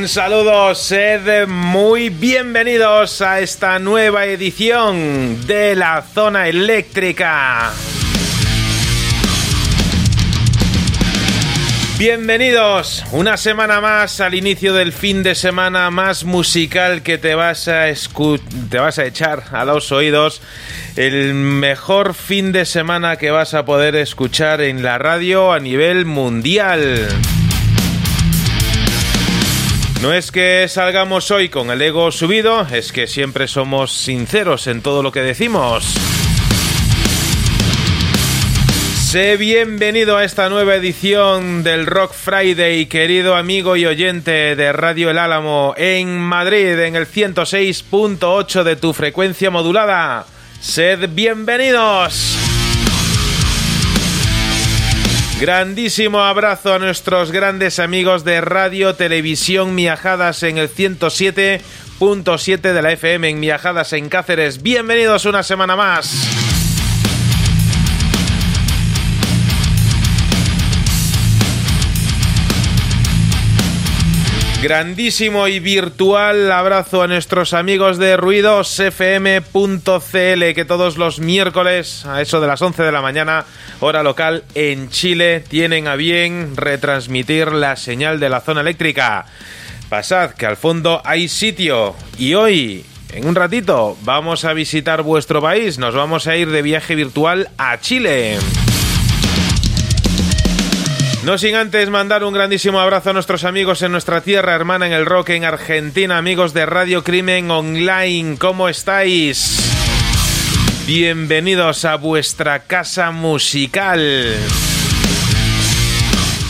Un saludo, sed muy bienvenidos a esta nueva edición de la zona eléctrica. Bienvenidos una semana más al inicio del fin de semana más musical que te vas a te vas a echar a los oídos. El mejor fin de semana que vas a poder escuchar en la radio a nivel mundial. No es que salgamos hoy con el ego subido, es que siempre somos sinceros en todo lo que decimos. Sé bienvenido a esta nueva edición del Rock Friday, querido amigo y oyente de Radio El Álamo en Madrid, en el 106.8 de tu frecuencia modulada. Sed bienvenidos. Grandísimo abrazo a nuestros grandes amigos de Radio Televisión Miajadas en el 107.7 de la FM en Miajadas en Cáceres. Bienvenidos una semana más. Grandísimo y virtual abrazo a nuestros amigos de ruidosfm.cl que todos los miércoles a eso de las 11 de la mañana, hora local en Chile, tienen a bien retransmitir la señal de la zona eléctrica. Pasad que al fondo hay sitio y hoy, en un ratito, vamos a visitar vuestro país, nos vamos a ir de viaje virtual a Chile. No sin antes mandar un grandísimo abrazo a nuestros amigos en nuestra tierra hermana en el rock en Argentina, amigos de Radio Crimen Online, ¿cómo estáis? Bienvenidos a vuestra casa musical.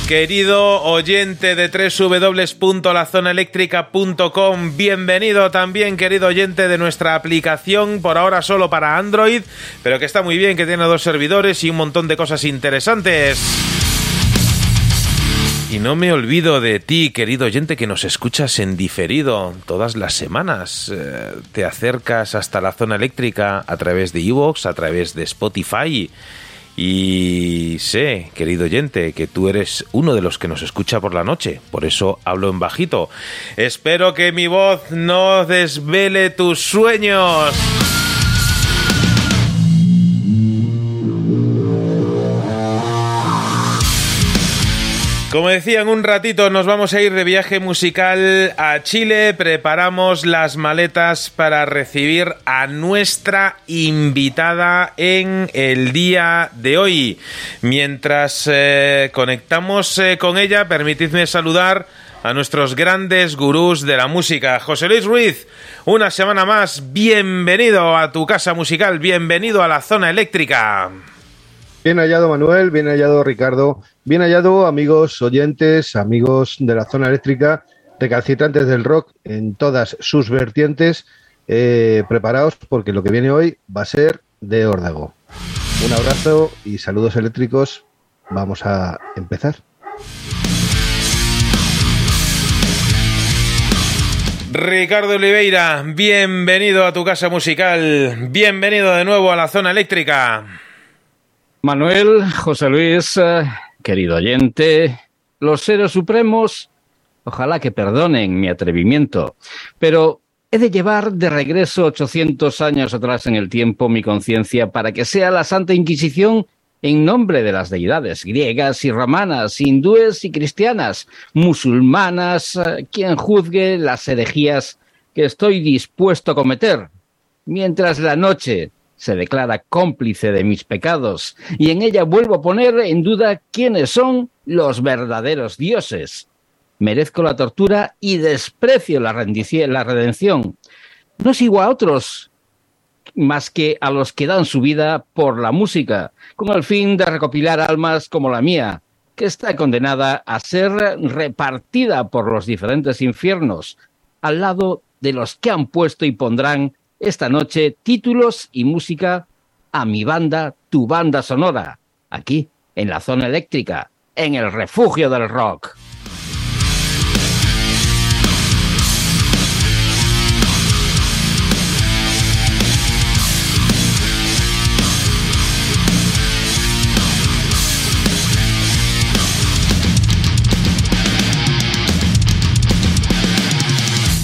Querido oyente de www.lazonaeléctrica.com, bienvenido también, querido oyente de nuestra aplicación, por ahora solo para Android, pero que está muy bien, que tiene dos servidores y un montón de cosas interesantes. Y no me olvido de ti, querido oyente, que nos escuchas en diferido todas las semanas. Eh, te acercas hasta la zona eléctrica a través de iVoox, a través de Spotify. Y sé, querido oyente, que tú eres uno de los que nos escucha por la noche. Por eso hablo en bajito. Espero que mi voz no desvele tus sueños. Como decía, en un ratito nos vamos a ir de viaje musical a Chile. Preparamos las maletas para recibir a nuestra invitada en el día de hoy. Mientras eh, conectamos eh, con ella, permitidme saludar a nuestros grandes gurús de la música. José Luis Ruiz, una semana más, bienvenido a tu casa musical, bienvenido a la zona eléctrica. Bien hallado Manuel, bien hallado Ricardo, bien hallado amigos oyentes, amigos de la zona eléctrica recalcitrantes del rock en todas sus vertientes. Eh, preparaos porque lo que viene hoy va a ser de órdago. Un abrazo y saludos eléctricos. Vamos a empezar. Ricardo Oliveira, bienvenido a tu casa musical, bienvenido de nuevo a la zona eléctrica. Manuel, José Luis, eh, querido oyente, los seres supremos, ojalá que perdonen mi atrevimiento, pero he de llevar de regreso 800 años atrás en el tiempo mi conciencia para que sea la Santa Inquisición en nombre de las deidades griegas y romanas, hindúes y cristianas, musulmanas, eh, quien juzgue las herejías que estoy dispuesto a cometer, mientras la noche se declara cómplice de mis pecados y en ella vuelvo a poner en duda quiénes son los verdaderos dioses. Merezco la tortura y desprecio la, redención. No sigo a otros más que a los que dan su vida por la música, con el fin de recopilar almas como la mía, que está condenada a ser repartida por los diferentes infiernos, al lado de los que han puesto y pondrán esta noche títulos y música a mi banda, tu banda sonora, aquí, en la zona eléctrica, en el refugio del rock.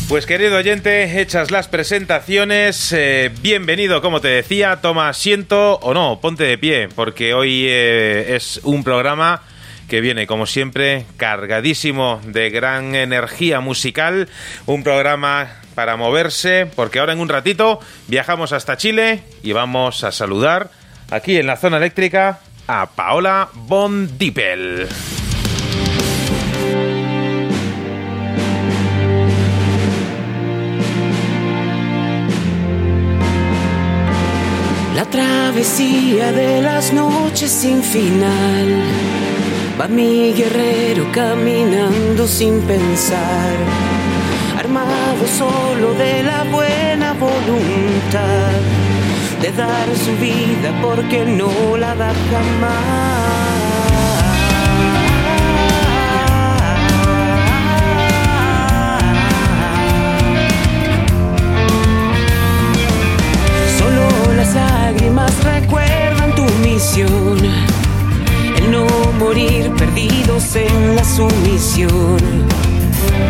Pues querido oyente, hechas las presentaciones, eh, bienvenido, como te decía, toma asiento o no, ponte de pie, porque hoy eh, es un programa que viene, como siempre, cargadísimo de gran energía musical, un programa para moverse, porque ahora en un ratito viajamos hasta Chile y vamos a saludar aquí en la zona eléctrica a Paola Von La travesía de las noches sin final. Va mi guerrero caminando sin pensar, armado solo de la buena voluntad de dar su vida porque no la da jamás. Lágrimas recuerdan tu misión. El no morir perdidos en la sumisión.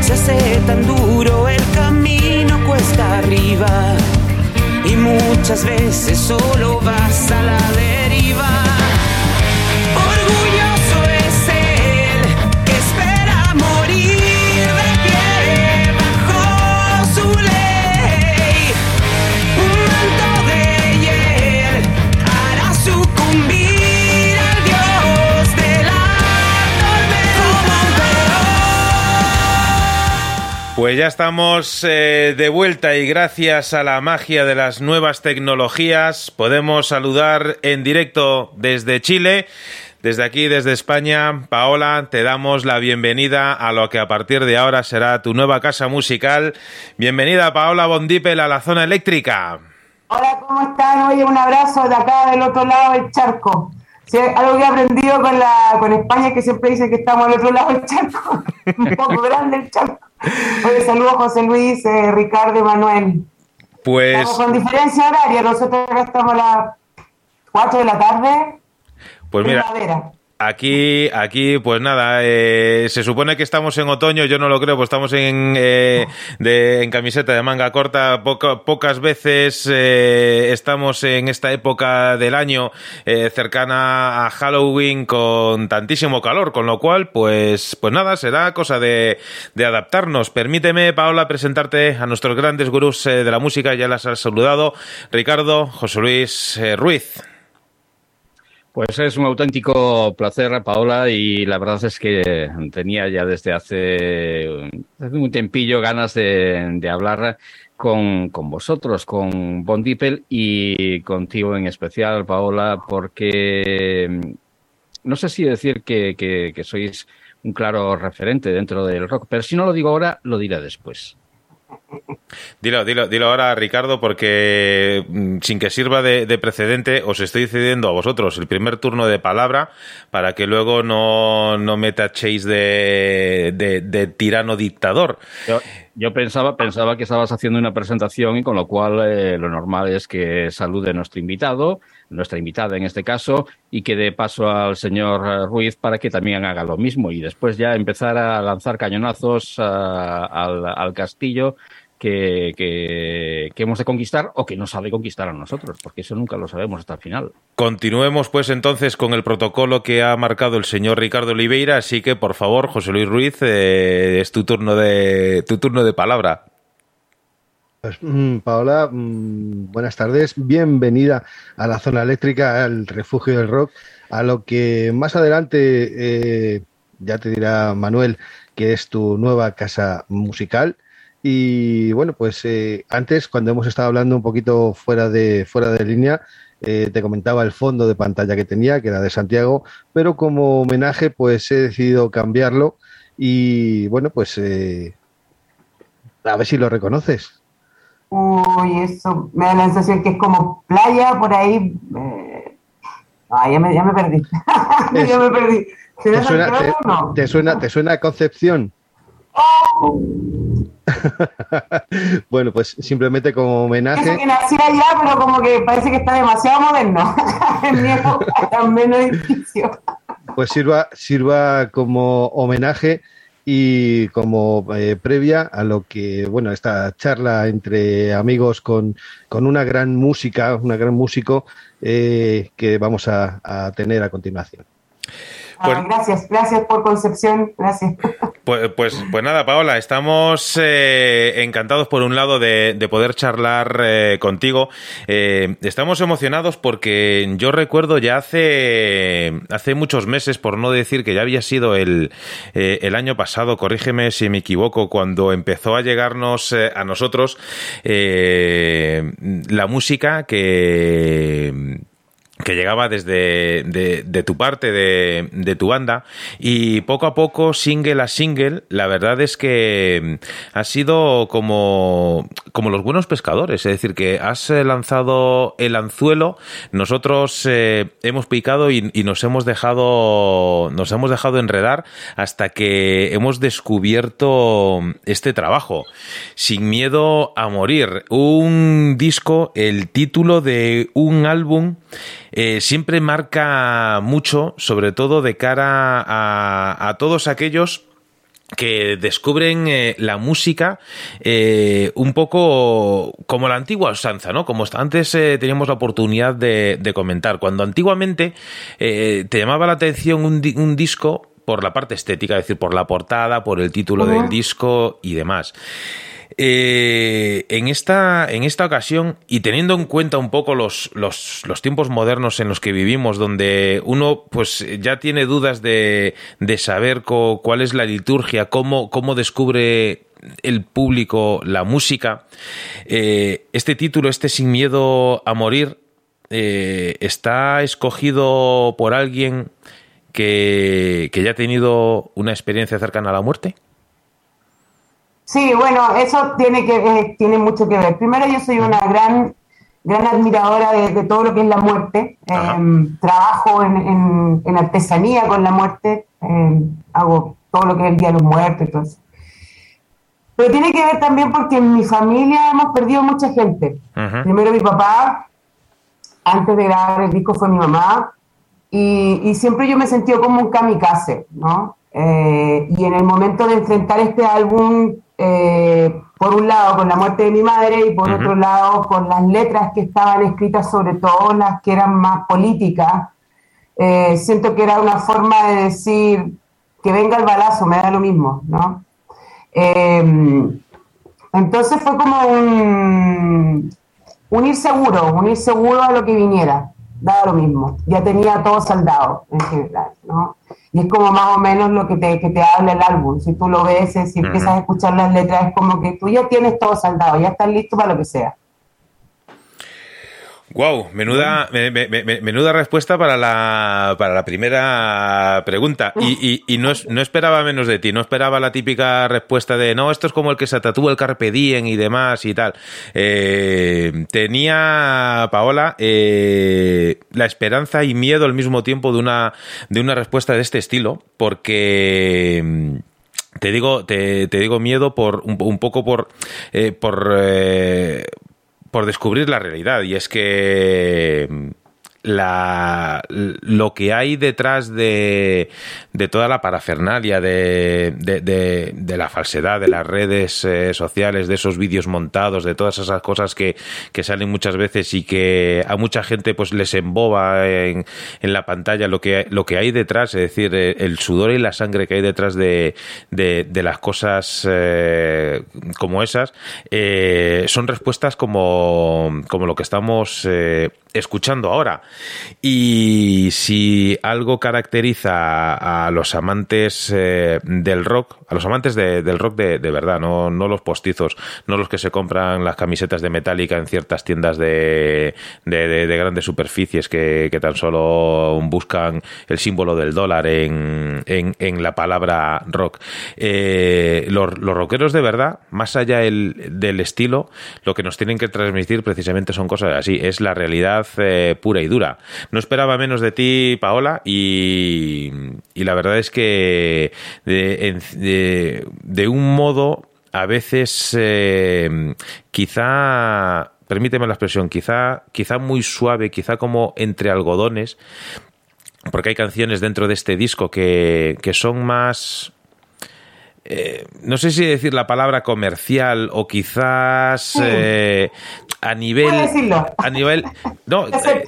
Se hace tan duro el camino cuesta arriba. Y muchas veces solo vas a la deriva. Pues ya estamos eh, de vuelta y gracias a la magia de las nuevas tecnologías podemos saludar en directo desde Chile. Desde aquí, desde España, Paola, te damos la bienvenida a lo que a partir de ahora será tu nueva casa musical. Bienvenida, Paola Bondipel, a la zona eléctrica. Hola, ¿cómo están? Oye, un abrazo de acá del otro lado del charco. algo que he aprendido con, la, con España que siempre dicen que estamos al otro lado del charco. un poco grande el charco. Oye, saludos José Luis, eh, Ricardo y Manuel. Pues. Estamos con diferencia horaria, nosotros estamos a las 4 de la tarde. Pues mira. Aquí, aquí, pues nada, eh, se supone que estamos en otoño, yo no lo creo, pues estamos en, eh, de, en camiseta de manga corta, pocas veces eh, estamos en esta época del año eh, cercana a Halloween con tantísimo calor, con lo cual, pues, pues nada, será cosa de, de adaptarnos. Permíteme, Paola, presentarte a nuestros grandes gurús de la música, ya las has saludado, Ricardo, José Luis Ruiz. Pues es un auténtico placer, Paola, y la verdad es que tenía ya desde hace, un tempillo ganas de, hablar con, vosotros, con Von y contigo en especial, Paola, porque no sé si decir que, sois un claro referente dentro del rock. Pero si no lo digo ahora, lo diré después. Dilo, dilo, dilo ahora, Ricardo, porque mm, sin que sirva de, precedente, os estoy cediendo a vosotros el primer turno de palabra para que luego no, no me tachéis de, tirano dictador. Pensaba, pensaba que estabas haciendo una presentación y con lo cual eh, lo normal es que salude nuestro invitado, nuestra invitada en este caso, y que dé paso al señor Ruiz para que también haga lo mismo y después ya empezar a lanzar cañonazos ah, al, al castillo que, que, hemos de conquistar o que no sabe conquistar a nosotros, porque eso nunca lo sabemos hasta el final. Continuemos pues entonces con el protocolo que ha marcado el señor Ricardo Oliveira, así que por favor, José Luis Ruiz, eh, es tu turno de tu turno de palabra. Pues, mm, Paola, mm, buenas tardes, bienvenida a la zona eléctrica, al refugio del rock, a lo que más adelante eh, ya te dirá Manuel que es tu nueva casa musical y bueno, pues eh, antes, cuando hemos estado hablando un poquito fuera de, fuera de línea, eh, te comentaba el fondo de pantalla que tenía, que era de Santiago, pero como homenaje, pues he decidido cambiarlo. Y bueno, pues eh, a ver si lo reconoces. Uy, eso me da la sensación que es como playa por ahí. Ah, ya me, ya me perdí. ya me perdí. ¿Te, suena, te, suena, ¿Te suena Concepción? Bueno, pues simplemente como homenaje. Eso que nací allá, pero como que parece que está demasiado moderno. en mi época menos edificio. Pues sirva, sirva como homenaje y como eh, previa a lo que, bueno, esta charla entre amigos con, con una gran música, una gran músico eh, que vamos a, a tener a continuación. Pues, gracias, gracias por Concepción, gracias. Pues, pues, pues nada, Paola, estamos eh, encantados por un lado de, poder charlar eh, contigo. Eh, estamos emocionados porque yo recuerdo ya hace, hace muchos meses, por no decir que ya había sido el, el año pasado, corrígeme si me equivoco, cuando empezó a llegarnos a nosotros la música que que llegaba desde de, tu parte, de, de, tu banda, y poco a poco, single a single, la verdad es que ha sido como, como los buenos pescadores, es decir, que has eh, lanzado el anzuelo, nosotros eh, hemos picado y, y, nos hemos dejado, nos hemos dejado enredar hasta que hemos descubierto este trabajo, Sin miedo a morir, un disco, el título de un álbum eh, siempre marca mucho, sobre todo de cara a, todos aquellos que descubren eh, la música eh, un poco como la antigua usanza, ¿no? Como antes teníamos la oportunidad de, comentar. Cuando antiguamente te llamaba la atención un, disco por la parte estética, es decir, por la portada, por el título del disco y demás. Eh, en, esta, en esta ocasión, y teniendo en cuenta un poco los, los, los, tiempos modernos en los que vivimos, donde uno pues ya tiene dudas de, de saber cuál es la liturgia, cómo, cómo descubre el público la música, eh, este título, este Sin Miedo a Morir, eh, está escogido por alguien que, que ya ha tenido una experiencia cercana a la muerte. Sí, bueno, eso tiene, que, eh, tiene mucho que ver. Primero, yo soy una gran, gran admiradora de, todo lo que es la muerte. Em, trabajo en, en, artesanía con la muerte. Em, hago todo lo que es el Día de los Muertos y todo eso. Pero tiene que ver también porque en mi familia hemos perdido mucha gente. Primero mi papá, antes de grabar el disco fue mi mamá, y, y siempre yo me he sentido como un kamikaze, ¿no? Eh, y en el momento de enfrentar este álbum eh, por un lado con la muerte de mi madre y por otro lado con las letras que estaban escritas, sobre todo las que eran más políticas. Eh, siento que era una forma de decir que venga el balazo, me da lo mismo, ¿no? Em, entonces fue como un, un ir seguro, un ir seguro a lo que viniera, daba lo mismo, ya tenía todo saldado en general, ¿no? Y es como más o menos lo que te, que te habla el álbum. Si tú lo ves, si empiezas a escuchar las letras, es como que tú ya tienes todo saldado, ya estás listo para lo que sea. Wow, menuda, me- me- me- menuda respuesta para la, para la primera pregunta. Y, y- y no, es- no esperaba menos de ti, no esperaba la típica respuesta de no, esto es como el que se tatúa el Carpe Diem y demás y tal. Eh, tenía, Paola, eh, la esperanza y miedo al mismo tiempo de una, de una respuesta de este estilo, porque... mm, te digo, te, te digo miedo por un, un poco por, eh, por, por descubrir la realidad. Y es que lo que hay detrás de, de toda la parafernalia, de, de, la falsedad, de las redes eh, sociales, de esos vídeos montados, de todas esas cosas que, que salen muchas veces y que a mucha gente pues les emboba en, la pantalla lo que, lo que hay detrás, es decir, eh, el sudor y la sangre que hay detrás de, las cosas eh, como esas, son respuestas como, como lo que estamos escuchando ahora. Y si algo caracteriza a, los amantes eh, del rock, a los amantes de- del rock de, de verdad, no, no los postizos, no los que se compran las camisetas de Metallica en ciertas tiendas de, de- de- de grandes superficies que, que tan solo buscan el símbolo del dólar en, en- la palabra rock. Eh, los, los rockeros de verdad, más allá el- del estilo, lo que nos tienen que transmitir precisamente son cosas así, es la realidad eh, pura y dura. No esperaba menos de ti, Paola, y, y la verdad es que de- un modo a veces eh, quizá permíteme la expresión quizá quizá muy suave quizá como entre algodones porque hay canciones dentro de este disco que, que son más eh, no sé si decir la palabra comercial o quizás Sí. eh, a nivel a nivel no eh,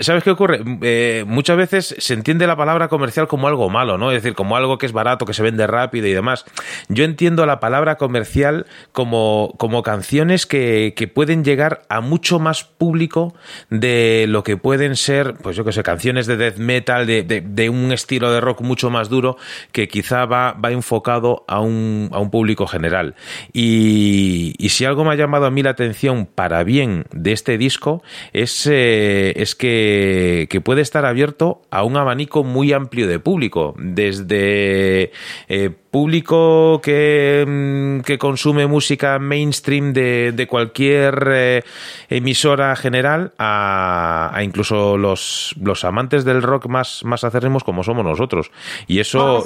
sabes qué ocurre muchas veces se entiende la palabra comercial como algo malo no es decir como algo que es barato que se vende rápido y demás. Yo entiendo la palabra comercial como como canciones que, que pueden llegar a mucho más público de lo que pueden ser pues yo que sé canciones de death metal de, de- de un estilo de rock mucho más duro que quizá va, va enfocado a un, a un público general. Y, y si algo me ha llamado a mí la atención para bien de este disco es, eh, es que, que puede estar abierto a un abanico muy amplio de público, desde eh, público que, mm, que consume música mainstream de, de cualquier eh, emisora general a, incluso los, los amantes del rock más, más acérrimos como somos nosotros. Y eso...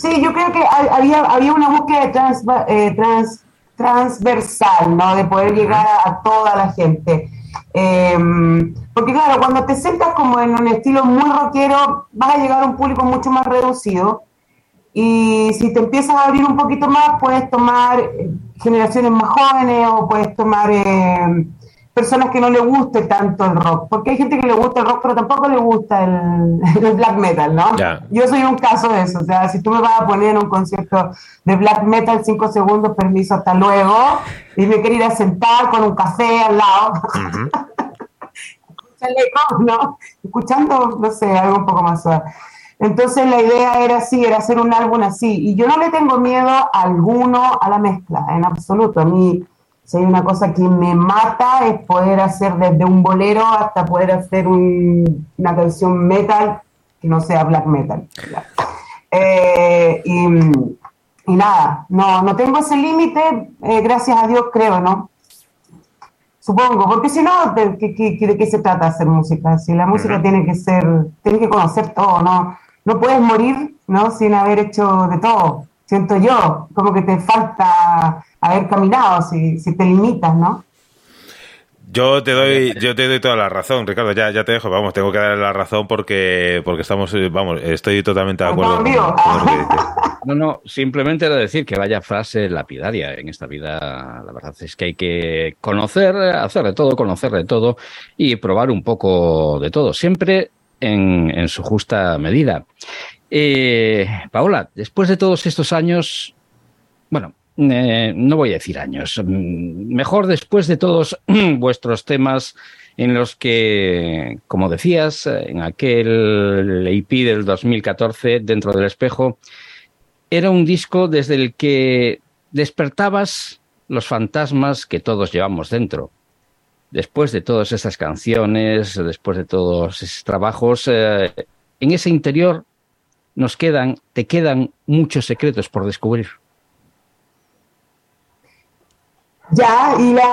Sí, yo creo que ha- había, había una búsqueda de transva- eh, trans- transversal, ¿no? De poder llegar a, a toda la gente. Eh, porque claro, cuando te sientas como en un estilo muy rockero, vas a llegar a un público mucho más reducido. Y si te empiezas a abrir un poquito más, puedes tomar eh, generaciones más jóvenes o puedes tomar eh, personas que no le guste tanto el rock. Porque hay gente que le gusta el rock, pero tampoco le gusta el, el black metal, ¿no? Ya. Yo soy un caso de eso. O sea, si tú me vas a poner en un concierto de black metal, cinco segundos, permiso, hasta luego, y me quiero ir a sentar con un café al lado. Ujú. Chaleco, ¿no? Escuchando, no sé, algo un poco más suave. Entonces la idea era así, era hacer un álbum así. Y yo no le tengo miedo alguno a la mezcla, en absoluto. A mí, si hay una cosa que me mata, es poder hacer desde un bolero hasta poder hacer un- una canción metal que no sea black metal. Eh, y, y nada, no, no tengo ese límite, eh, gracias a Dios creo, ¿no? Supongo, porque si no, ¿de qué, de qué se trata hacer música? Si la música tiene que ser, tiene que conocer todo, ¿no? No puedes morir, ¿no? Sin haber hecho de todo, siento yo, como que te falta haber caminado, si, si te limitas, ¿no? Yo te doy, yo te doy toda la razón, Ricardo. Ya, ya te dejo. Vamos, tengo que darle la razón porque, porque estamos, eh, vamos, estoy totalmente de acuerdo con, Estamos vivos. con lo que dices. No, no, simplemente era decir que vaya frase lapidaria en esta vida. La verdad es que hay que conocer, hacer de todo, conocer de todo y probar un poco de todo, siempre en, en su justa medida. Eh, Paola, después de todos estos años, bueno, eh, no voy a decir años, mm, mejor después de todos vuestros temas en los que, como decías, en aquel EP del 2014, dentro del espejo, era un disco desde el que despertabas los fantasmas que todos llevamos dentro. después de todas esas canciones, después de todos esos trabajos, eh, en ese interior nos quedan, te quedan muchos secretos por descubrir. Ya, y la,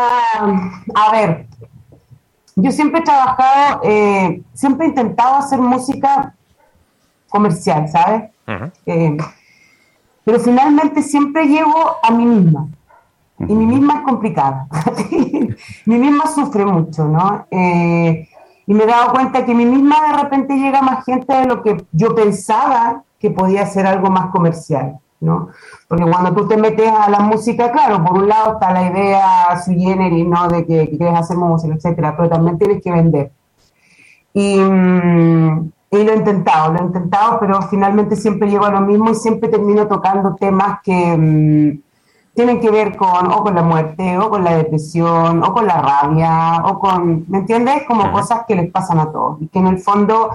a ver, yo siempre he trabajado, eh, siempre he intentado hacer música comercial, ¿sabes? Eh, pero finalmente siempre llego a mí misma. Y mi misma es complicada. mi misma sufre mucho, ¿no? Eh, y me he dado cuenta que mi misma de repente llega más gente de lo que yo pensaba que podía ser algo más comercial, ¿no? Porque cuando tú te metes a la música, claro, por un lado está la idea su y ¿no? De que, quieres hacer música, etcétera, pero también tienes que vender. Y, mm, y lo he intentado, lo he intentado, pero finalmente siempre llego a lo mismo y siempre termino tocando temas que mm, tienen que ver con o con la muerte, o con la depresión, o con la rabia, o con, ¿me entiendes? Como cosas que les pasan a todos y que en el fondo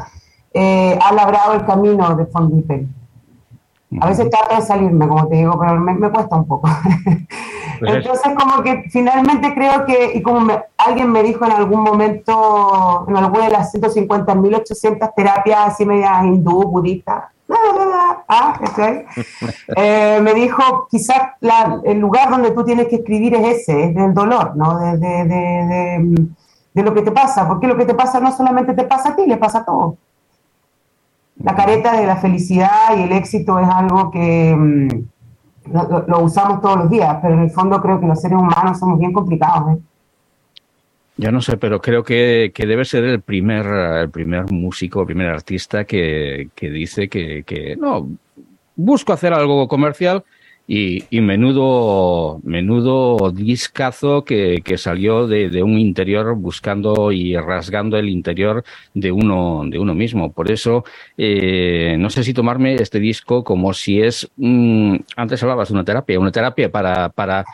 eh, ha labrado el camino de Fondipe. A veces trato de salirme, como te digo, pero me, cuesta un poco. Pues Entonces, como que finalmente creo que, y como alguien me dijo en algún momento, en alguna de las 150, 1800 terapias así medias hindú, budistas, ah, eh, me dijo, quizás el lugar donde tú tienes que escribir es ese, es del dolor, ¿no? De, de, de, de, lo que te pasa, porque lo que te pasa no solamente te pasa a ti, le pasa a todos la careta de la felicidad y el éxito es algo que mm, lo, usamos todos los días, pero en el fondo creo que los seres humanos somos bien complicados. ¿eh? Yo no sé, pero creo que, debe ser el primer, el primer músico, el primer artista que, dice que, que no, busco hacer algo comercial y, menudo, menudo discazo que, que salió de, un interior buscando y rasgando el interior de uno, de uno mismo. Por eso, eh, no sé si tomarme este disco como si es, antes hablabas de una terapia, una terapia para, para,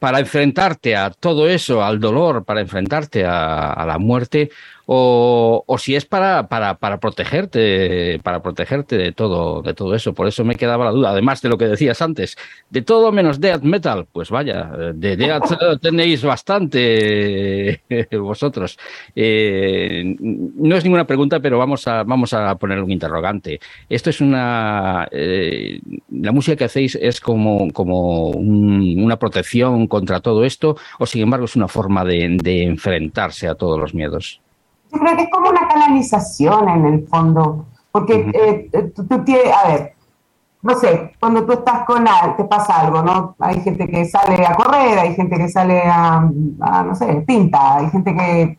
para enfrentarte a todo eso, al dolor, para enfrentarte a la muerte, o, o si es para, para, para, protegerte, para protegerte de todo, de todo eso. Por eso me quedaba la duda. Además de lo que decías antes, de todo menos death metal, pues vaya, de death tenéis bastante vosotros. Eh, no es ninguna pregunta, pero vamos a, vamos a poner un interrogante. Esto es una, eh, la música que hacéis es como, como una protección contra todo esto, o sin embargo es una forma de, de enfrentarse a todos los miedos yo creo que es como una canalización en el fondo, porque eh, eh, tú, tienes, a ver, no sé, cuando tú estás con alguien, te pasa algo, ¿no? Hay gente que sale a correr, hay gente que sale a, no sé, pinta, hay gente que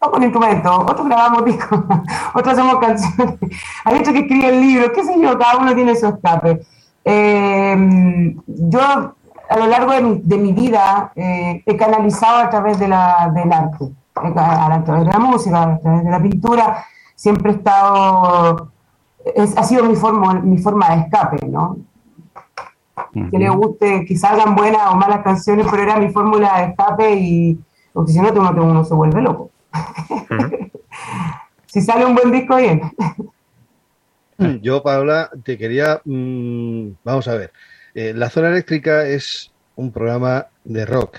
toca un instrumento, otros grabamos discos, otros hacemos canciones, hay otros que escriben libros, qué sé yo, cada uno tiene su escape. Eh, yo a lo largo de mi, vida he canalizado a través de la, del arte a través de la música, a través de la pintura, siempre he estado, ha sido mi forma, mi forma de escape, ¿no? Que le guste, que salgan buenas o malas canciones, pero era mi fórmula de escape y, porque si no, uno, uno se vuelve loco. si sale un buen disco, bien. Yo, Paula, te quería, mm, vamos a ver, eh, La Zona Eléctrica es un programa de rock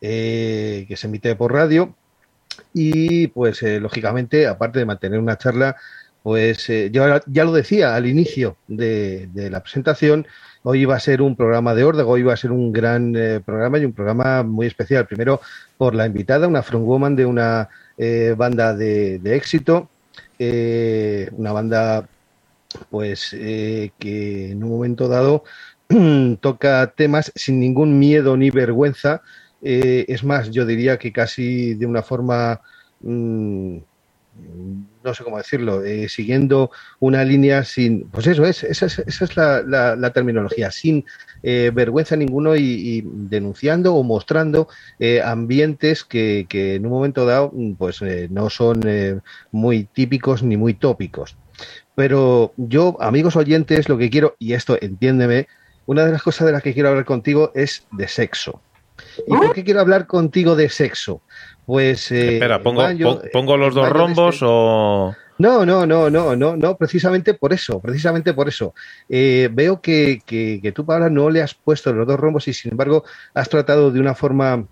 eh, que se emite por radio y pues eh, lógicamente, aparte de mantener una charla, pues eh, ya, lo decía al inicio de, la presentación, hoy iba a ser un programa de órdago, hoy iba a ser un gran eh, programa y un programa muy especial. Primero por la invitada, una frontwoman de una banda de, de éxito, una banda pues que en un momento dado toca temas sin ningún miedo ni vergüenza eh, es más, yo diría que casi de una forma, mm, no sé cómo decirlo, eh, siguiendo una línea sin, pues eso es, esa es, la, terminología, sin eh, vergüenza ninguno y, denunciando o mostrando ambientes que, que, en un momento dado, mm, pues no son muy típicos ni muy tópicos. Pero yo, amigos oyentes, lo que quiero, y esto entiéndeme, una de las cosas de las que quiero hablar contigo es de sexo. ¿Y por qué quiero hablar contigo de sexo? Pues. Eh, Espera, pongo, pongo los dos rombos este o. No, no, no, no, no, no, precisamente por eso, precisamente por eso. Eh, veo que, que, tú, Paula, no le has puesto los dos rombos y sin embargo has tratado de una forma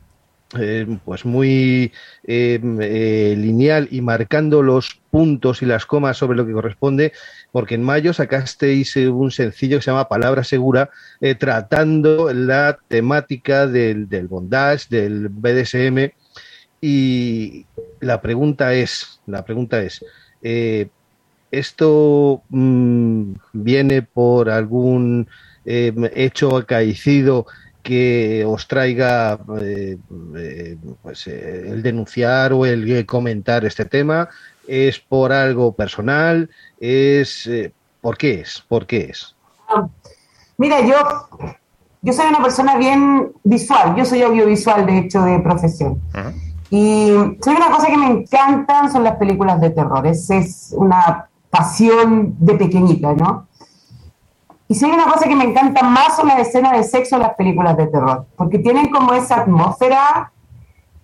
eh, pues muy eh, eh, lineal y marcando los puntos y las comas sobre lo que corresponde, porque en mayo sacasteis un sencillo que se llama Palabra Segura, eh, tratando la temática del, del bondage, del BDSM, y la pregunta es, la pregunta es, eh, ¿esto mm, viene por algún eh, hecho acaecido que os traiga pues, el denunciar o el comentar este tema? ¿Es por algo personal? ¿Es eh, por qué es? ¿Por qué es? Mira, yo, yo soy una persona bien visual, yo soy audiovisual de hecho de profesión. Y soy una cosa que me encantan son las películas de terror, es, es una pasión de pequeñita, ¿no? Y si hay una cosa que me encanta más son las escenas de sexo en las películas de terror, porque tienen como esa atmósfera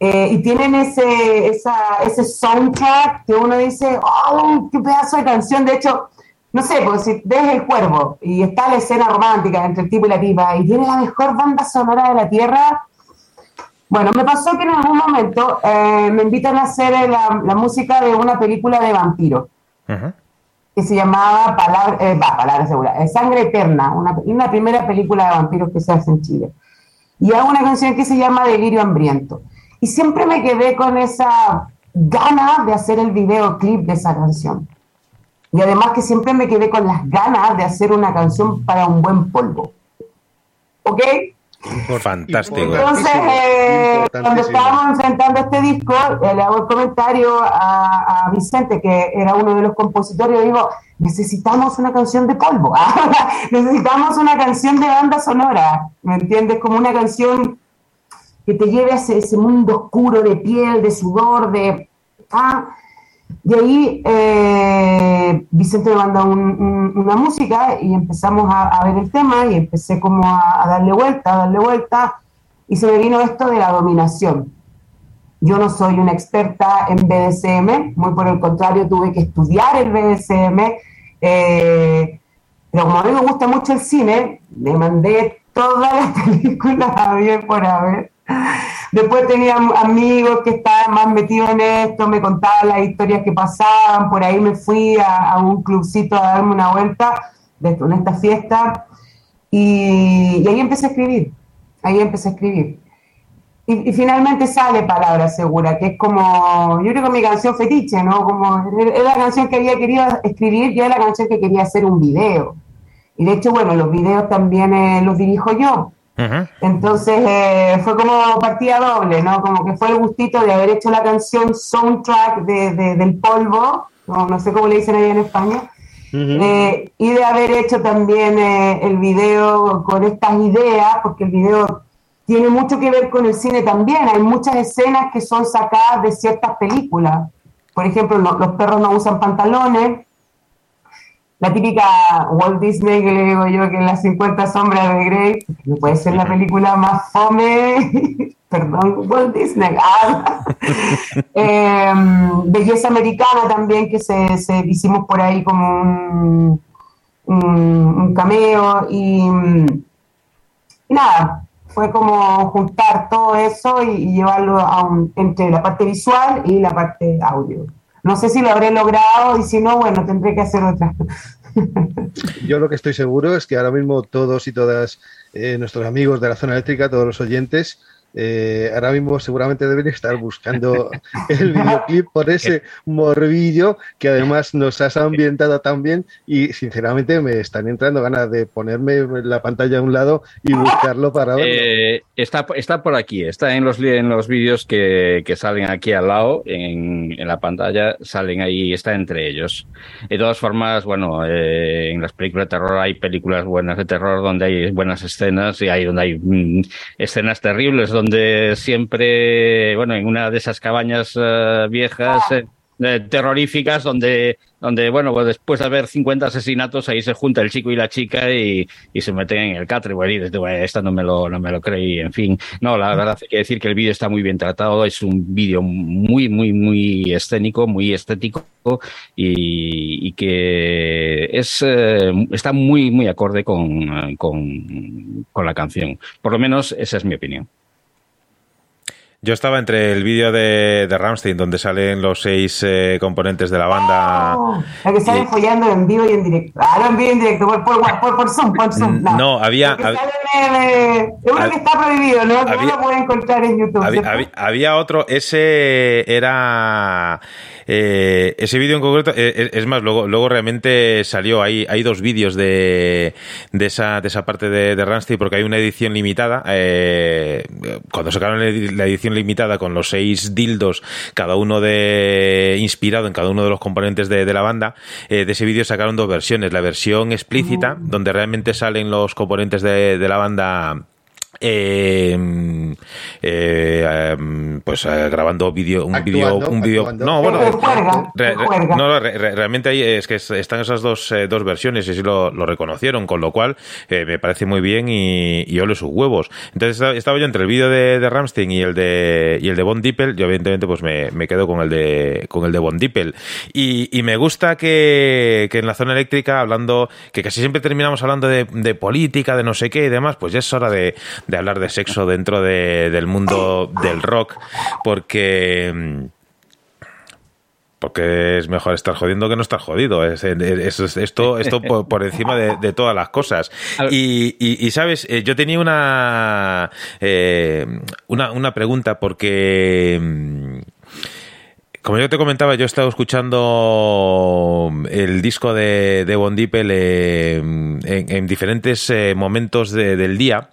eh, y tienen ese, esa, ese soundtrack que uno dice, oh, qué pedazo de canción. De hecho, no sé, pues si ves El Cuervo y está la escena romántica entre el tipo y la pipa y tiene la mejor banda sonora de la Tierra. Bueno, me pasó que en algún momento eh, me invitan a hacer la, la música de una película de vampiro Ajá. que se llamaba Palabra, eh, va, Palabra Segura, eh, Sangre Eterna, una, una primera película de vampiros que se hace en Chile. Y hago una canción que se llama Delirio Hambriento. Y siempre me quedé con esa gana de hacer el videoclip de esa canción. Y además que siempre me quedé con las ganas de hacer una canción para un buen polvo. ¿Ok? Fantástico. Entonces, eh, cuando estábamos enfrentando este disco, eh, le hago el comentario a, a Vicente, que era uno de los compositores, y digo, necesitamos una canción de polvo, necesitamos una canción de banda sonora, ¿me entiendes? Como una canción que te lleve a ese, mundo oscuro de piel, de sudor, de... Ah, y ahí eh, Vicente me manda un- un- una música y empezamos a, ver el tema y empecé como a, a darle vuelta, a darle vuelta y se me vino esto de la dominación. Yo no soy una experta en BDSM, muy por el contrario, tuve que estudiar el BDSM, eh, pero como a mí me gusta mucho el cine, me mandé todas las películas a ver por haber. Después tenía amigos que estaban más metidos en esto, me contaban las historias que pasaban, por ahí me fui a, un clubcito a darme una vuelta en esta fiesta y, y ahí empecé a escribir, ahí empecé a escribir. Y, y finalmente sale Palabra Segura, que es como, yo creo que mi canción fetiche, ¿no? Como, es la canción que había querido escribir, yo era la canción que quería hacer un video. Y de hecho, bueno, los videos también eh, los dirijo yo. Entonces eh, fue como partida doble, ¿no? Como que fue el gustito de haber hecho la canción soundtrack de, de- del polvo, no, no sé cómo le dicen ahí en España, eh, y de haber hecho también eh, el video con estas ideas, porque el video tiene mucho que ver con el cine también. Hay muchas escenas que son sacadas de ciertas películas. Por ejemplo, lo- los perros no usan pantalones. La típica Walt Disney que le digo yo que en las 50 sombras de Grey, que no puede ser la película más fome, perdón, Walt Disney. Ah. Eh, Belleza Americana también, que se, se hicimos por ahí como un, un, un cameo y, y nada, fue como juntar todo eso y, y llevarlo a un, entre la parte visual y la parte audio. No sé si lo habré logrado y si no, bueno, tendré que hacer otra. Yo lo que estoy seguro es que ahora mismo todos y todas eh, nuestros amigos de la zona eléctrica, todos los oyentes, eh, ahora mismo seguramente deben estar buscando el videoclip por ese morbillo que además nos has ambientado tan bien y sinceramente me están entrando ganas de ponerme la pantalla a un lado y buscarlo para verlo. Eh, está, está por aquí, está en los, en los vídeos que, que salen aquí al lado, en, en la pantalla, salen ahí, está entre ellos. De todas formas, bueno, eh, en las películas de terror hay películas buenas de terror donde hay buenas escenas y hay donde hay mm, escenas terribles, donde siempre, bueno, en una de esas cabañas eh, viejas, eh, eh, terroríficas, donde, donde, bueno, pues después de haber 50 asesinatos, ahí se junta el chico y la chica y, y se meten en el catre. Bueno, y desde, bueno, esta no me lo, no me lo creí, en fin. No, la verdad hay que decir que el vídeo está muy bien tratado, es un vídeo muy, muy, muy escénico, muy estético y, y que es, eh, está muy, muy acorde con, con, con la canción. Por lo menos esa es mi opinión. Yo estaba entre el vídeo de, de Ramstein, donde salen los seis eh, componentes de la banda. Oh, la que salen Y- follando en vivo y en directo. Ah, no en vivo y en directo, por, por, por, por Zoom, por Zoom. No, había- hab- en, eh, es uno hab- que está prohibido, ¿no? Había- no lo puede encontrar en YouTube. Había, ¿cierto? había- había otro, ese era. eh, ese vídeo en concreto, eh, eh, es más, luego, luego realmente salió. Hay, hay dos vídeos de, de, esa, de esa parte de, de Rammstein, porque hay una edición limitada. eh, cuando sacaron la edi- la edición limitada con los seis dildos, cada uno de inspirado en cada uno de los componentes de, de la banda, eh, de ese vídeo sacaron dos versiones. La versión explícita, donde realmente salen los componentes de, de la banda eh, eh, em, pues eh, grabando vídeo un vídeo un vídeo no bueno re- no, no, re- re- realmente ahí es que es- están esas dos, eh, dos versiones y sí lo, lo reconocieron con lo cual eh, me parece muy bien y, y ole sus huevos. Entonces estaba, estaba yo entre el vídeo de, de Ramstein y el de y el de Von Dippel yo evidentemente pues me, me quedo con el de con el de Von Dippel. Y, y me gusta que, que en la zona eléctrica hablando que casi siempre terminamos hablando de, de política de no sé qué y demás pues ya es hora de, de hablar de sexo dentro de- del mundo del rock porque mm, porque es mejor estar jodiendo que no estar jodido. Es, es- es- esto esto por, por encima de, de todas las cosas. Y, y- y, sabes, Eh, yo tenía una, eh, una, una pregunta porque... mm, como yo te comentaba, yo he estado escuchando el disco de, de Von Dippel eh, en, en diferentes eh, momentos de- del día.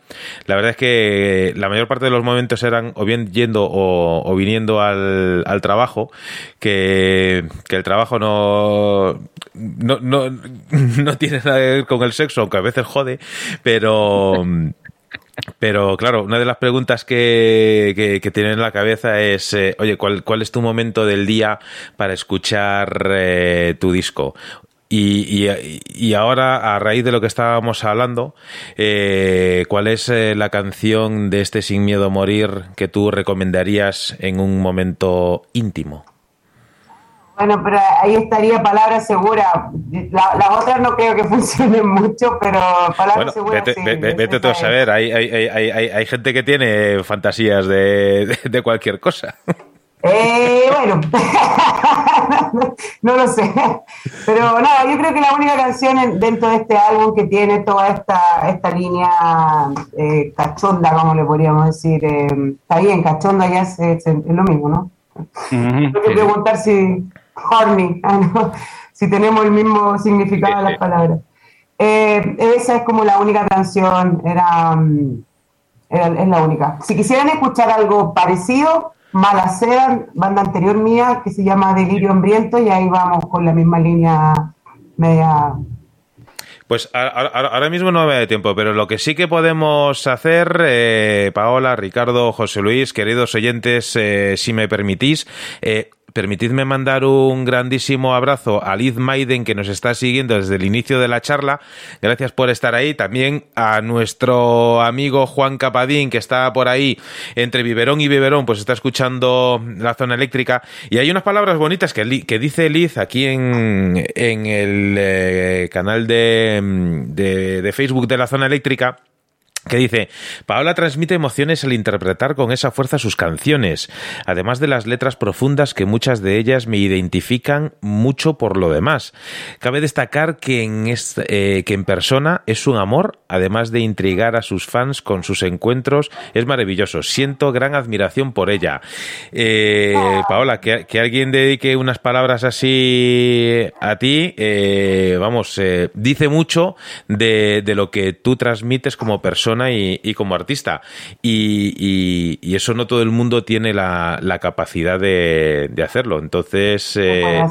La verdad es que la mayor parte de los momentos eran o bien yendo o, viniendo al, trabajo, que, que el trabajo no, no, no, no tiene nada que ver con el sexo, aunque a veces jode, pero... Pero claro, una de las preguntas que, que, que tienen en la cabeza es, eh, oye, ¿cuál, ¿cuál es tu momento del día para escuchar eh, tu disco? Y, y, y ahora, a raíz de lo que estábamos hablando, eh, ¿cuál es eh, la canción de este Sin Miedo a Morir que tú recomendarías en un momento íntimo? Bueno, pero ahí estaría palabra segura. La- las otras no creo que funcionen mucho, pero palabra Bueno, segura vete, sí. ve- ve- vete esa tú a saber, hay, hay, hay, hay, hay- hay gente que tiene fantasías de, de, de cualquier cosa. Eh, bueno, no lo sé. Pero no, yo creo que la única canción en- dentro de este álbum que tiene toda esta, esta línea eh, cachonda, como le podríamos decir, eh, está bien, cachonda ya es, es- es lo mismo, ¿no? Tengo que preguntar si horny, ah, no, si tenemos el mismo significado de las palabras. Eh, esa es como la única canción, era, mm, era- es la única. Si quisieran escuchar algo parecido, Mala Seda, banda anterior mía, que se llama Delirio Hambriento, y ahí vamos con la misma línea media. Pues ahora mismo no me da tiempo, pero lo que sí que podemos hacer, eh, Paola, Ricardo, José Luis, queridos oyentes, eh, si me permitís, eh, permitidme mandar un grandísimo abrazo a Liz Maiden, que nos está siguiendo desde el inicio de la charla. Gracias por estar ahí. También a nuestro amigo Juan Capadín, que está por ahí entre Biberón y Biberón, pues está escuchando la zona eléctrica. Y hay unas palabras bonitas que, dice Liz aquí en, en el eh, canal de, de Facebook de la zona eléctrica que dice, Paola transmite emociones al interpretar con esa fuerza sus canciones, además de las letras profundas que muchas de ellas me identifican mucho por lo demás. Cabe destacar que en, est- eh, que en persona es un amor, además de intrigar a sus fans con sus encuentros, es maravilloso. Siento gran admiración por ella. Eh, Paola, que, que alguien dedique unas palabras así a ti, eh, vamos, eh, dice mucho de, de lo que tú transmites como persona y, y como artista. Y, y- y eso no todo el mundo tiene la, la capacidad de, de hacerlo. Entonces, eh,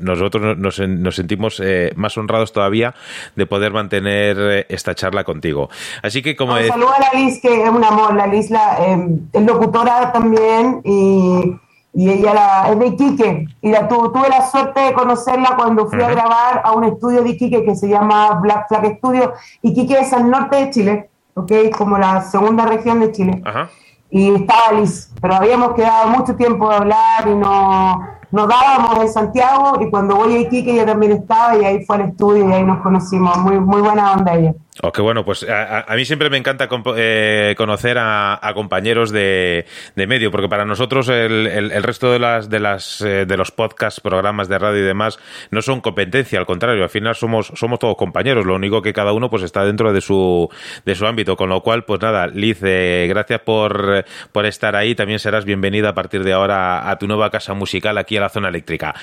nosotros nos, nos sentimos eh, más honrados todavía de poder mantener eh, esta charla contigo. Así que, como Un es- saludo a la Liz, que es un amor. La Liz la, eh, es locutora también y, y ella la, es de Iquique. Y la, tu- tuve la suerte de conocerla cuando fui a grabar a un estudio de Iquique que se llama Black Flag Studio. Iquique es al norte de Chile, ¿ok? como la segunda región de Chile. Ajá. y estaba Liz, pero habíamos quedado mucho tiempo de hablar y no nos dábamos en Santiago y cuando voy a Iquique ella también estaba y ahí fue al estudio y ahí nos conocimos, muy muy buena onda ella. Qué bueno, pues a, a mí siempre me encanta eh, conocer a, compañeros de, de, medio, porque para nosotros el, el, resto de las de las eh, de los podcasts, programas de radio y demás no son competencia, al contrario, al final somos somos todos compañeros, lo único que cada uno pues está dentro de su de su ámbito, con lo cual pues nada, Liz, eh, gracias por por estar ahí, también serás bienvenida a partir de ahora a tu nueva casa musical aquí a la zona eléctrica.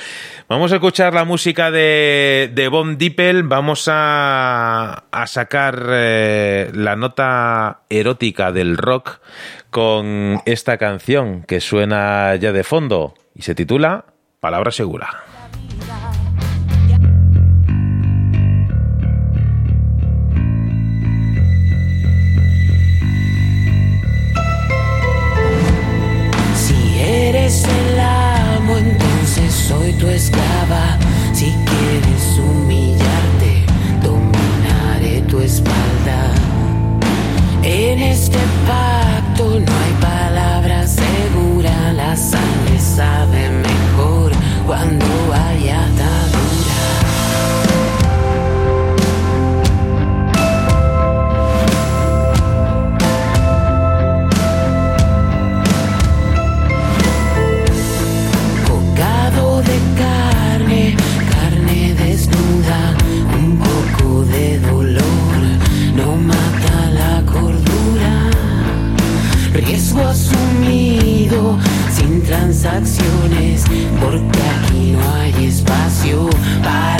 Vamos a escuchar la música de de Bon Dippel, vamos a a sacar eh, la nota erótica del rock con esta canción que suena ya de fondo y se titula Palabra Segura. Si eres el amo, entonces soy tu esclava. Sin transacciones, porque aquí no hay espacio para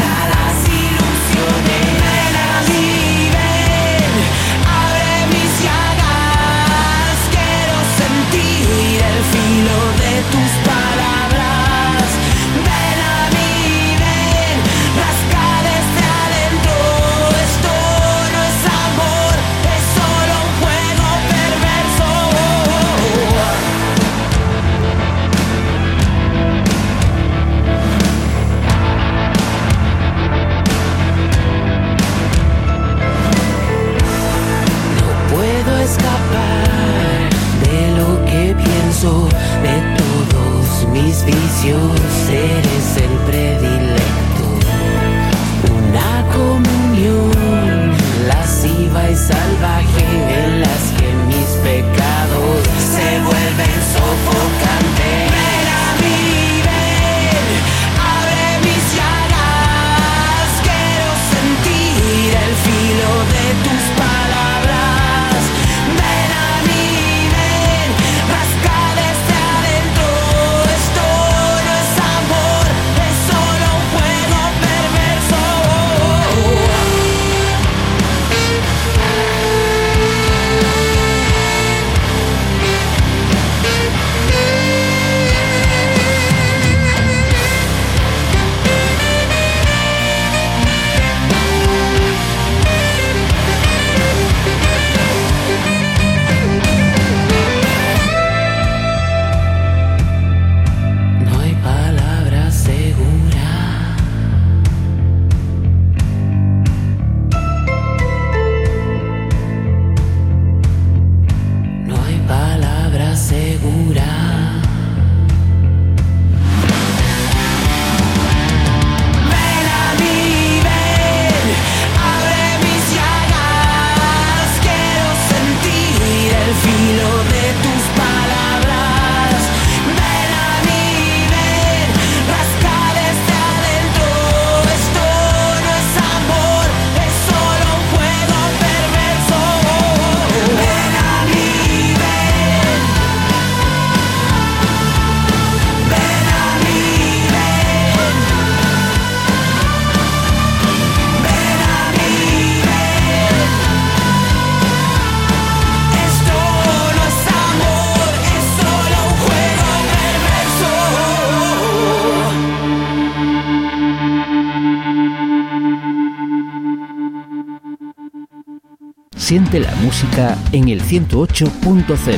Siente la música en el 108.0.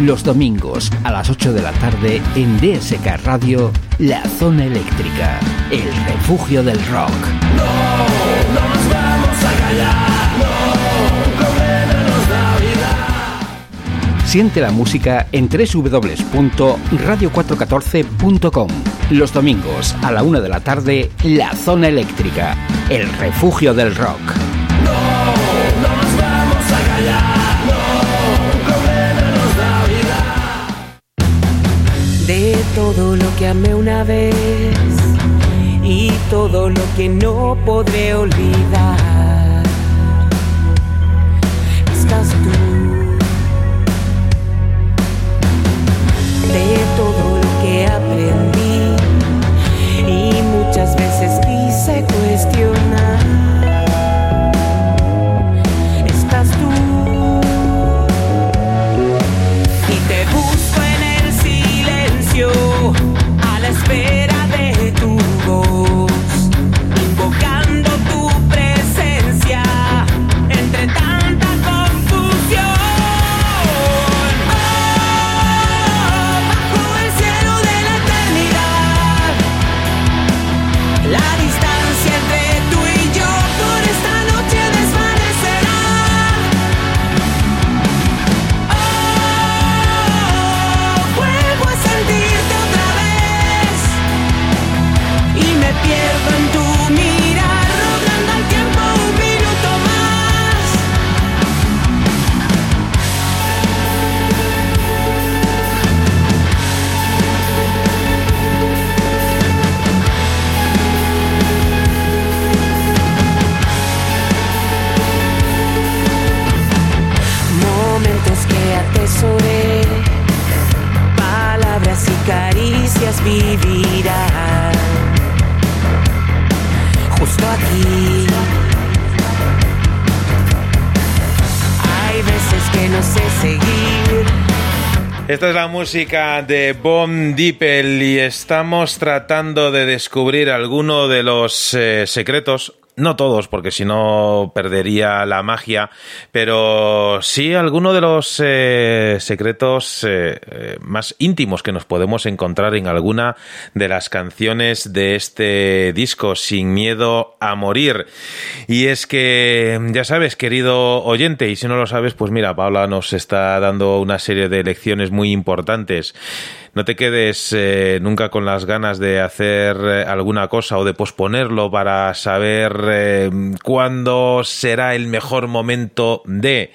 Los domingos a las 8 de la tarde en DSK Radio, La Zona Eléctrica, el refugio del rock. Siente la música en www.radio414.com. Los domingos a la 1 de la tarde, La Zona Eléctrica, el refugio del rock. Que amé una vez y todo lo que no podré olvidar. Esta es la música de Bomb Dippel y estamos tratando de descubrir alguno de los eh, secretos. No todos, porque si no perdería la magia, pero sí alguno de los eh, secretos eh, eh, más íntimos que nos podemos encontrar en alguna de las canciones de este disco, Sin Miedo a Morir. Y es que, ya sabes, querido oyente, y si no lo sabes, pues mira, Paula nos está dando una serie de lecciones muy importantes. No te quedes eh, nunca con las ganas de hacer eh, alguna cosa o de posponerlo para saber eh, cuándo será el mejor momento de...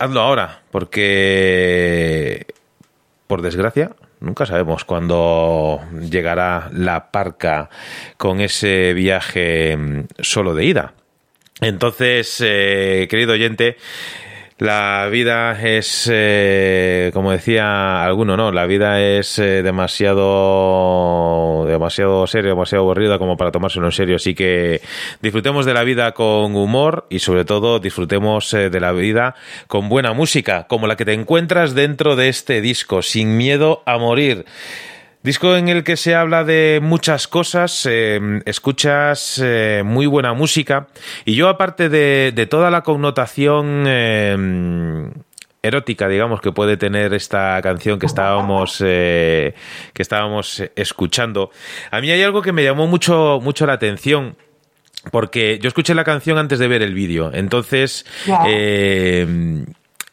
Hazlo ahora, porque por desgracia, nunca sabemos cuándo llegará la parca con ese viaje mm, solo de ida. Entonces, querido oyente, la vida es, eh, como decía alguno, ¿no? La vida es eh, demasiado, demasiado serio, demasiado aburrida como para tomárselo en serio. Así que disfrutemos de la vida con humor y sobre todo disfrutemos eh, de la vida con buena música, como la que te encuentras dentro de este disco, Sin Miedo a Morir. Disco en el que se habla de muchas cosas, eh, escuchas eh, muy buena música y yo aparte de, de toda la connotación eh, erótica, digamos, que puede tener esta canción que estábamos eh, que estábamos escuchando, a mí hay algo que me llamó mucho mucho la atención porque yo escuché la canción antes de ver el vídeo, entonces.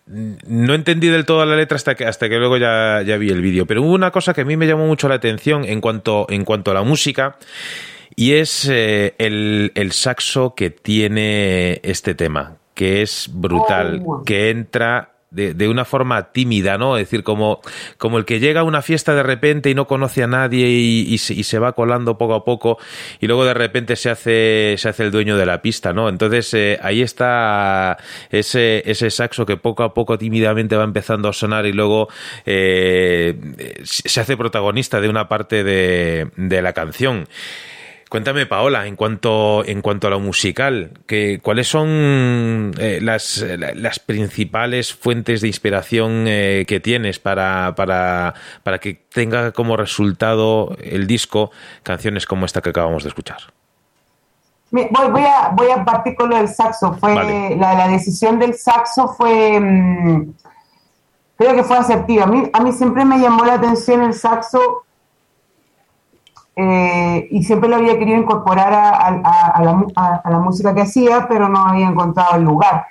No entendí del todo la letra hasta que, hasta que luego ya, ya vi el vídeo. Pero hubo una cosa que a mí me llamó mucho la atención en cuanto, en cuanto a la música. Y es eh, el, el saxo que tiene este tema, que es brutal, Oh. que entra de, una forma tímida, ¿no? Es decir, como, como el que llega a una fiesta de repente y no conoce a nadie y, y se, y se va colando poco a poco y luego de repente se hace, se hace el dueño de la pista, ¿no? Entonces eh, ahí está ese, ese saxo que poco a poco tímidamente va empezando a sonar y luego eh, se hace protagonista de una parte de, de la canción. Cuéntame, Paola, en cuanto, en cuanto a lo musical, que, ¿cuáles son eh, las, la- las principales fuentes de inspiración eh, que tienes para, para, para que tenga como resultado el disco canciones como esta que acabamos de escuchar? Voy, a, voy a partir con lo del saxo. Fue, Vale. la, la decisión del saxo fue, mm, creo que fue asertiva. A mí, a mí siempre me llamó la atención el saxo eh, y siempre lo había querido incorporar a, a- a- la, a la música que hacía, pero no había encontrado el lugar.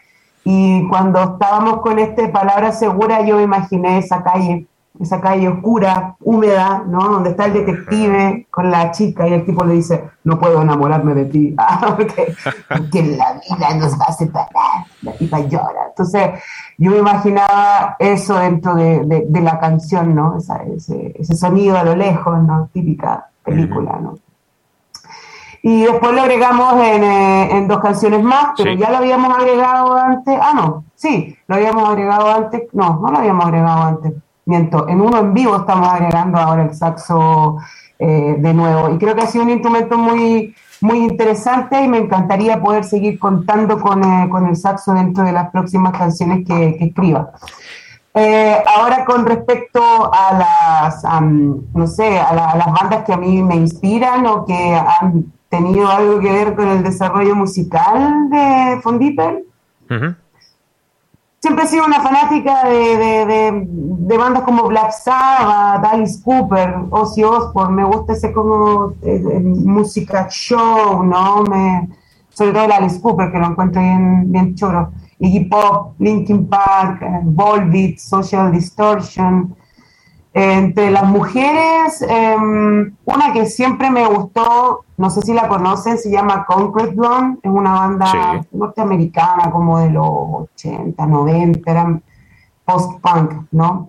Y cuando estábamos con este palabra segura, yo imaginé esa calle esa calle oscura, húmeda, ¿no? Donde está el detective con la chica y el tipo le dice, no puedo enamorarme de ti, Ah, porque, porque la vida nos va a separar. La tipa llora. Entonces, yo me imaginaba eso dentro de, de- de la canción, ¿no? Esa- ese, ese sonido a lo lejos, ¿no? Típica película, ¿no? Y después lo agregamos en, eh, en dos canciones más, pero Sí. ya lo habíamos agregado antes. Ah, no, sí, lo habíamos agregado antes. No, no lo habíamos agregado antes. Miento, en uno en vivo estamos agregando ahora el saxo eh, de nuevo. Y creo que ha sido un instrumento muy, muy interesante y me encantaría poder seguir contando con, eh, con el saxo dentro de las próximas canciones que, que escriba. Eh, ahora con respecto a las, am, no sé, a, la- a las bandas que a mí me inspiran o que han tenido algo que ver con el desarrollo musical de Fondiper, Ujú. siempre he sido una fanática de, de- de- de bandas como Black Sabbath, Alice Cooper, Ozzy Osbourne, me gusta ese como eh, eh, música show, ¿no? Me, sobre todo el Alice Cooper, que lo encuentro bien, bien choro. Iggy Pop, Linkin Park, Volbeat, Social Distortion. Entre las mujeres, em, una que siempre me gustó, no sé si la conocen, se llama Concrete Blonde, es una banda Sí. norteamericana como de los 80, 90, eran post-punk, ¿no?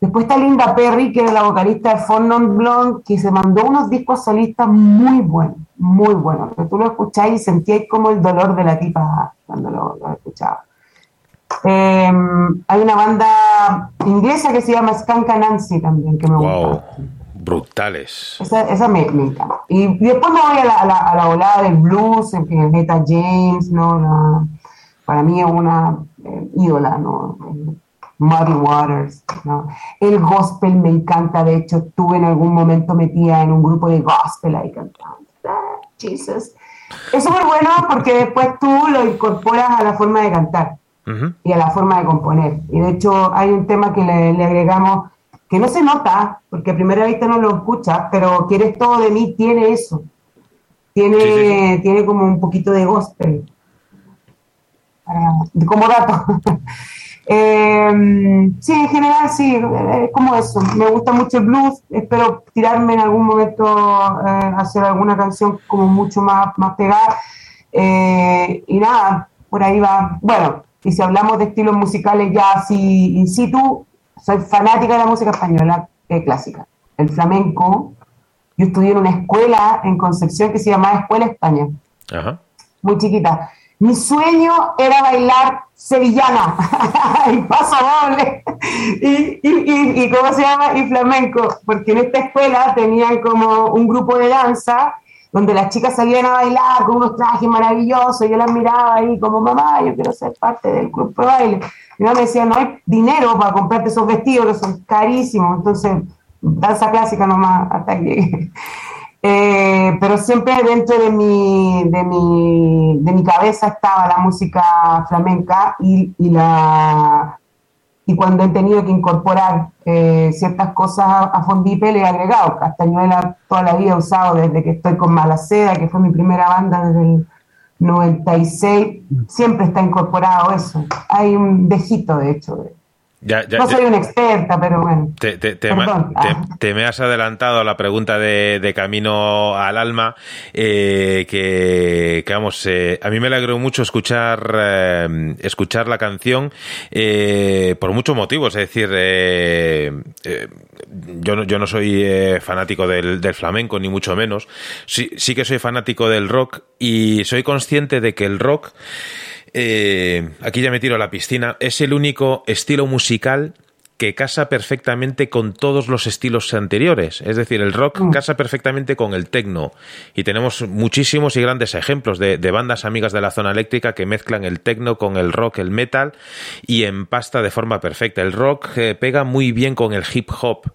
Después está Linda Perry, que era la vocalista de Four Non Blonde, que se mandó unos discos solistas muy buenos, muy buenos. Que tú lo escucháis y sentíais como el dolor de la tipa cuando lo, lo escuchaba. Eh, hay una banda inglesa que se llama Skank Nancy también, que me Wow, gusta. brutales. Esa, esa me, me encanta. Y, y después me voy a la, a la, a la volada del blues, en que Neta James, ¿no? La- para mí es una eh, ídola, ¿no? Muddy Waters, ¿no? El gospel me encanta, de hecho, estuve en algún momento metida en un grupo de gospel ahí cantando. Jesus. Es súper bueno porque después tú lo incorporas a la forma de cantar y a la forma de componer. Y de hecho hay un tema que le, le agregamos que no se nota, porque a primera vista no lo escuchas, pero Quieres todo de mí tiene eso. Tiene, Sí, sí, tiene como un poquito de gospel. Para- como dato. Eh, sí, en general sí, es como eso. Me gusta mucho el blues. Espero tirarme en algún momento eh, hacer alguna canción como mucho más, más pegada. Eh, y nada, por ahí va. Bueno, y si hablamos de estilos musicales ya así in situ, soy fanática de la música española eh, clásica. El flamenco. Yo estudié en una escuela en Concepción que se llamaba Escuela España Ajá. muy chiquita. Mi sueño era bailar sevillana y paso doble y, ¿cómo se llama? Y flamenco, porque en esta escuela tenían como un grupo de danza donde las chicas salían a bailar con unos trajes maravillosos, yo las miraba ahí como mamá, yo quiero ser parte del grupo de baile. Mi mamá me decía, no hay dinero para comprarte esos vestidos que son carísimos, entonces danza clásica nomás hasta que llegué. Eh, pero siempre dentro de mi, de mi, de mi cabeza estaba la música flamenca y, y la y cuando he tenido que incorporar eh, ciertas cosas a, a Fondipe le he agregado. Castañuela toda la vida he usado desde que estoy con Malaceda, que fue mi primera banda desde el 96. Siempre está incorporado eso. Hay un dejito, de hecho. de- Ya, ya, no soy una experta, pero bueno. Te, te- te Perdón. ma- te- Ah. te me has adelantado a la pregunta de, de Camino al Alma, eh, que, que, vamos, eh, a mí me alegró mucho escuchar, eh, escuchar la canción eh, por muchos motivos. Es decir, yo, no, yo no soy fanático del, del flamenco, ni mucho menos. Sí, sí que soy fanático del rock y soy consciente de que el rock eh, aquí ya me tiro a la piscina, es el único estilo musical que casa perfectamente con todos los estilos anteriores. Es decir, el rock casa perfectamente con el techno. Y tenemos muchísimos y grandes ejemplos de, de bandas amigas de la zona eléctrica que mezclan el techno con el rock, el metal y empasta de forma perfecta. El rock eh, pega muy bien con el hip hop.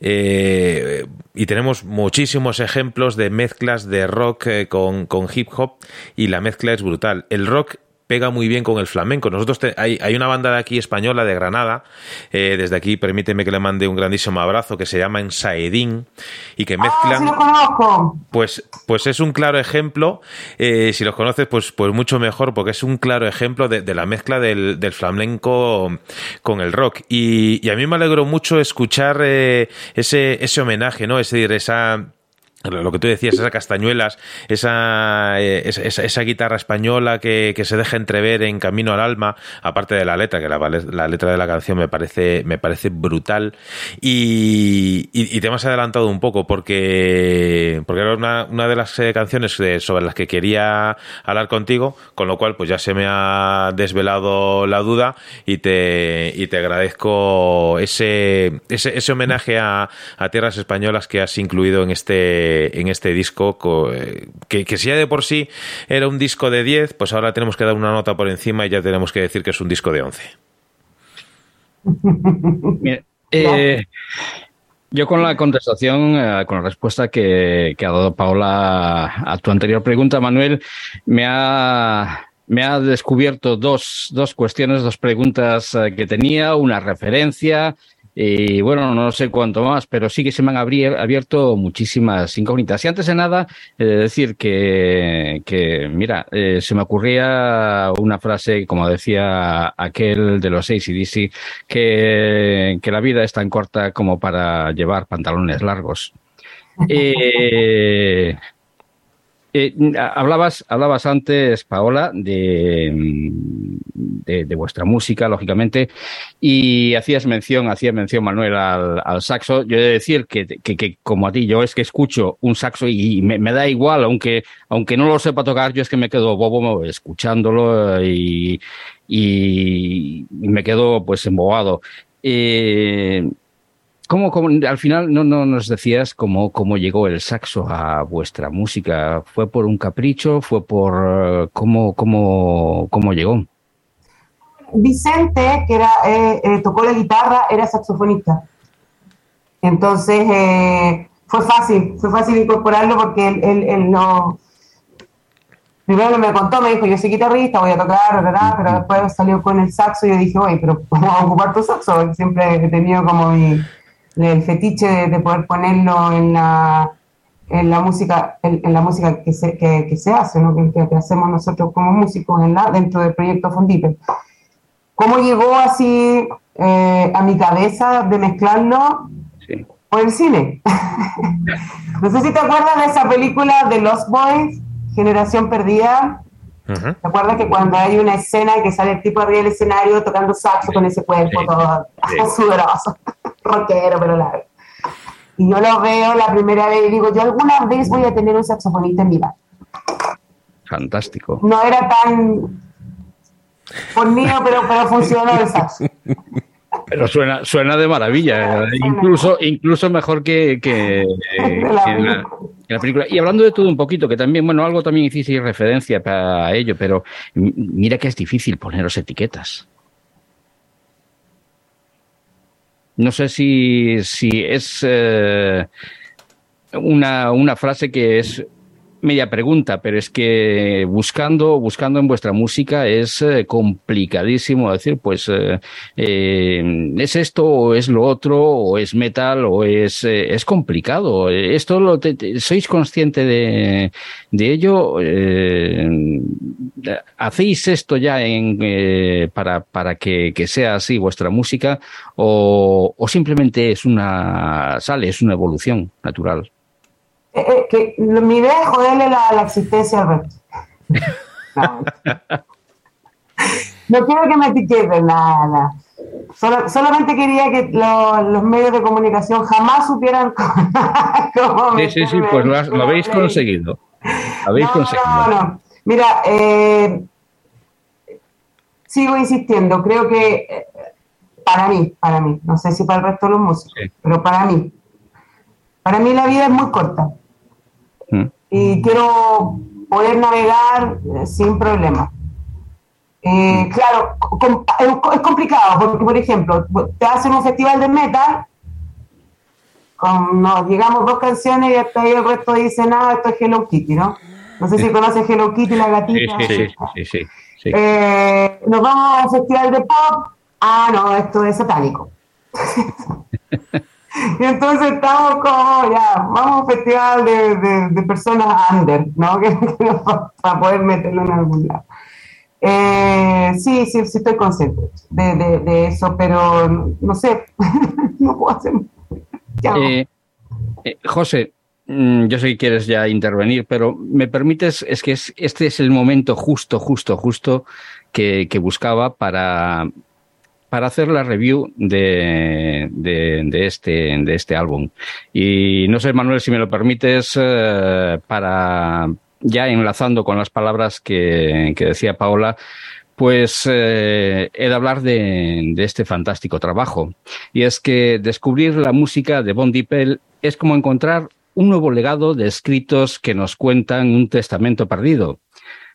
Eh, y tenemos muchísimos ejemplos de mezclas de rock eh, con, con hip hop y la mezcla es brutal. El rock pega muy bien con el flamenco. Nosotros te- hay, hay una banda de aquí española de Granada, eh, desde aquí permíteme que le mande un grandísimo abrazo, que se llama Ensaedín y que Ah, mezclan... sí lo conozco. Pues, pues es un claro ejemplo, eh, si los conoces, pues, pues mucho mejor, porque es un claro ejemplo de, de la mezcla del, del flamenco con el rock. Y, y a mí me alegró mucho escuchar eh, ese, ese homenaje, ¿no? Es decir, esa lo que tú decías, esas castañuelas, esa, eh, esa, esa- guitarra española que, se deja entrever en Camino al Alma, aparte de la letra, que la, la letra de la canción me parece, me parece brutal. Y, y- y te hemos adelantado un poco porque, porque era una, una de las eh, canciones de- sobre las que quería hablar contigo, con lo cual pues ya se me ha desvelado la duda y te, y te agradezco ese, ese, ese homenaje a, a tierras españolas que has incluido en este, en este disco, co- eh, que, que si ya de por sí era un disco de 10, pues ahora tenemos que dar una nota por encima y ya tenemos que decir que es un disco de 11. Mira, eh, yo con la contestación, eh, con la respuesta que, que ha dado Paola a tu anterior pregunta, Manuel, me ha, me ha descubierto dos, dos cuestiones, dos preguntas eh, que tenía, una referencia y bueno, no sé cuánto más, pero sí que se me han abierto muchísimas incógnitas. Y antes de nada, eh, decir que, que mira, eh, se me ocurría una frase, como decía aquel de los ACDC, que, que la vida es tan corta como para llevar pantalones largos. Eh, eh, hablabas, hablabas antes, Paola, de, de, vuestra música, lógicamente, y hacías mención, hacía mención Manuel al, al saxo. Yo he de decir que, que, como a ti, yo es que escucho un saxo y me, da igual, aunque, aunque no lo sepa tocar, yo es que me quedo bobo escuchándolo y, y, y me quedo pues embobado. Eh, ¿Cómo, cómo- al final no, no nos decías cómo, cómo llegó el saxo a vuestra música? ¿Fue por un capricho? ¿Fue por eh, cómo, cómo, cómo llegó? Vicente, que era, eh, eh, tocó la guitarra, era saxofonista. Entonces eh, fue fácil, fue fácil incorporarlo porque él, él- él no. Primero me contó, me dijo, yo soy guitarrista, voy a tocar, ¿verdad? pero después salió con el saxo y yo dije, oye, pero ¿cómo a ocupar tu saxo? Siempre he tenido como mi, el fetiche de, de poder ponerlo en la, en la música, en, en la música que se, que, que se hace, ¿no? que, que hacemos nosotros como músicos en la, dentro del proyecto Fondipe. ¿Cómo llegó así eh, a mi cabeza de mezclarlo? Sí. Por el cine. no sé si te acuerdas de esa película de Lost Boys, Generación Perdida. ¿Te acuerdas que cuando hay una escena que sale el tipo arriba del escenario tocando saxo con ese cuerpo Sí. todo Sí. sudoroso, rockero, pero largo? Y yo lo veo la primera vez y digo, yo alguna vez voy a tener un saxofonista en mi vida. Fantástico. No era tan fornido, pero, pero funcionó el saxo. Pero suena, suena de maravilla, eh, incluso, incluso mejor que, que, la, que la película. Y hablando de todo un poquito, que también, bueno, algo también hiciste referencia para ello, pero mira que es difícil poneros etiquetas. No sé si, si es eh, una, una frase que es media pregunta, pero es que buscando, buscando en vuestra música es eh, complicadísimo decir, pues, eh, eh, ¿es esto o es lo otro o es metal o es, eh, es complicado? ¿Esto lo te- sois consciente de, de ello? Eh, ¿Hacéis esto ya en, para, para que, que sea así vuestra música o, o simplemente es una, sale, es una evolución natural? Eh, eh, que mi idea es joderle la, la existencia al resto. No. No quiero que me etiqueten, nada, nada. Solo- solamente quería que lo- los medios de comunicación jamás supieran cómo Sí, sí, sí, pues lo, has- habéis conseguido. Lo habéis no, conseguido. No, no. Mira, eh, sigo insistiendo, creo que eh, para mí, para mí, no sé si para el resto de los músicos, Sí. pero para mí, para mí la vida es muy corta. Y quiero poder navegar eh, sin problema. Eh, claro, com- es complicado porque, por ejemplo, te hacen un festival de metal, con, nos llegamos dos canciones y hasta ahí el resto dice, nada, esto es Hello Kitty, ¿no? No sé si conoces Hello Kitty, la gatita. sí, sí, sí, sí. Sí. Eh, nos vamos a un festival de pop. Ah, no, esto es satánico. y entonces estamos como, ya, vamos a un festival de, de- personas under, ¿no? Para poder meterlo en algún lado. Eh, sí, sí, sí estoy consciente de, de- eso, pero no, sé, no puedo hacer. Eh, eh, José, mm, yo sé que quieres ya intervenir, pero me permites, es que es- este es el momento justo, justo, justo que, que buscaba para, para hacer la review de, de, este, de este álbum. Y no sé, Manuel, si me lo permites, eh, para ya enlazando con las palabras que, decía Paola, pues eh, he de hablar de, este fantástico trabajo. Y es que descubrir la música de Bon Dipel es como encontrar un nuevo legado de escritos que nos cuentan un testamento perdido.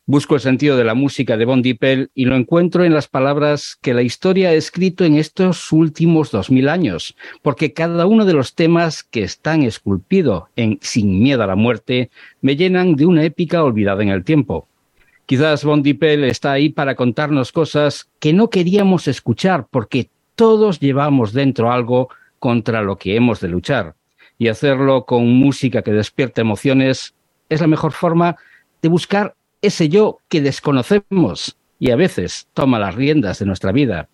Busco el sentido de la música de Bon Dipel y lo encuentro en las palabras que la historia ha escrito en estos últimos dos mil años, porque cada uno de los temas que están esculpidos en Sin miedo a la muerte me llenan de una épica olvidada en el tiempo. Quizás Bon Dipel está ahí para contarnos cosas que no queríamos escuchar porque todos llevamos dentro algo contra lo que hemos de luchar. Y hacerlo con música que despierte emociones es la mejor forma de buscar ese yo que desconocemos y a veces toma las riendas de nuestra vida.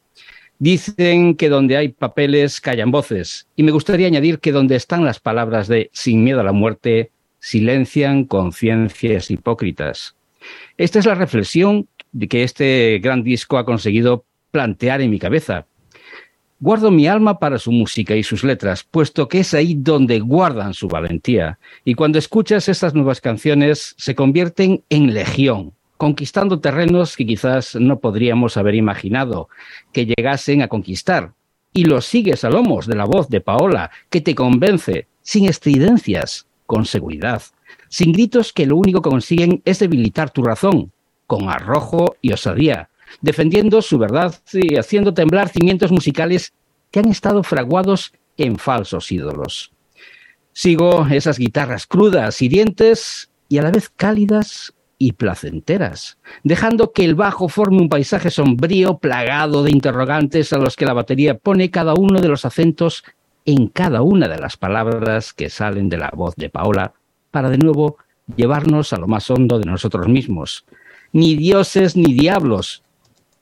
Dicen que donde hay papeles callan voces, y me gustaría añadir que donde están las palabras de sin miedo a la muerte, silencian conciencias hipócritas. Esta es la reflexión que este gran disco ha conseguido plantear en mi cabeza. Guardo mi alma para su música y sus letras, puesto que es ahí donde guardan su valentía. Y cuando escuchas estas nuevas canciones, se convierten en legión, conquistando terrenos que quizás no podríamos haber imaginado que llegasen a conquistar. Y los sigues a lomos de la voz de Paola, que te convence, sin estridencias, con seguridad, sin gritos que lo único que consiguen es debilitar tu razón, con arrojo y osadía, defendiendo su verdad y haciendo temblar cimientos musicales que han estado fraguados en falsos ídolos. Sigo esas guitarras crudas, hirientes y a la vez cálidas y placenteras, dejando que el bajo forme un paisaje sombrío plagado de interrogantes a los que la batería pone cada uno de los acentos en cada una de las palabras que salen de la voz de Paola para de nuevo llevarnos a lo más hondo de nosotros mismos. Ni dioses ni diablos.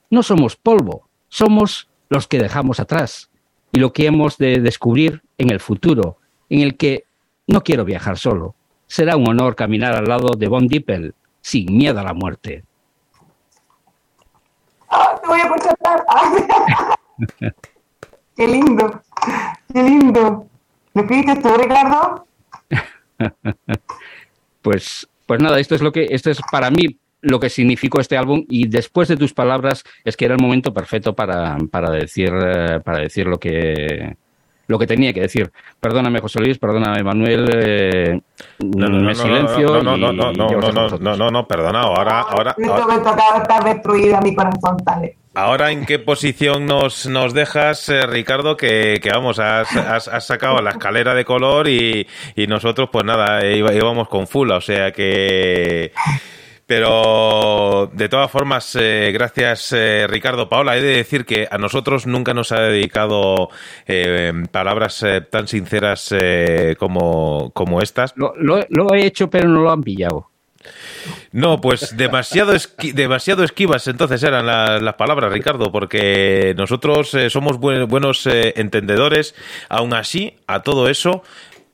No somos polvo, somos los que dejamos atrás y lo que hemos de descubrir en el futuro, en el que no quiero viajar solo. Será un honor caminar al lado de Von Dippel, sin miedo a la muerte. Ah, te voy a. Ah. qué lindo, qué lindo. ¿Lo escribiste tú, Ricardo? Pues, pues nada, esto es lo que, esto es para mí lo que significó este álbum y después de tus palabras es que era el momento perfecto para, para decir eh, para decir lo que lo que tenía que decir. Perdóname, José Luis, perdóname, Manuel. eh, No, no, no, me no, silencio. no, no, no, no, no, no, no, perdona, ahora, ahora, En ahora, momento acaba de estar destruida mi corazón, dale. ahora en qué posición nos, nos dejas, eh, Ricardo, que, que vamos, has, has, has sacado la escalera de color y, y nosotros, pues nada, íbamos con full, o sea que... Pero de todas formas, eh, gracias eh, Ricardo. Paola, he de decir que a nosotros nunca nos ha dedicado eh, palabras eh, tan sinceras eh, como, como estas. Lo, lo- lo he hecho, pero no lo han pillado. No, pues demasiado, esqui- demasiado esquivas entonces eran la- las palabras, Ricardo, porque nosotros eh, somos buen- buenos eh, entendedores. Aún así, a todo eso,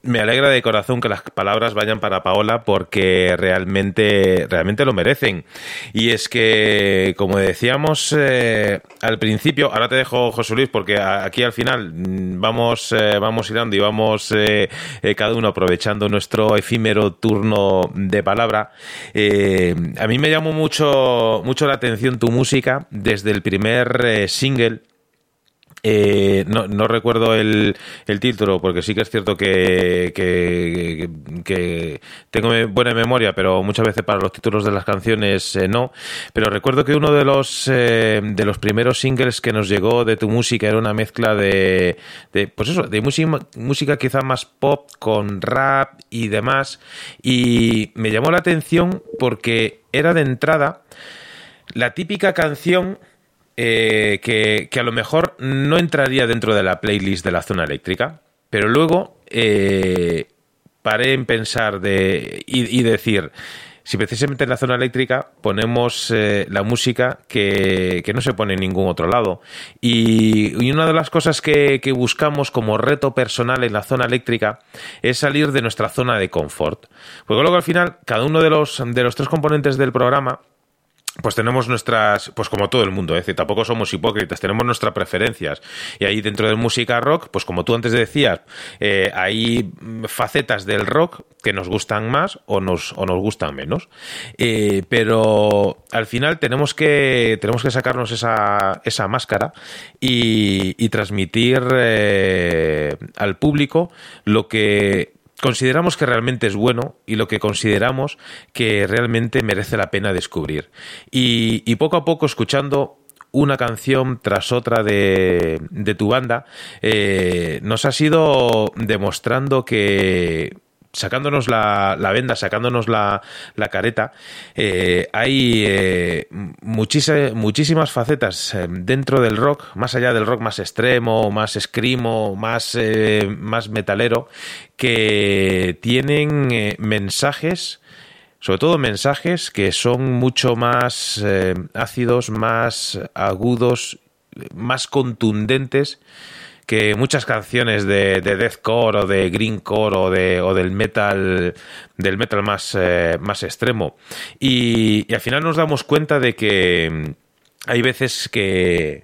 me alegra de corazón que las palabras vayan para Paola porque realmente, realmente lo merecen. Y es que, como decíamos eh, al principio, ahora te dejo, José Luis, porque aquí al final mm, vamos, eh, vamos irando y vamos eh, eh, cada uno aprovechando nuestro efímero turno de palabra. Eh, a mí me llamó mucho, mucho la atención tu música desde el primer single. Eh, no, no recuerdo el, título porque sí que es cierto que, que, que tengo buena memoria, pero muchas veces para los títulos de las canciones eh, no. Pero recuerdo que uno de los eh, de los primeros singles que nos llegó de tu música era una mezcla de, de pues eso, de música, música quizá más pop con rap y demás. Y me llamó la atención porque era de entrada la típica canción eh, que, a lo mejor no entraría dentro de la playlist de la zona eléctrica, pero luego eh, paré en pensar de, y, y decir, si precisamente en la zona eléctrica ponemos eh, la música que, que no se pone en ningún otro lado. Y, y una de las cosas que, que buscamos como reto personal en la zona eléctrica es salir de nuestra zona de confort. Porque luego al final, cada uno de los, de los tres componentes del programa pues tenemos nuestras, pues como todo el mundo, es decir, tampoco somos hipócritas, tenemos nuestras preferencias. Y ahí dentro de música rock, pues como tú antes decías, eh, hay facetas del rock que nos gustan más o nos, o nos gustan menos. Eh, pero al final tenemos que, tenemos que sacarnos esa, esa máscara y, y transmitir eh, al público lo que consideramos que realmente es bueno y lo que consideramos que realmente merece la pena descubrir. Y, poco a poco, escuchando una canción tras otra de, de tu banda, eh, nos has ido demostrando que sacándonos la, la venda, sacándonos la, la careta, eh, hay eh, muchísimas, facetas eh, dentro del rock, más allá del rock más extremo, más escrimo, más, más metalero, que tienen mensajes sobre todo mensajes que son mucho más ácidos, más agudos, más contundentes que muchas canciones de, de deathcore o de greencore o de o del metal del metal más eh, más extremo y, al final nos damos cuenta de que hay veces que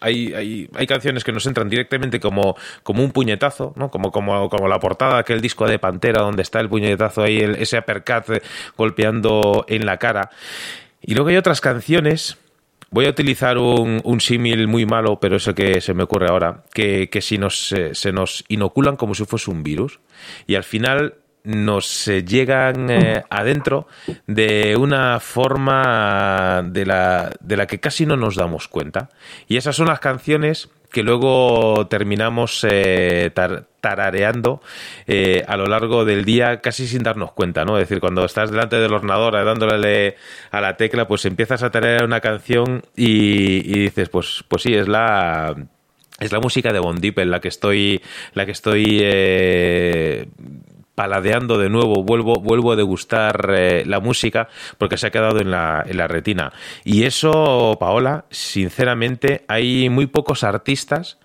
hay, hay, hay, canciones que nos entran directamente como, como un puñetazo, ¿no? Como, como, como la portada aquel disco de Pantera, donde está el puñetazo ahí, el, ese uppercut golpeando en la cara. Y luego hay otras canciones. Voy a utilizar un, un símil muy malo, pero es el que se me ocurre ahora, que, que si nos, eh, se nos inoculan como si fuese un virus. Y al final nos eh, llegan eh, adentro de una forma de la, de la que casi no nos damos cuenta. Y esas son las canciones que luego terminamos eh, tar, tarareando eh, a lo largo del día casi sin darnos cuenta, ¿no? Es decir, cuando estás delante del ordenador dándole a la tecla, pues empiezas a tararear una canción y, dices, pues, pues sí, es la es la música de Bon la que estoy la que estoy eh, paladeando de nuevo, vuelvo, vuelvo a degustar eh, la música porque se ha quedado en la, en la retina. Y eso, Paola, sinceramente, hay muy pocos artistas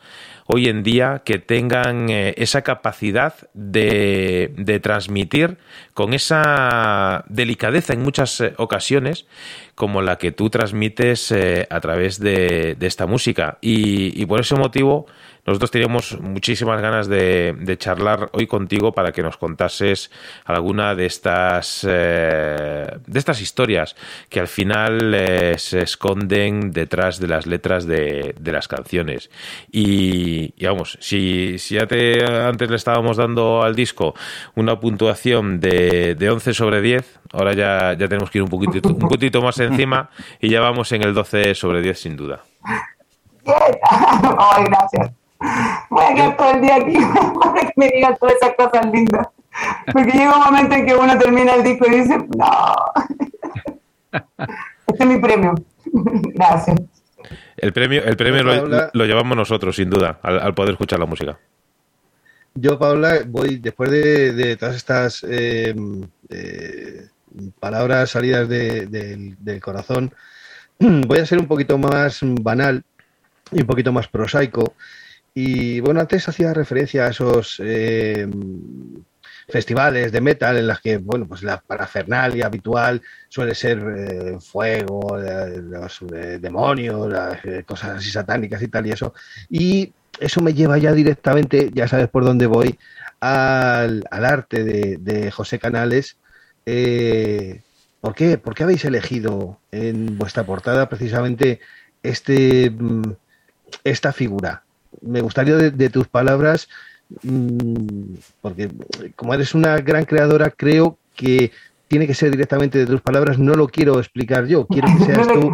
hoy en día que tengan eh, esa capacidad de, de, transmitir con esa delicadeza en muchas eh, ocasiones como la que tú transmites a través de, de esta música. Y, por ese motivo nosotros teníamos muchísimas ganas de, de, charlar hoy contigo para que nos contases alguna de estas eh, de estas historias que al final eh, se esconden detrás de las letras de, las canciones. Y, y, vamos, si, si ya te antes le estábamos dando al disco una puntuación de, de 11 sobre 10, ahora ya, ya tenemos que ir un poquitito, un poquitito más encima y ya vamos en el 12 sobre 10 sin duda. Gracias. Voy a quedar todo el día aquí para que me digan todas esas cosas lindas. Porque llega un momento en que uno termina el disco y dice, no. Este es mi premio. Gracias. El premio, el premio lo, lo, llevamos nosotros, sin duda, al, al, poder escuchar la música. Yo, Paula, voy, después de, de todas estas eh, eh, palabras salidas de, de, del corazón, voy a ser un poquito más banal y un poquito más prosaico. Y bueno, antes hacía referencia a esos eh, festivales de metal en las que, bueno, pues la parafernalia habitual suele ser eh, fuego, los eh, demonios, las cosas así satánicas y tal y eso. Y eso me lleva ya directamente, ya sabes por dónde voy, al, al arte de, de, José Canales. ¿por, qué? ¿Por qué habéis elegido en vuestra portada precisamente este, mm, esta figura? Me gustaría de, de tus palabras mm, porque como eres una gran creadora, creo que tiene que ser directamente de tus palabras, no lo quiero explicar yo, quiero que seas tú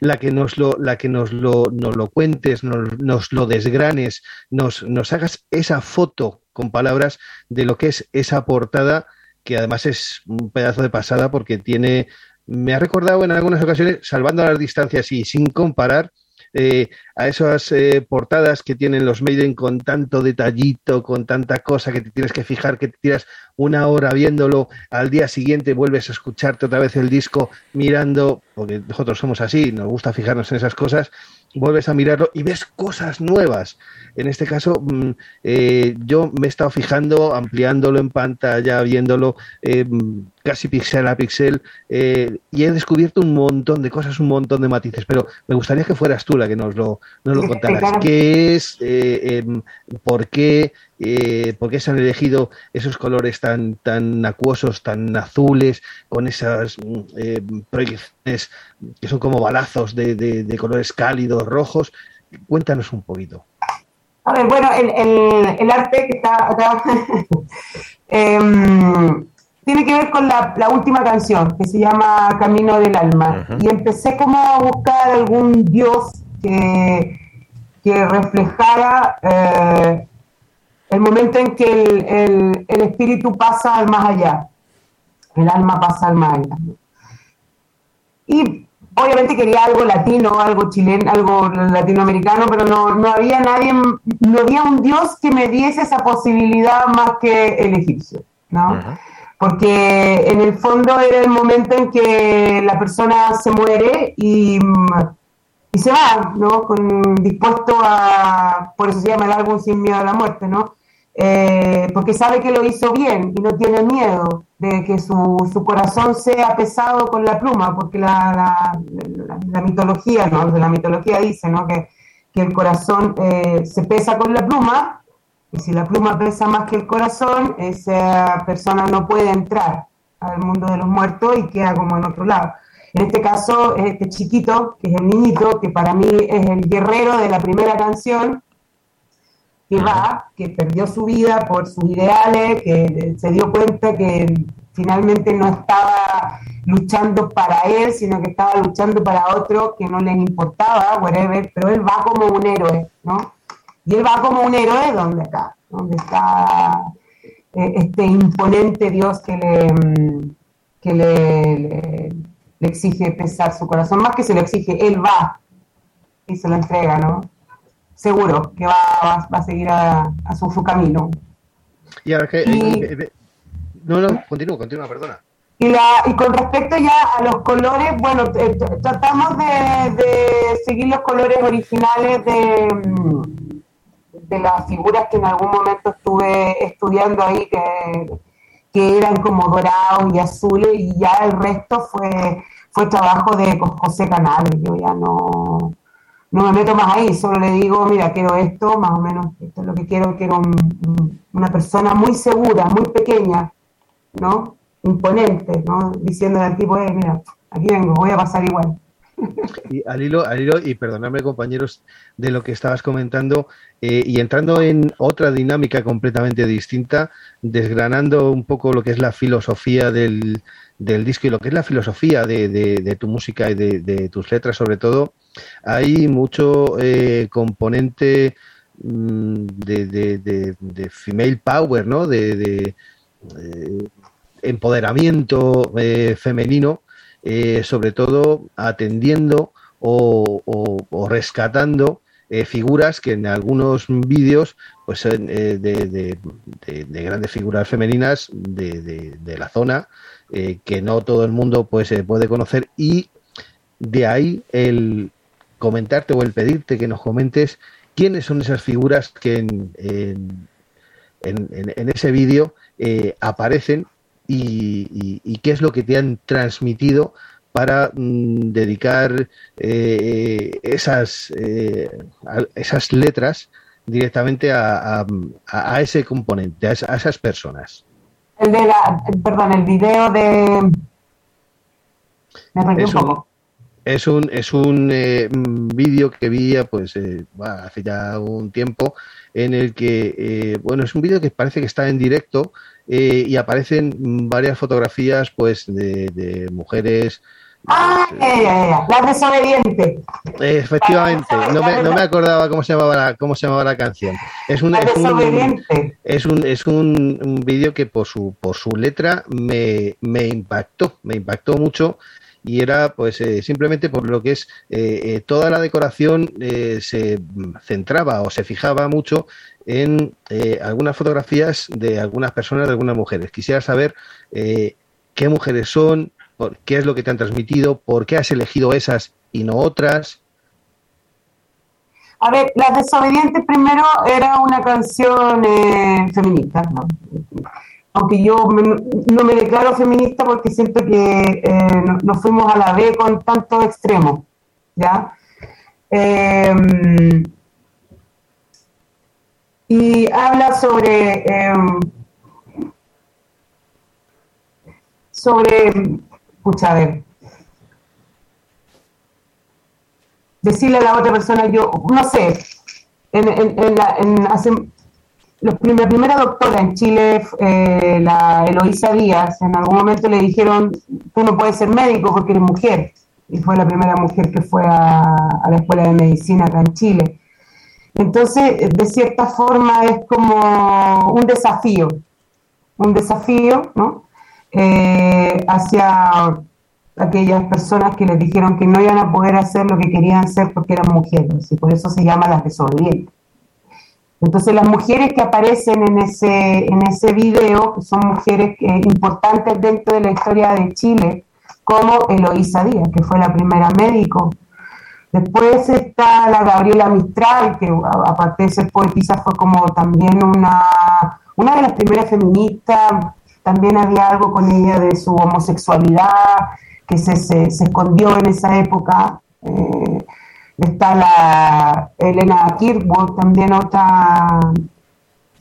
la que nos lo, la que nos lo, nos lo cuentes, nos, nos lo desgranes, nos, nos hagas esa foto con palabras de lo que es esa portada, que además es un pedazo de pasada porque tiene me ha recordado en algunas ocasiones, salvando las distancias y sin comparar, eh, a esas eh, portadas que tienen los Maiden con tanto detallito, con tanta cosa que te tienes que fijar, que te tiras una hora viéndolo, al día siguiente vuelves a escucharte otra vez el disco mirando, porque nosotros somos así, nos gusta fijarnos en esas cosas, vuelves a mirarlo y ves cosas nuevas. En este caso, mm, eh, yo me he estado fijando, ampliándolo en pantalla, viéndolo eh, casi pixel a pixel, eh, y he descubierto un montón de cosas, un montón de matices, pero me gustaría que fueras tú la que nos lo, nos lo contaras. ¿Qué es? em, ¿Por qué? Eh, ¿Por qué se han elegido esos colores tan, tan acuosos, tan azules, con esas mm, eh, proyecciones que son como balazos de, de- de colores cálidos, rojos? Cuéntanos un poquito. A ver, bueno, el, el- el arte que está acá em, tiene que ver con la, la última canción que se llama Camino del Alma. Y empecé como a buscar algún dios que, que reflejara eh, el momento en que el, el- el espíritu pasa al más allá, el alma pasa al más allá. Y obviamente quería algo latino, algo chileno, algo latinoamericano, pero no, no había nadie, no había un dios que me diese esa posibilidad más que el egipcio, ¿no? Ujú. Porque en el fondo era el momento en que la persona se muere y, y se va, ¿no? Con, dispuesto a, por eso se llama el álbum Sin Miedo a la Muerte, ¿no? Eh, porque sabe que lo hizo bien y no tiene miedo de que su, su corazón sea pesado con la pluma, porque la, la, la- la mitología, ¿no? La mitología dice, ¿no? Que, que el corazón eh, se pesa con la pluma y si la pluma pesa más que el corazón, esa persona no puede entrar al mundo de los muertos y queda como en otro lado. En este caso, este chiquito, que es el niñito, que para mí es el guerrero de la primera canción, que va, que perdió su vida por sus ideales, que se dio cuenta que finalmente no estaba luchando para él, sino que estaba luchando para otro que no les importaba, whatever, pero él va como un héroe, ¿no? Y él va como un héroe donde acá, donde está eh, este imponente Dios que le, mm, que le, le- le exige pesar su corazón, más que se lo exige, él va y se lo entrega, ¿no? Seguro que va, va, va a seguir a, a su, su camino. Y ahora que... Y- eh, eh, no, no, continúa, continúa, perdona. Y, la, y con respecto ya a los colores, bueno, tratamos de, de seguir los colores originales de, mm, de las figuras que en algún momento estuve estudiando ahí, que, que eran como dorados y azules, y ya el resto fue, fue trabajo de Jo- José Canales. Yo ya no, no me meto más ahí, solo le digo, mira, quiero esto, más o menos, esto es lo que quiero, quiero un- una persona muy segura, muy pequeña, ¿no? Imponente, ¿no? Diciéndole al tipo, eh, mira, aquí vengo, voy a pasar igual. Y al hilo, al hilo, y perdonadme compañeros de lo que estabas comentando, eh, y entrando en otra dinámica completamente distinta, desgranando un poco lo que es la filosofía del, del disco y lo que es la filosofía de, de- tu música y de, tus letras sobre todo, hay mucho eh, componente mm, de, female power, ¿no? De, de, eh, empoderamiento eh, femenino eh, sobre todo atendiendo o, rescatando eh, figuras que en algunos vídeos, pues eh, de, de- de- de grandes figuras femeninas de, la zona, eh, que no todo el mundo pues puede conocer. Y de ahí el comentarte o el pedirte que nos comentes quiénes son esas figuras que en, en- en- en- ese vídeo aparecen y, y- y qué es lo que te han transmitido para mm, dedicar eh, esas, eh, a- esas letras directamente a, a- a- ese componente, a, esa- a esas personas. El de la, perdón, el video de... Me Es un- poco. Es un, es un eh, vídeo que vi pues, eh, bueno, hace ya un tiempo en el que, bueno, es un vídeo que parece que está en directo eh, y aparecen varias fotografías pues de, de mujeres. Ah, la desobediente. efectivamente, no me, no me acordaba cómo se llamaba la, cómo se llamaba la canción. Es un, La es un, es un, es un, un vídeo que por su, por su letra me, me impactó, me impactó mucho y era pues eh, simplemente por lo que es eh, eh, toda la decoración eh, se centraba o se fijaba mucho en eh, algunas fotografías de algunas personas, de algunas mujeres. Quisiera saber eh, qué mujeres son, qué es lo que te han transmitido, por qué has elegido esas y no otras. A ver, Las Desobedientes primero era una canción eh, feminista, ¿no? Aunque yo no me declaro feminista porque siento que no- nos fuimos a la B con tantos extremos, ¿ya? Eh, y habla sobre eh, sobre, escucha, a ver, decirle a la otra persona, yo, no sé, en, en, en la, en hace, la primera doctora en Chile, eh, la Eloísa Díaz, en algún momento le dijeron, tú no puedes ser médico porque eres mujer. Y fue la primera mujer que fue a la escuela de medicina acá en Chile. Entonces, de cierta forma, es como un desafío, un desafío, ¿no? Eh, hacia aquellas personas que les dijeron que no iban a poder hacer lo que querían hacer porque eran mujeres, y por eso se llama las desobedientes. Entonces las mujeres que aparecen en ese, en ese video, que son mujeres eh, importantes dentro de la historia de Chile, como Eloísa Díaz, que fue la primera médico. Después está la Gabriela Mistral, que aparte de ser poetisa fue como también una, una de las primeras feministas, también había algo con ella de su homosexualidad, que se, se, escondió en esa época. Eh, está la Elena Kirchberg, también otra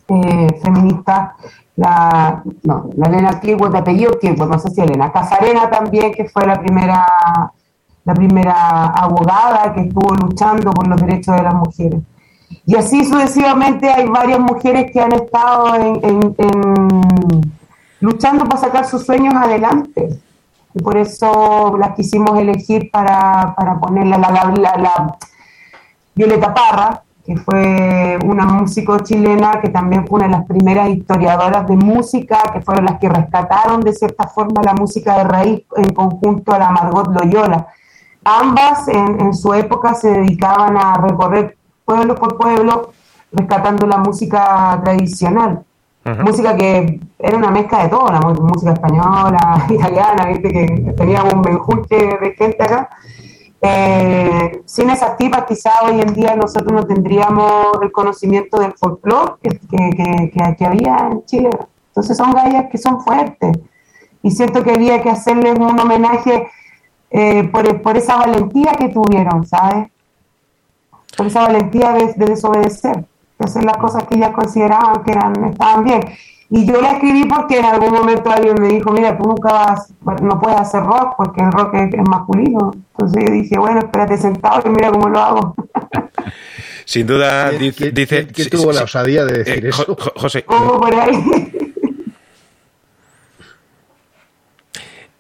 eh, feminista, la, no, la Elena Kirchberg de apellido Kirchberg, no sé si Elena, Casarena también, que fue la primera, la primera abogada que estuvo luchando por los derechos de las mujeres. Y así sucesivamente hay varias mujeres que han estado en, en- en- luchando para sacar sus sueños adelante. Y por eso las quisimos elegir para, para ponerle la, la, la- la Violeta Parra, que fue una músico chilena que también fue una de las primeras historiadoras de música, que fueron las que rescataron de cierta forma la música de raíz en conjunto a la Margot Loyola. Ambas en, en su época se dedicaban a recorrer pueblo por pueblo rescatando la música tradicional. Música que era una mezcla de todo, la música española, italiana, viste que teníamos un menjunje de gente acá. Eh, sin esas tipas, quizá hoy en día nosotros no tendríamos el conocimiento del folclore que, que, que- que- que había en Chile. Entonces son gallas que son fuertes. Y siento que había que hacerles un homenaje eh, por, por esa valentía que tuvieron, ¿sabes? Por esa valentía de, de desobedecer, de hacer las cosas que ellas consideraban que eran, estaban bien. Y yo la escribí porque en algún momento alguien me dijo, mira, tú nunca vas, no puedes hacer rock porque el rock es, es masculino. Entonces yo dije, bueno, espérate sentado y mira cómo lo hago. Sin duda, ¿Quién- dice. quién- dice quién- tuvo sí, la osadía de decir eh, eso? Jo- Jo- José, Como por ahí.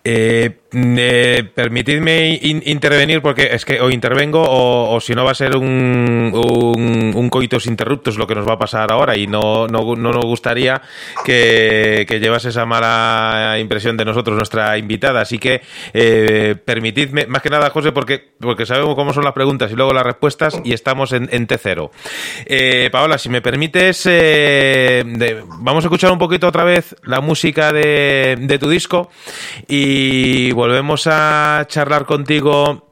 Eh, permitidme in- intervenir porque es que o intervengo o, si no va a ser un, un, un coitus interruptus lo que nos va a pasar ahora y no, no, no nos gustaría que, que llevase esa mala impresión de nosotros nuestra invitada. Así que eh, permitidme, más que nada José, porque, porque sabemos cómo son las preguntas y luego las respuestas y estamos en, en T0. Eh, Paola, si me permites, eh, vamos a escuchar un poquito otra vez la música de, de tu disco y volvemos a charlar contigo.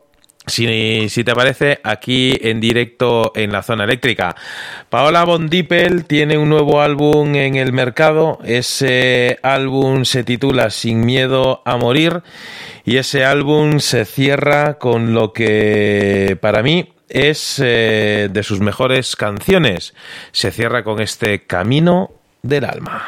Si, si te parece, aquí en directo en la zona eléctrica. Paola Bondipel tiene un nuevo álbum en el mercado. Ese álbum se titula Sin miedo a morir. Y ese álbum se cierra con lo que para mí es eh, de sus mejores canciones. Se cierra con este Camino del Alma.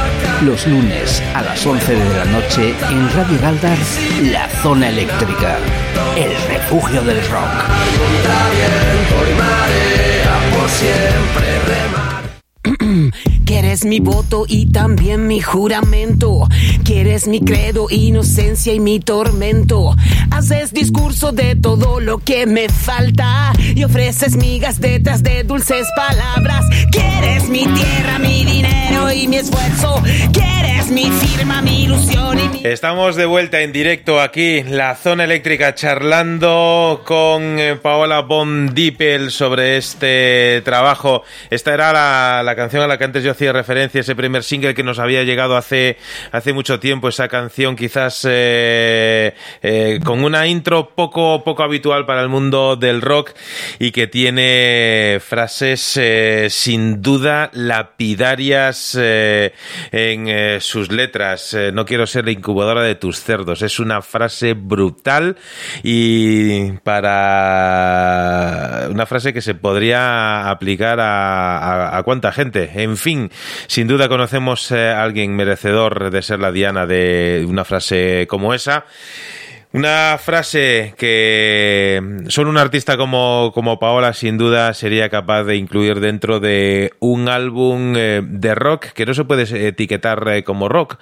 Los lunes a las 11 de la noche en Radio Galdar, La Zona Eléctrica, el refugio del rock. Quieres mi voto y también mi juramento. Quieres mi credo, inocencia y mi tormento. Haces discurso de todo lo que me falta y ofreces migas detrás de dulces palabras. Quieres mi tierra, mi dinero y mi esfuerzo. Quieres mi firma, mi ilusión y mi... Estamos de vuelta en directo aquí, la zona eléctrica, charlando con eh, Paola Von Dippel sobre este trabajo. Esta era la, la canción a la que antes yo hacía referencia, ese primer single que nos había llegado hace, hace mucho tiempo, esa canción quizás eh, eh, con una intro poco, poco habitual para el mundo del rock y que tiene frases eh, sin duda lapidarias eh, en eh, sus letras. No quiero ser la incubadora de tus cerdos. Es una frase brutal y para una frase que se podría aplicar a, a, a cuánta gente. En fin, sin duda conocemos a alguien merecedor de ser la diana de una frase como esa. Una frase que solo un artista como, como Paola sin duda sería capaz de incluir dentro de un álbum eh, de rock que no se puede etiquetar eh, como rock.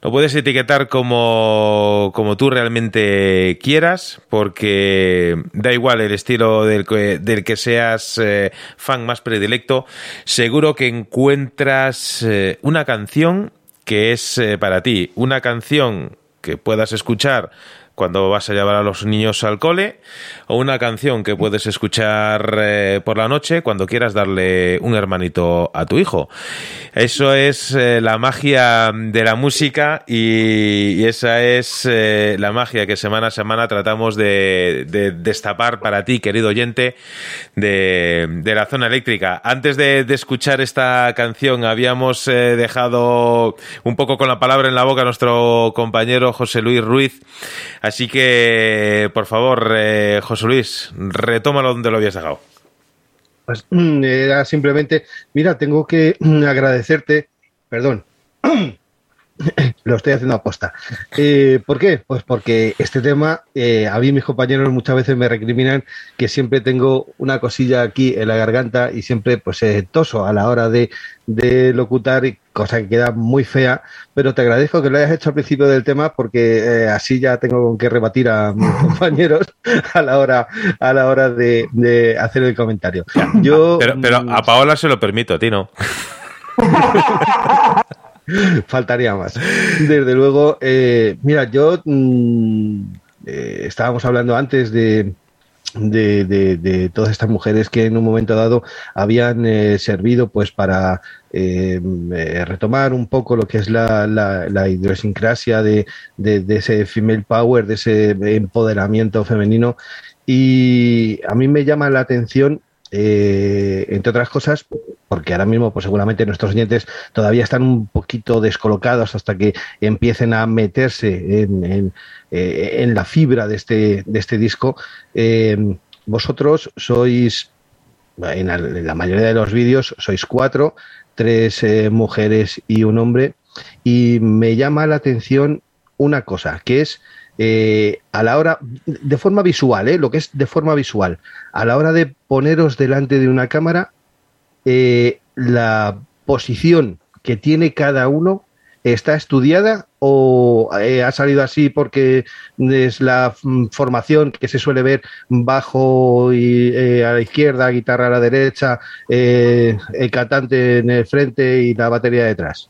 No puedes etiquetar como, como tú realmente quieras porque da igual el estilo del que, del que seas eh, fan más predilecto. Seguro que encuentras una canción que es para ti, una canción que puedas escuchar cuando vas a llevar a los niños al cole, o una canción que puedes escuchar eh, por la noche cuando quieras darle un hermanito a tu hijo. Eso es eh, la magia de la música y, esa es eh, la magia que semana a semana tratamos de, de destapar para ti, querido oyente, de, de la zona eléctrica. Antes de, de escuchar esta canción habíamos dejado un poco con la palabra en la boca a nuestro compañero José Luis Ruiz. Así que, por favor, eh, José Luis, retómalo donde lo habías dejado. Pues mm, era simplemente, mira, tengo que mm, agradecerte, perdón, lo estoy haciendo aposta. Eh, ¿Por qué? Pues porque este tema, eh, a mí mis compañeros muchas veces me recriminan que siempre tengo una cosilla aquí en la garganta y siempre pues eh, toso a la hora de, de locutar, cosa que queda muy fea, pero te agradezco que lo hayas hecho al principio del tema porque eh, así ya tengo con qué rebatir a mis compañeros a la hora, a la hora de, de hacer el comentario. Yo, Pero, pero mm, a Paola se lo permito, a ti no. Faltaría más. Desde luego, eh, mira, yo mm, eh, estábamos hablando antes de, de, de- todas estas mujeres que en un momento dado habían eh, servido pues para eh, eh, retomar un poco lo que es la, la- la idiosincrasia de- de ese female power, de ese empoderamiento femenino. Y a mí me llama la atención, eh, entre otras cosas, porque ahora mismo, pues seguramente nuestros oyentes todavía están un poquito descolocados hasta que empiecen a meterse en, en, eh, la fibra de este, de este disco. Eh, vosotros sois, en la, en la mayoría de los vídeos, sois cuatro, tres mujeres y un hombre, y me llama la atención una cosa, que es eh, a la hora, de forma visual, ¿eh? lo que es de forma visual, a la hora de poneros delante de una cámara, eh, la posición que tiene cada uno está estudiada o eh, ha salido así porque es la mm, formación que se suele ver bajo y eh, a la izquierda, guitarra a la derecha, eh, el cantante en el frente y la batería detrás.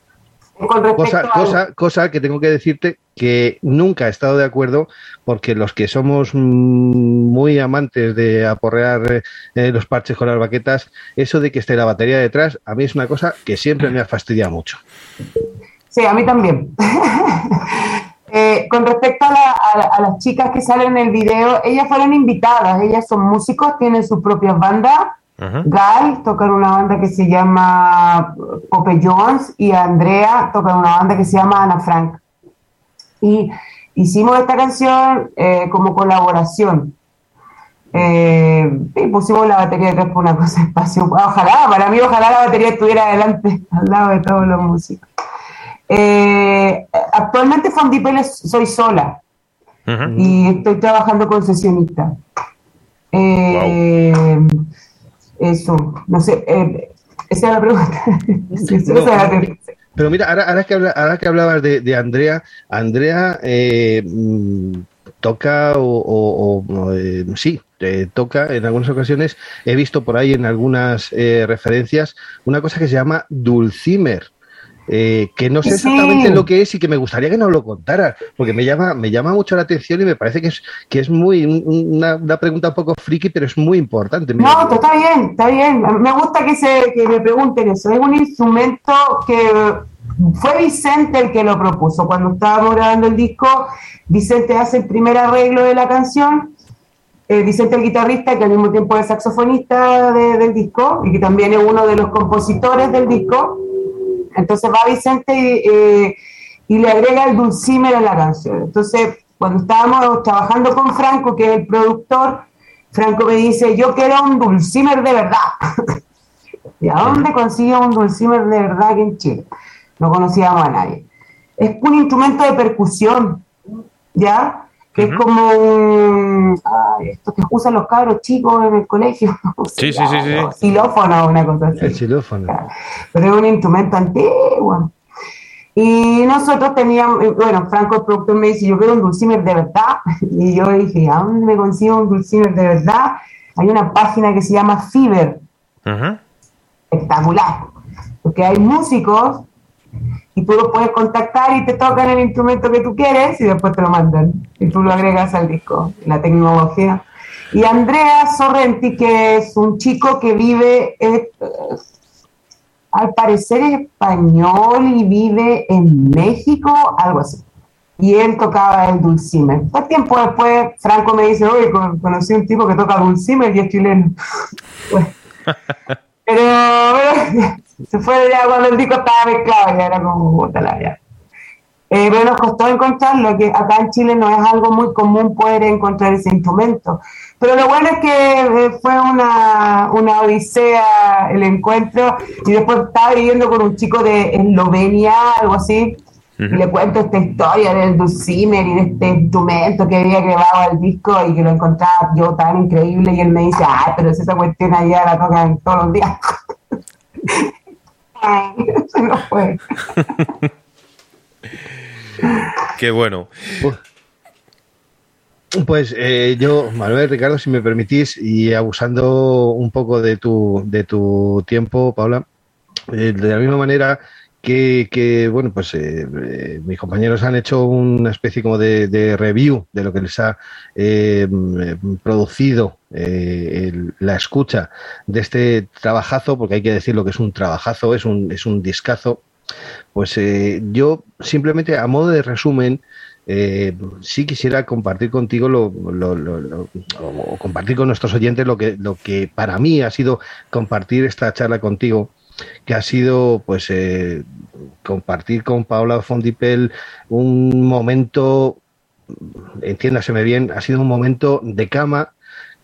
Con Cosa, cosa, cosa que tengo que decirte que nunca he estado de acuerdo porque los que somos mm, muy amantes de aporrear eh, los parches con las baquetas, eso de que esté la batería detrás, a mí es una cosa que siempre me ha fastidiado mucho. Sí, a mí también. Eh, con respecto a, la- a la- a las chicas que salen en el video, ellas fueron invitadas, ellas son músicos, tienen sus propias bandas. Ajá. Gal toca en una banda que se llama Pope Jones y Andrea toca en una banda que se llama Ana Frank. Y hicimos esta canción eh, como colaboración. Eh, y pusimos la batería detrás por una cosa de espacio. Ojalá, para mí, ojalá la batería estuviera adelante, al lado de todos los músicos. Eh, actualmente Fondipel soy sola y estoy trabajando con sesionistas. Eh, Eso, no sé, eh, esa es la pregunta. Esa es la pregunta. Pero mira, ahora, ahora que, habla- ahora que hablabas de, de Andrea, Andrea eh, mm, toca o, o- o, eh, sí, eh, toca en algunas ocasiones, he visto por ahí en algunas eh, referencias una cosa que se llama dulcimer. Eh, que no sé Sí. exactamente lo que es y que me gustaría que nos lo contaras, porque me llama, me llama mucho la atención y me parece que es, que es muy un- una, una pregunta un poco friki, pero es muy importante. No, está bien, está bien. Me gusta que, se, que me pregunten eso. Es un instrumento que fue Vicente el que lo propuso. Cuando estábamos grabando el disco, Vicente hace el primer arreglo de la canción. Eh, Vicente el guitarrista, que al mismo tiempo es saxofonista de- del disco y que también es uno de los compositores del disco. Entonces va Vicente y, eh, y le agrega el dulcimer a la canción. Entonces, cuando estábamos trabajando con Franco, que es el productor, Franco me dice, yo quiero un dulcimer de verdad. ¿Y a dónde consigue un dulcimer de verdad aquí en Chile? No conocíamos a nadie. Es un instrumento de percusión, ¿ya? Que es como un, ay, esto que usan los cabros chicos en el colegio. ¿cómo se Sí, sí, sí, sí. Xilófono, una cosa así El xilófono. pero es un instrumento antiguo. Y nosotros teníamos, eh, bueno, Franco, el productor, me dice, yo quiero un dulcimer de verdad. Y yo dije, ¿a dónde me consigo un dulcimer de verdad? Hay una página que se llama Fiverr, Ujú. espectacular, porque hay músicos y tú los puedes contactar y te tocan el instrumento que tú quieres y después te lo mandan y tú lo agregas al disco, la tecnología. Y Andrea Sorrenti, que es un chico que vive, eh, al parecer es español y vive en México, algo así. Y él tocaba el dulcimer. Todo tiempo después, Franco me dice, oye, con- conocí un tipo que toca dulcimer y es chileno. Bueno. Pero, pero se fue ya cuando el disco estaba mezclado, ya era como la ya. Eh, pero nos costó encontrarlo, que acá en Chile no es algo muy común poder encontrar ese instrumento. Pero lo bueno es que eh, fue una, una odisea el encuentro y después estaba viviendo con un chico de Eslovenia, algo así, y le cuento esta historia del dulcimer y de este instrumento que había grabado el disco y que lo encontraba yo tan increíble y él me dice, ay, pero esa cuestión allá la tocan todos los días. Ay, se nos fue. Qué bueno. Pues eh, yo, Manuel, Ricardo, si me permitís, y abusando un poco de tu, de tu tiempo, Paula, eh, de la misma manera que, que, bueno, pues eh, eh, mis compañeros han hecho una especie como de, review de lo que les ha eh, producido el- la escucha de este trabajazo, porque hay que decir lo que es un trabajazo, es un, es un discazo, pues yo simplemente a modo de resumen, eh, sí quisiera compartir contigo lo- lo- lo- o compartir con nuestros oyentes lo que, lo que para mí ha sido compartir esta charla contigo, que ha sido pues eh, compartir con Paula Fondipel un momento, entiéndaseme bien, ha sido un momento de cama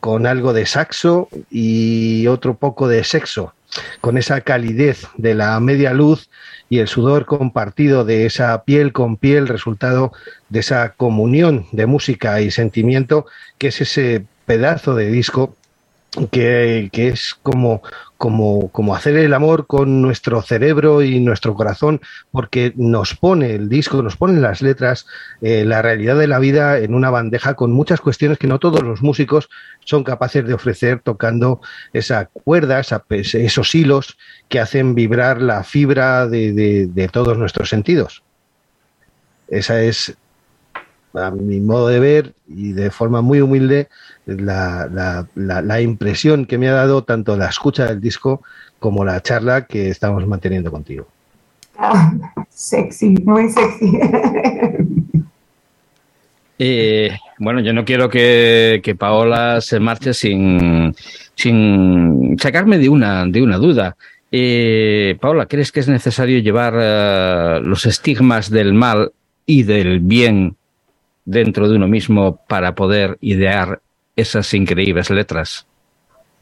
con algo de saxo y otro poco de sexo, con esa calidez de la media luz y el sudor compartido de esa piel con piel, resultado de esa comunión de música y sentimiento, que es ese pedazo de disco que, es como, como, como hacer el amor con nuestro cerebro y nuestro corazón, porque nos pone el disco, nos ponen las letras, eh, la realidad de la vida en una bandeja con muchas cuestiones que no todos los músicos son capaces de ofrecer tocando esa cuerda, esa- esos hilos que hacen vibrar la fibra de- de todos nuestros sentidos. Esa es, a mi modo de ver y de forma muy humilde, la, la- la- la impresión que me ha dado tanto la escucha del disco como la charla que estamos manteniendo contigo. Ah, sexy, muy sexy. Eh, bueno, yo no quiero que, que Paola se marche sin, sin sacarme de una, de una duda. Eh, Paola, ¿crees que es necesario llevar eh, los estigmas del mal y del bien dentro de uno mismo para poder idear esas increíbles letras?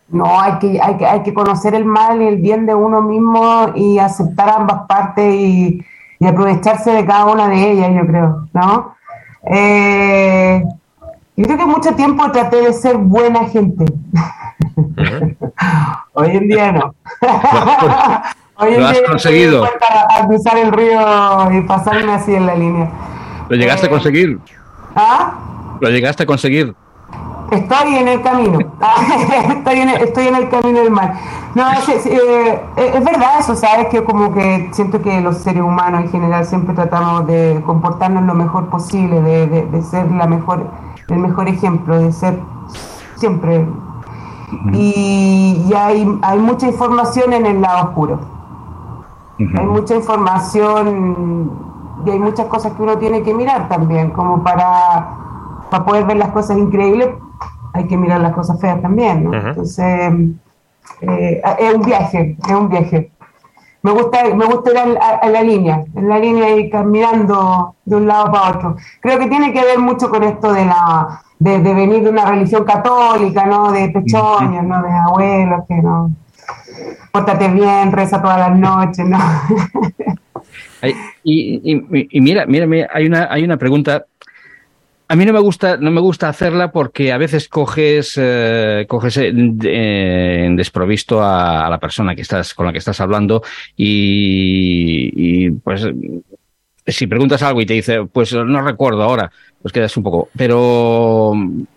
No, hay que, hay que, hay que conocer el mal y el bien de uno mismo y aceptar ambas partes y, y aprovecharse de cada una de ellas, yo creo, ¿no? Eh, yo creo que mucho tiempo traté de ser buena gente. Hoy en día no. Hoy en Lo has día conseguido. estoy dispuesta a cruzar el río y pasarme así en la línea. ¿Lo llegaste a Eh, conseguir? ¿Ah? ¿Lo llegaste a conseguir? Estoy en el camino. estoy, en el, estoy en el camino del mal. No, sí, sí, eh, es es verdad eso, ¿sabes? Que como que siento que los seres humanos en general siempre tratamos de comportarnos lo mejor posible, de, de- de ser la mejor, el mejor ejemplo, de ser siempre. Y, y hay, hay mucha información en el lado oscuro. Hay mucha información y hay muchas cosas que uno tiene que mirar también, como para, para poder ver las cosas increíbles, hay que mirar las cosas feas también, ¿no? Entonces, eh, es un viaje, es un viaje. Me gusta, me gusta ir a, a- a la línea, en la línea y caminando de un lado para otro. Creo que tiene que ver mucho con esto de la de, de venir de una religión católica, ¿no? De pechoños, ¿no? De abuelos que no. Pórtate bien, reza todas las noches, ¿no? Y, mira, mira, mira, hay una, hay una pregunta a mí no me gusta, no me gusta hacerla porque a veces coges, eh, coges en, en desprovisto a, la persona que estás, con la que estás hablando y, pues si preguntas algo y te dice, pues no recuerdo ahora, pues quedas un poco. Pero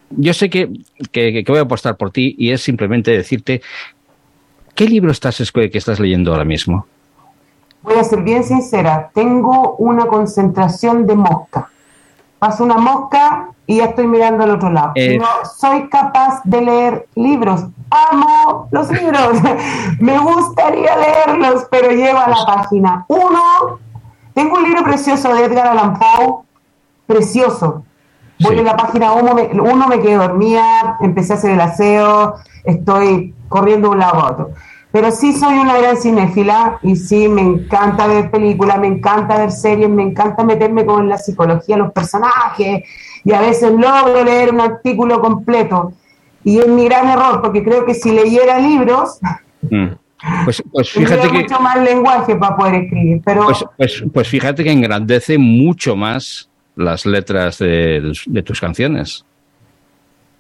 yo sé que, que, que voy a apostar por ti y es simplemente decirte ¿qué libro estás que estás leyendo ahora mismo? Voy a ser bien sincera, tengo una concentración de mosca. Paso una mosca y ya estoy mirando al otro lado. Eh. No soy capaz de leer libros. Amo los libros. Me gustaría leerlos, pero llego a la página uno. Tengo un libro precioso de Edgar Allan Poe, precioso. Voy Sí. en la página uno me, uno, me quedé dormida, empecé a hacer el aseo, estoy corriendo de un lado a otro. Pero sí soy una gran cinéfila y sí me encanta ver películas, me encanta ver series, me encanta meterme con la psicología de los personajes y a veces logro leer un artículo completo. Y es mi gran error, porque creo que si leyera libros, Mm. Pues, pues fíjate que, mucho más lenguaje para poder escribir. Pero pues, pues, pues fíjate que engrandece mucho más las letras de, de tus canciones.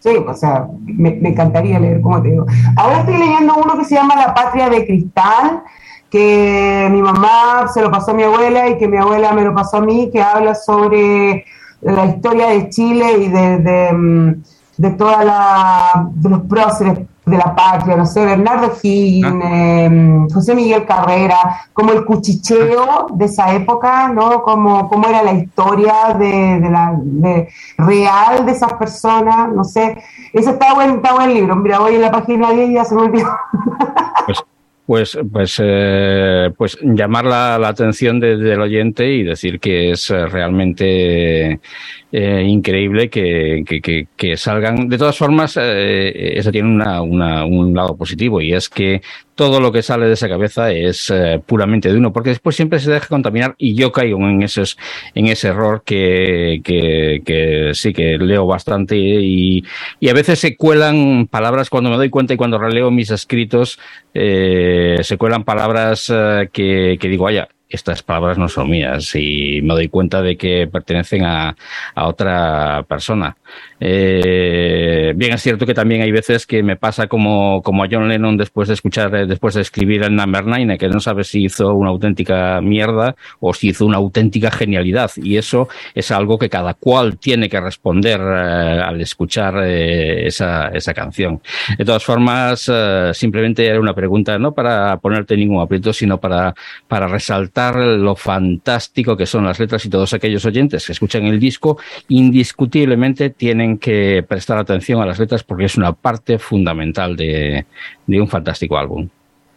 Sí, o sea, me, encantaría leer, como te digo. Ahora estoy leyendo uno que se llama La Patria de Cristal, que mi mamá se lo pasó a mi abuela y que mi abuela me lo pasó a mí, que habla sobre la historia de Chile y de, de, mm, de toda la, de los próceres de la patria, no sé, Bernardo Higgins, eh, José Miguel Carrera, como el cuchicheo de esa época, ¿no? Como, cómo era la historia de, de la de- real de esas personas, no sé. Ese está buen, está buen libro. Mira, voy en la página 10 y ya se me olvidó. Pues, pues, pues, eh, pues llamar la, la atención de- del oyente y decir que es eh, realmente eh, increíble que, que, que- que salgan. De todas formas, eh, eso tiene una, una- un lado positivo y es que todo lo que sale de esa cabeza es eh, puramente de uno, porque después siempre se deja contaminar y yo caigo en, esos, en ese error que, sí que leo bastante y, y a veces se cuelan palabras cuando me doy cuenta y cuando releo mis escritos, eh, se cuelan palabras que, que digo, vaya, estas palabras no son mías y me doy cuenta de que pertenecen a, a otra persona. Eh, bien, es cierto que también hay veces que me pasa como, como a John Lennon después de escuchar, eh, después de escribir el Number Nine, que no sabe si hizo una auténtica mierda o si hizo una auténtica genialidad. Y eso es algo que cada cual tiene que responder eh, al escuchar eh, esa, esa canción. De todas formas, simplemente era una pregunta, no para ponerte ningún aprieto, sino para, para resaltar lo fantástico que son las letras y todos aquellos oyentes que escuchan el disco, indiscutiblemente tienen que prestar atención a las letras porque es una parte fundamental de, de un fantástico álbum.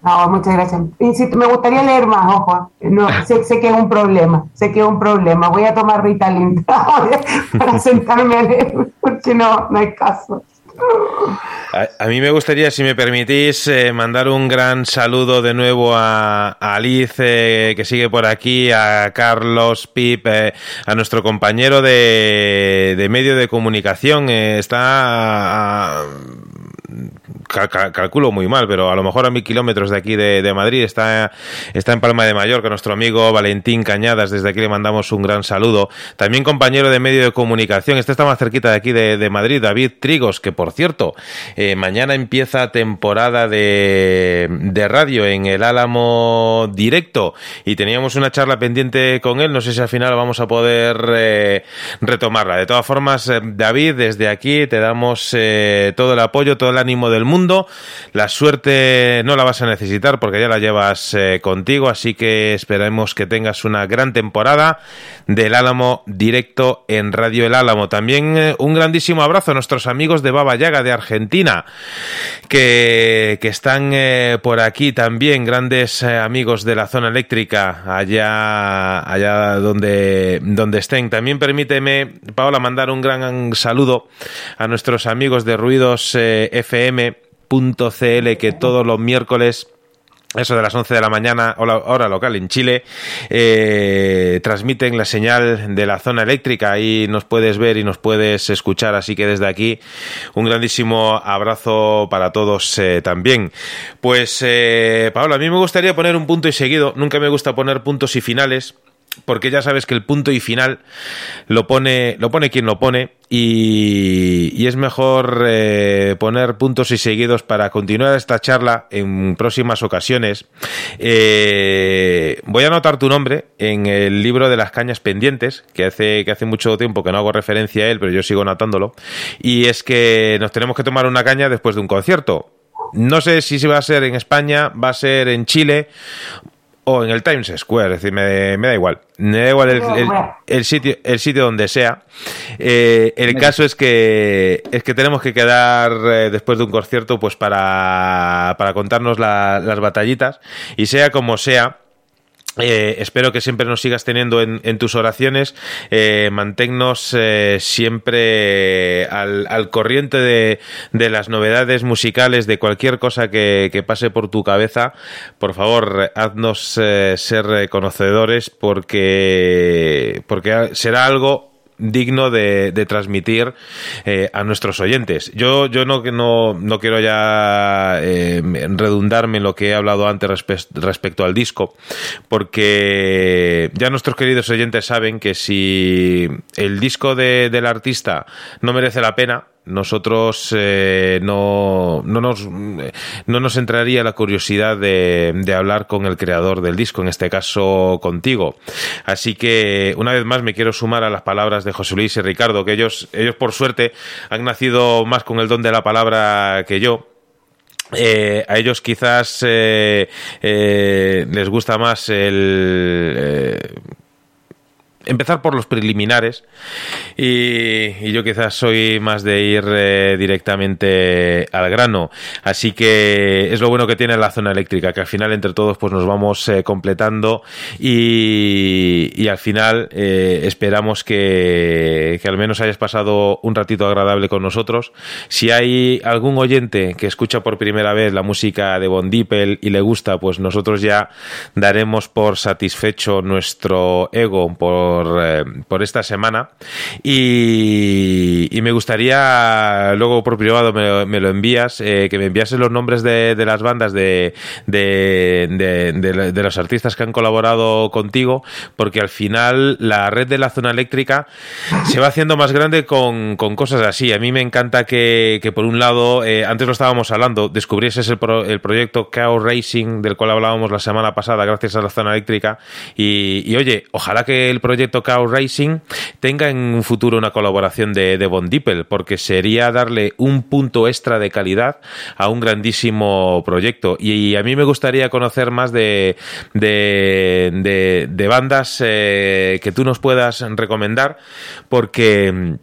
No, muchas gracias. Me gustaría leer más, ojo. No, sé, sé que es un problema, sé que es un problema. Voy a tomar Ritalin para sentarme a leer, porque no, no hay caso. A, mí me gustaría, si me permitís, eh, mandar un gran saludo de nuevo a, Alice, eh, que sigue por aquí, a Carlos, Pip, eh, a nuestro compañero de, de medio de comunicación. está a- cal- cal- calculo muy mal, pero a lo mejor a mil kilómetros de aquí de, Madrid, está, está en Palma de Mallorca, nuestro amigo Valentín Cañadas, desde aquí le mandamos un gran saludo. También compañero de medio de comunicación, este está más cerquita de aquí de, Madrid, David Trigos, que por cierto, eh, mañana empieza temporada de, de radio en el Álamo Directo y teníamos una charla pendiente con él, no sé si al final vamos a poder eh, retomarla. De todas formas, eh, David, desde aquí te damos todo el apoyo, todo el ánimo del mundo. La suerte no la vas a necesitar porque ya la llevas eh, contigo, así que esperemos que tengas una gran temporada del Álamo directo en Radio El Álamo. También eh, un grandísimo abrazo a nuestros amigos de Baba Yaga de Argentina, que, que están eh, por aquí también, grandes amigos de la zona eléctrica, allá, allá donde, donde estén. También permíteme, Paola, mandar un gran saludo a nuestros amigos de Ruidos eh, FM.cl que todos los miércoles eso de las 11 de la mañana, hora, local en Chile, eh, transmiten la señal de la zona eléctrica. Ahí nos puedes ver y nos puedes escuchar. Así que desde aquí, un grandísimo abrazo para todos eh, también. Pues, eh, Paola, a mí me gustaría poner un punto y seguido. Nunca me gusta poner puntos y finales. Porque ya sabes que el punto y final lo pone, lo pone quien lo pone y, y es mejor eh, poner puntos y seguidos para continuar esta charla en próximas ocasiones. Eh, voy a anotar tu nombre en el libro de las cañas pendientes, que hace, que hace mucho tiempo que no hago referencia a él, pero yo sigo notándolo, y es que nos tenemos que tomar una caña después de un concierto. No sé si va a ser en España, va a ser en Chile o en el Times Square, es decir, me, me da igual. Me da igual el, el- el sitio, el sitio donde sea. Eh, el caso es que es que tenemos que quedar eh, después de un concierto pues para, para contarnos la- las batallitas y sea como sea. Eh, espero que siempre nos sigas teniendo en, en tus oraciones. Eh, manténnos eh, siempre al, al corriente de, de las novedades musicales, de cualquier cosa que, que pase por tu cabeza. Por favor, haznos eh, ser conocedores porque, porque será algo digno de, de transmitir eh, a nuestros oyentes. Yo, yo no, no, no quiero ya eh, redundarme en lo que he hablado antes respe- respecto al disco, porque ya nuestros queridos oyentes saben que si el disco de- del artista no merece la pena, nosotros eh, no, no, nos, no nos entraría la curiosidad de, de hablar con el creador del disco, en este caso contigo. Así que una vez más me quiero sumar a las palabras de José Luis y Ricardo, que ellos, ellos por suerte han nacido más con el don de la palabra que yo. Eh, a ellos quizás eh, les gusta más el empezar por los preliminares y, y yo quizás soy más de ir eh, directamente al grano. Así que es lo bueno que tiene la zona eléctrica que al final entre todos pues nos vamos eh, completando y, y al final eh, esperamos que, que al menos hayas pasado un ratito agradable con nosotros. Si hay algún oyente que escucha por primera vez la música de Von Dieppel y le gusta pues nosotros ya daremos por satisfecho nuestro ego por, eh, por esta semana. Y, me gustaría luego por privado me, lo- envías eh, que me enviases los nombres de, las bandas de, de, los artistas que han colaborado contigo porque al final la red de la zona eléctrica se va haciendo más grande con, con cosas así. A mí me encanta que, que por un lado eh, antes lo estábamos hablando descubrieses el, pro- el proyecto Chaos Racing del cual hablábamos la semana pasada gracias a la zona eléctrica y, oye ojalá que el proyecto Chaos Racing tenga en un futuro una colaboración de, de Von Dieppel porque sería darle un punto extra de calidad a un grandísimo proyecto. Y, a mí me gustaría conocer más de, de, bandas eh, que tú nos puedas recomendar porque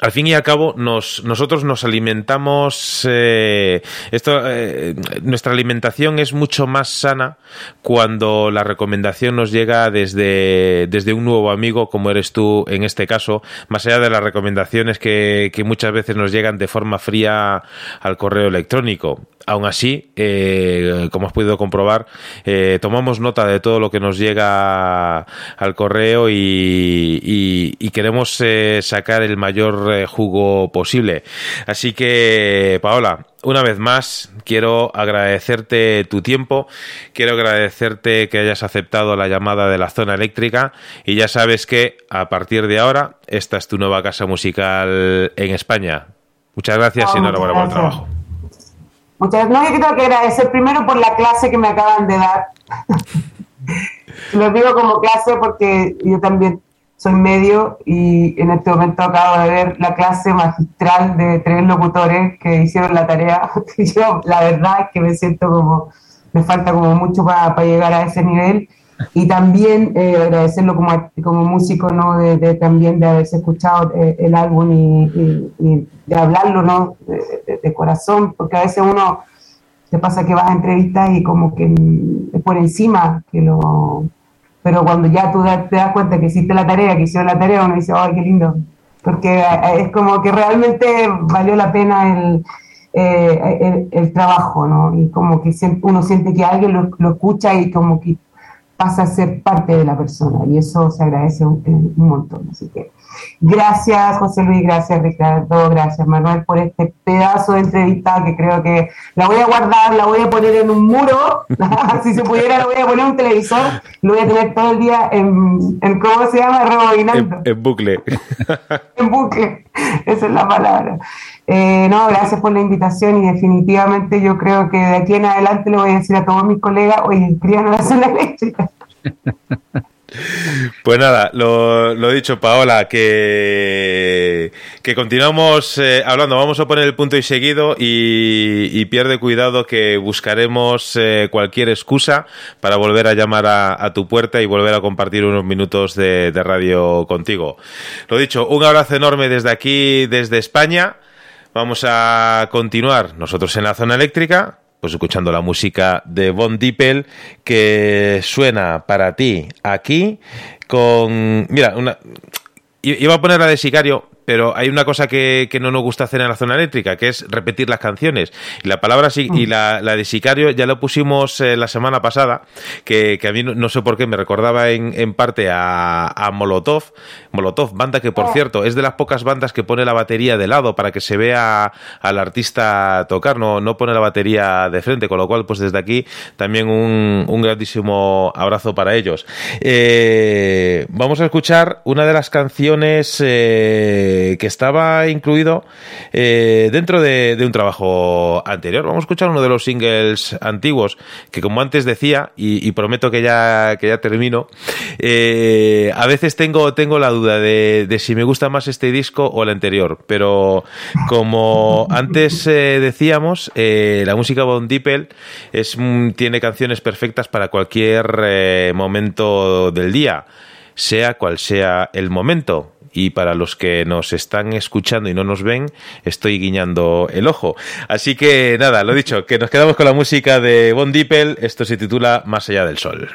al fin y al cabo, nos, nosotros nos alimentamos. eh, eh, nuestra alimentación es mucho más sana cuando la recomendación nos llega desde, desde un nuevo amigo, como eres tú en este caso, más allá de las recomendaciones que, que muchas veces nos llegan de forma fría al correo electrónico. Aún así, eh, como has podido comprobar, eh, tomamos nota de todo lo que nos llega al correo y, y- y queremos eh, sacar el mayor eh, jugo posible. Así que, Paola, una vez más, quiero agradecerte tu tiempo, quiero agradecerte que hayas aceptado la llamada de la zona eléctrica y ya sabes que a partir de ahora esta es tu nueva casa musical en España. Muchas gracias y Oh, enhorabuena por el muchas gracias. no, yo tengo que agradecer primero por la clase que me acaban de dar. Lo digo como clase porque yo también soy medio y en este momento acabo de ver la clase magistral de tres locutores que hicieron la tarea. Yo, la verdad es que me siento como, me falta como mucho para llegar a ese nivel. Y también eh, agradecerlo como, como músico, ¿no? De, de también de haberse escuchado eh, el álbum y, de hablarlo, ¿no? De, corazón, porque a veces uno te pasa que vas a entrevistas y como que mm, por encima que lo pero cuando ya tú te das cuenta que hiciste la tarea, que hicieron la tarea, uno dice, ay, qué lindo, porque eh, es como que realmente valió la pena el, eh, el, el trabajo, ¿no? Y como que uno siente que alguien lo, lo escucha y como que pasa a ser parte de la persona y eso se agradece un, un montón. Así que gracias José Luis, gracias Ricardo, gracias Manuel por este pedazo de entrevista que creo que la voy a guardar, la voy a poner en un muro, si se pudiera la voy a poner en un televisor, lo voy a tener todo el día en, en ¿cómo se llama? Rebobinando. En, en bucle. en bucle, esa es la palabra. Eh, no, gracias por la invitación y definitivamente yo creo que de aquí en adelante le voy a decir a todos mis colegas, oye, inscríbanos a la zona eléctrica. Pues nada, lo, lo dicho, Paola, que, que continuamos eh, hablando. Vamos a poner el punto y seguido y, pierde cuidado que buscaremos eh, cualquier excusa para volver a llamar a, a, tu puerta y volver a compartir unos minutos de, de radio contigo. Lo dicho, un abrazo enorme desde aquí, desde España. Vamos a continuar nosotros en la zona eléctrica pues escuchando la música de Von Dippel que suena para ti aquí con mira una iba a poner la de Sicario pero hay una cosa que, que, no nos gusta hacer en la zona eléctrica, que es repetir las canciones. Y la palabra y la, la de sicario ya lo pusimos eh, la semana pasada, que, que a mí no, no, sé por qué me recordaba en, en parte a, a, Molotov. Molotov, banda que por cierto es de las pocas bandas que pone la batería de lado para que se vea al artista tocar, no, no pone la batería de frente, con lo cual pues desde aquí también un, un grandísimo abrazo para ellos. Eh, vamos a escuchar una de las canciones... Eh, que estaba incluido eh, dentro de, un trabajo anterior. Vamos a escuchar uno de los singles antiguos que, como antes decía, y, prometo que ya, que ya termino, eh, a veces tengo, tengo la duda de, si me gusta más este disco o el anterior, pero como antes eh, decíamos, eh, la música Von Dippel es, tiene canciones perfectas para cualquier eh, momento del día sea cual sea el momento y para los que nos están escuchando y no nos ven, estoy guiñando el ojo. Así que nada, lo dicho, que nos quedamos con la música de Von Dippel, esto se titula Más allá del sol.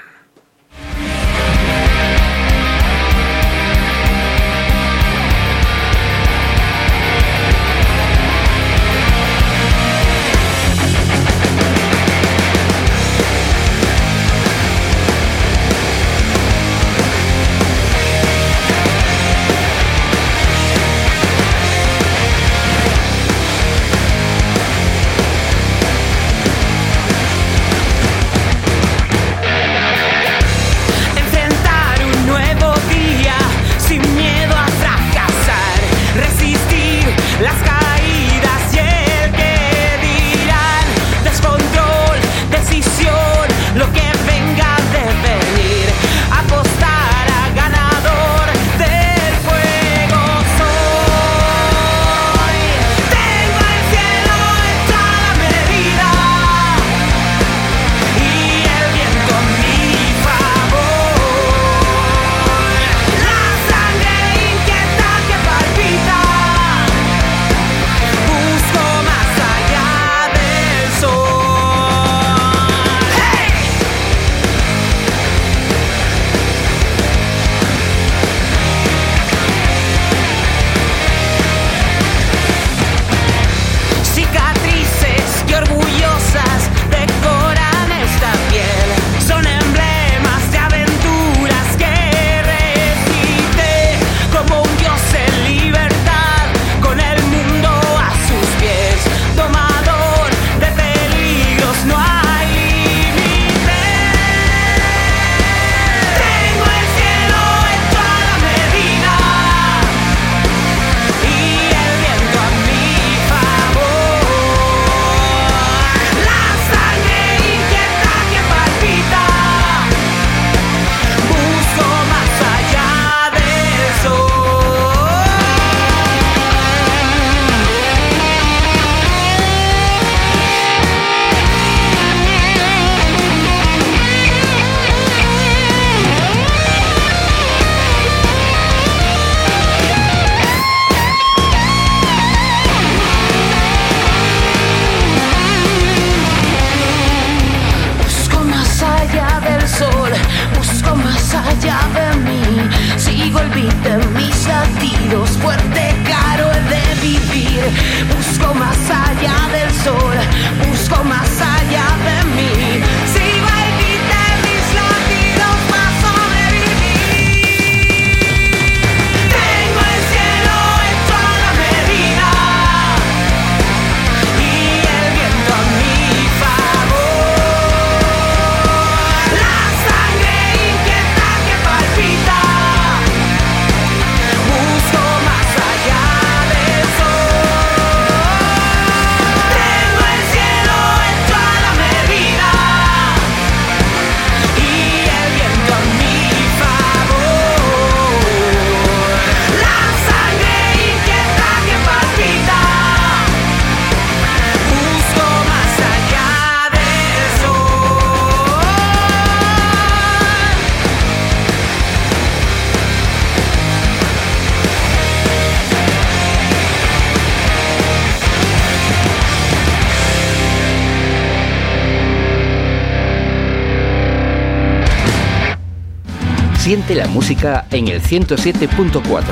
Siente la música en el 107.4,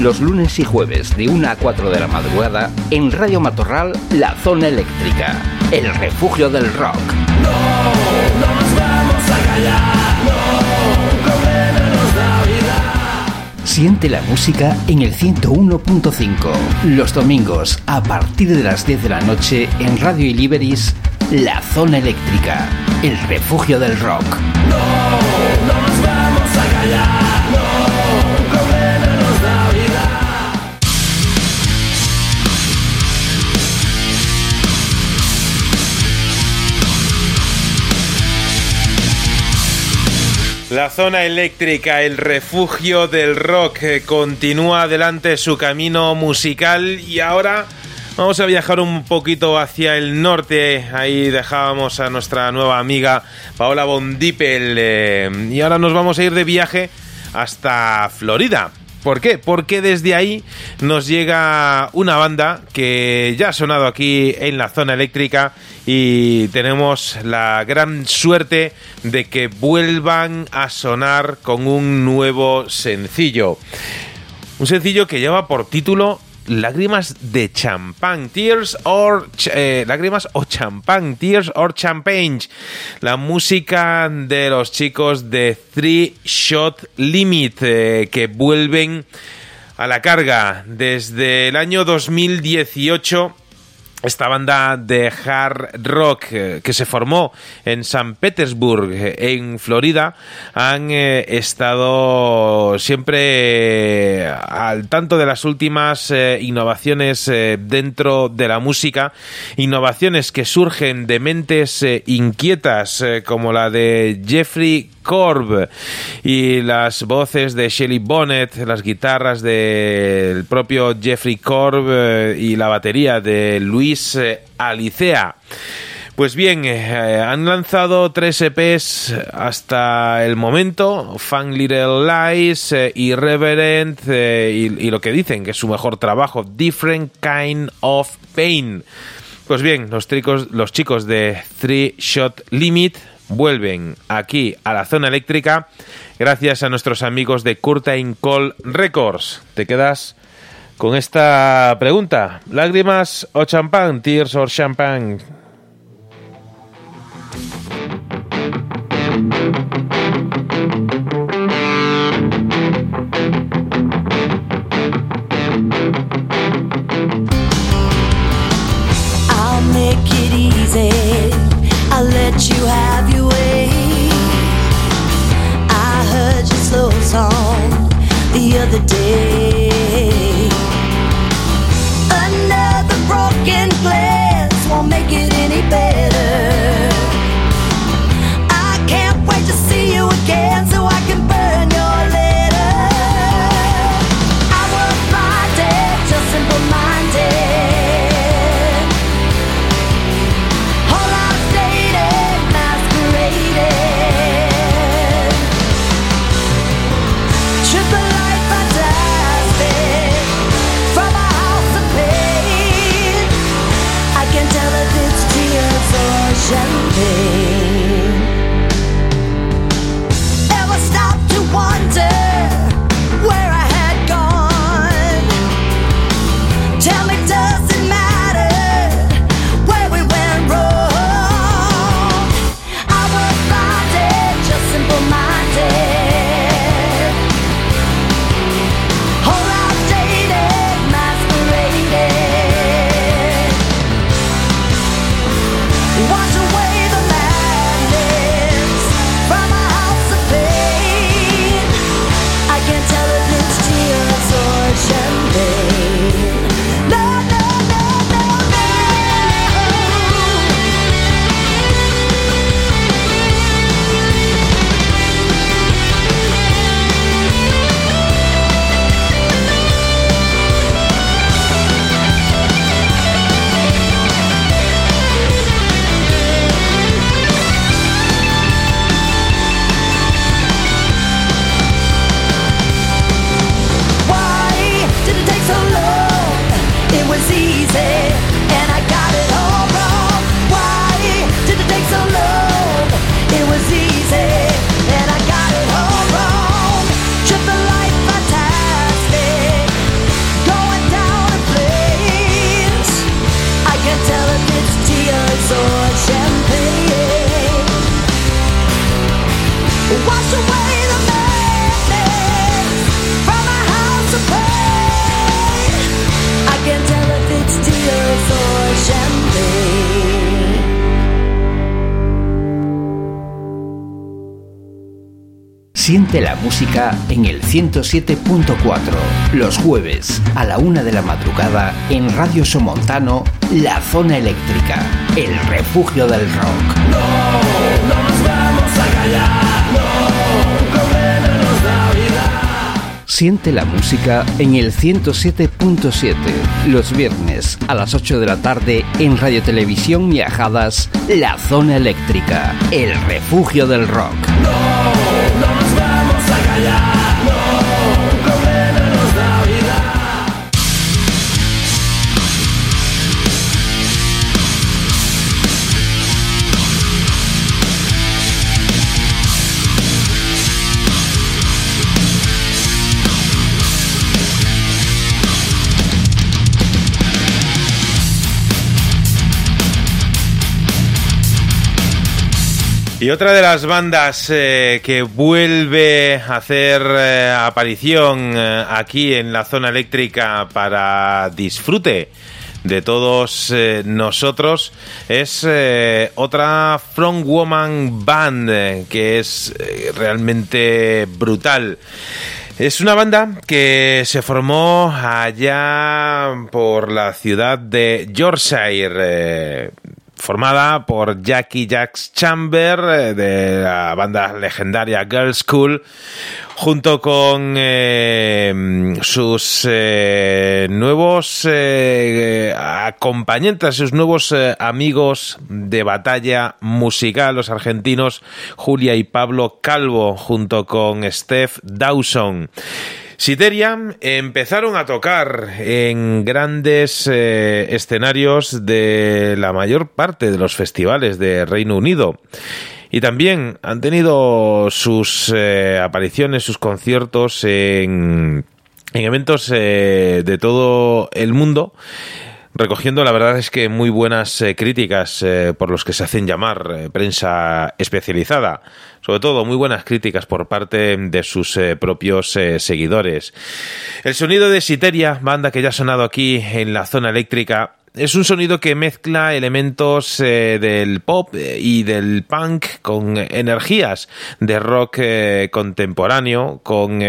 los lunes y jueves de 1 a 4 de la madrugada en Radio Matorral, La Zona Eléctrica, el refugio del rock. Siente la música en el 101.5, los domingos a partir de las 10 de la noche en Radio Iliberis, La Zona Eléctrica, el refugio del rock. La zona eléctrica, el refugio del rock, eh, continúa adelante su camino musical y ahora vamos a viajar un poquito hacia el norte. Ahí dejábamos a nuestra nueva amiga Paola Bondipel eh, y ahora nos vamos a ir de viaje hasta Florida. ¿Por qué? Porque desde ahí nos llega una banda que ya ha sonado aquí en la zona eléctrica y tenemos la gran suerte de que vuelvan a sonar con un nuevo sencillo. Un sencillo que lleva por título Lágrimas de champán, Tears or eh, Lágrimas o champán, Tears or Champagne. La música de los chicos de Three Shot Limit eh, que vuelven a la carga desde el año 2018 esta banda de hard rock eh, que se formó en San Petersburg, eh, en Florida, han eh, estado siempre al tanto de las últimas innovaciones dentro de la música, innovaciones que surgen de mentes inquietas como la de Jeffrey Korb y las voces de Shelly Bonnet, las guitarras del propio Jeffrey Korb eh, y la batería de Luis eh, Alicea. Pues bien, eh, han lanzado tres EPs hasta el momento, Fun Little Lies, Irreverent y, lo que dicen que es su mejor trabajo, Different Kind of Pain. Pues bien, los, los chicos de Three Shot Limit vuelven aquí a la zona eléctrica gracias a nuestros amigos de Curtain Call Records. Te quedas con esta pregunta. ¿Lágrimas o champán? Tears or champagne? The day. Siente la música en el 107.4. Los jueves a la una de la madrugada en Radio Somontano, La Zona Eléctrica, el refugio del rock. Siente la música en el 107.7 los viernes a las 8 de la tarde en Radio Televisión Viajadas La Zona Eléctrica, el refugio del rock. Y otra de las bandas eh, que vuelve a hacer eh, aparición eh, aquí en la zona eléctrica para disfrute de todos nosotros es otra Front Woman Band que es realmente brutal. Es una banda que se formó allá por la ciudad de Yorkshire, formada por Jackie Jacks Chamber eh, de la banda legendaria Girls School, junto con eh, sus eh, nuevos eh, acompañantes, sus nuevos amigos de batalla musical, los argentinos Julia y Pablo Calvo, junto con Steph Dawson. Siteria empezaron a tocar en grandes eh, escenarios de la mayor parte de los festivales de Reino Unido. Y también han tenido sus eh, apariciones, sus conciertos en, en eventos eh, de todo el mundo recogiendo la verdad es que muy buenas críticas por los que se hacen llamar prensa especializada. Sobre todo muy buenas críticas por parte de sus eh, propios eh, seguidores. El sonido de Siteria, banda que ya ha sonado aquí en la zona eléctrica, es un sonido que mezcla elementos eh, del pop eh, y del punk con energías de rock eh, contemporáneo, con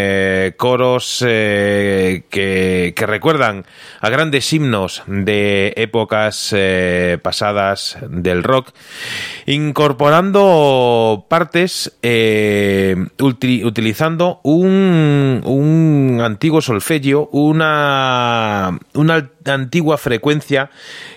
coros que, que recuerdan a grandes himnos de épocas pasadas del rock, incorporando partes utilizando un, antiguo solfegio, una, una antigua frecuencia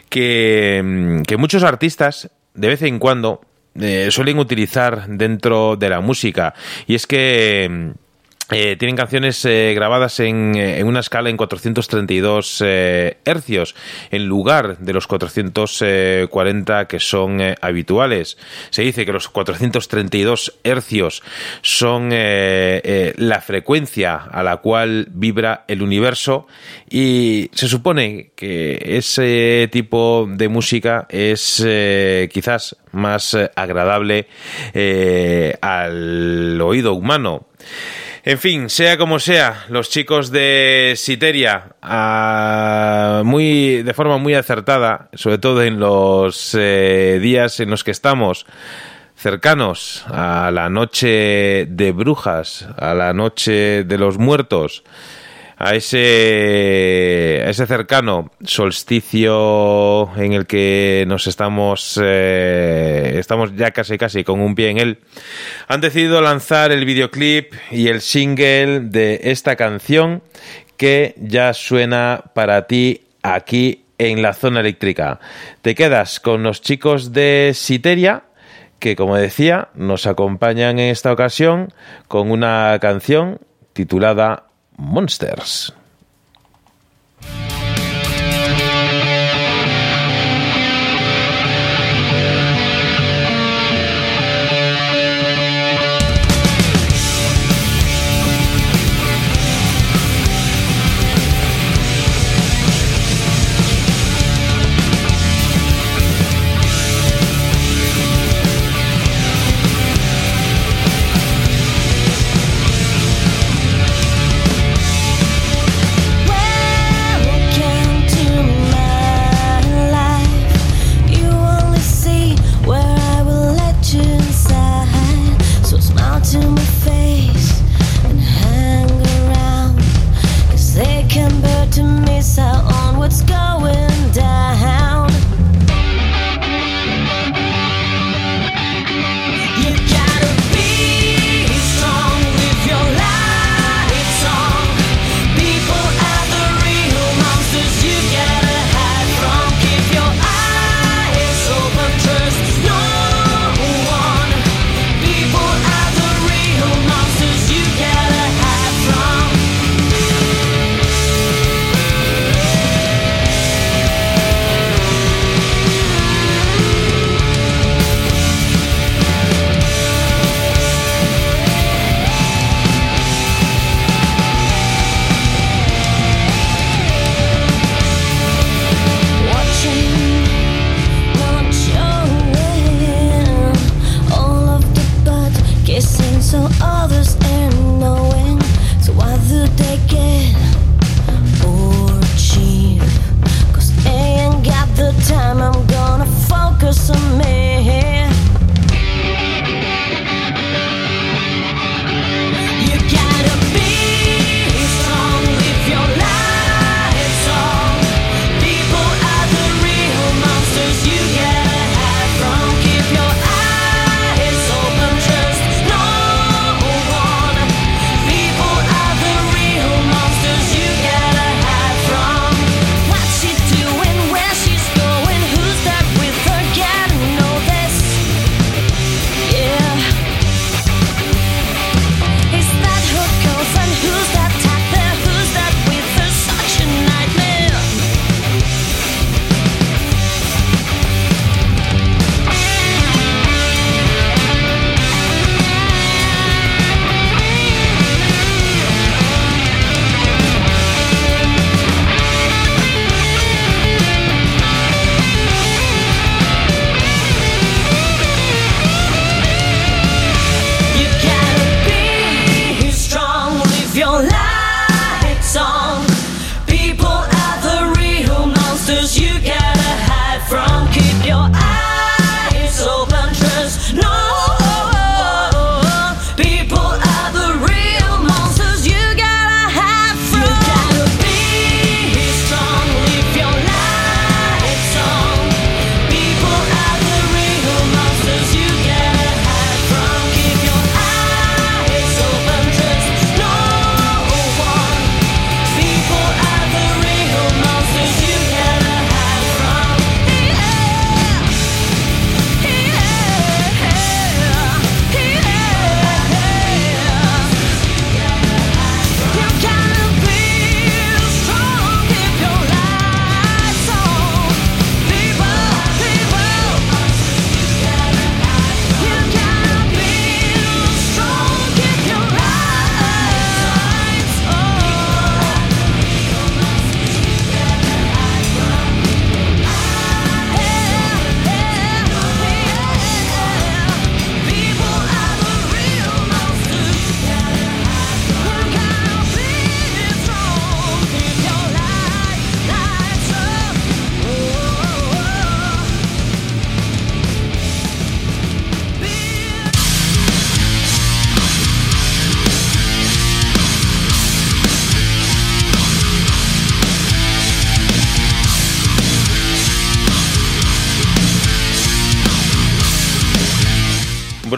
que, mm, que muchos artistas de vez en cuando eh, suelen utilizar dentro de la música. Y es que mm, eh, tienen canciones eh, grabadas en, eh, en una escala en 432 eh, hercios en lugar de los 440 que son habituales. Se dice que los 432 hercios son la frecuencia a la cual vibra el universo y se supone que ese tipo de música es quizás más agradable al oído humano. En fin, sea como sea, los chicos de Siteria, ah, muy, de forma muy acertada, sobre todo en los eh, días en los que estamos cercanos a la noche de brujas, a la noche de los muertos, a ese, a ese cercano solsticio en el que nos estamos, eh, estamos ya casi casi con un pie en él, han decidido lanzar el videoclip y el single de esta canción que ya suena para ti aquí en la zona eléctrica. Te quedas con los chicos de Siteria que como decía nos acompañan en esta ocasión con una canción titulada. Monsters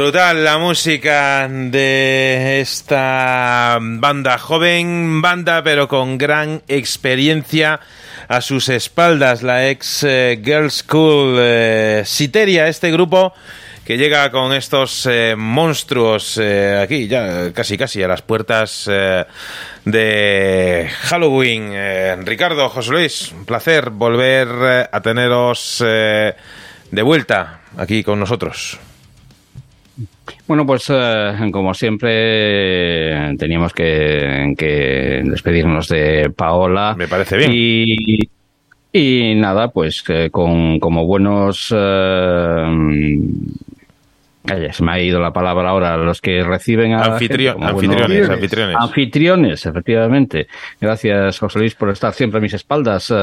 Brutal la música de esta banda joven, banda pero con gran experiencia a sus espaldas, la ex eh, Girls School eh, Siteria, este grupo que llega con estos eh, monstruos eh, aquí, ya casi casi a las puertas eh, de Halloween. Ricardo, José Luis, un placer volver a teneros de vuelta aquí con nosotros. Bueno, pues eh, como siempre teníamos que, que despedirnos de Paola. Me parece bien. Y, y nada, pues que con como buenos... eh, se me ha ido la palabra ahora, los que reciben a... gente, buenos- anfitriones, anfitriones. Anfitriones, efectivamente. Gracias, José Luis, por estar siempre a mis espaldas eh,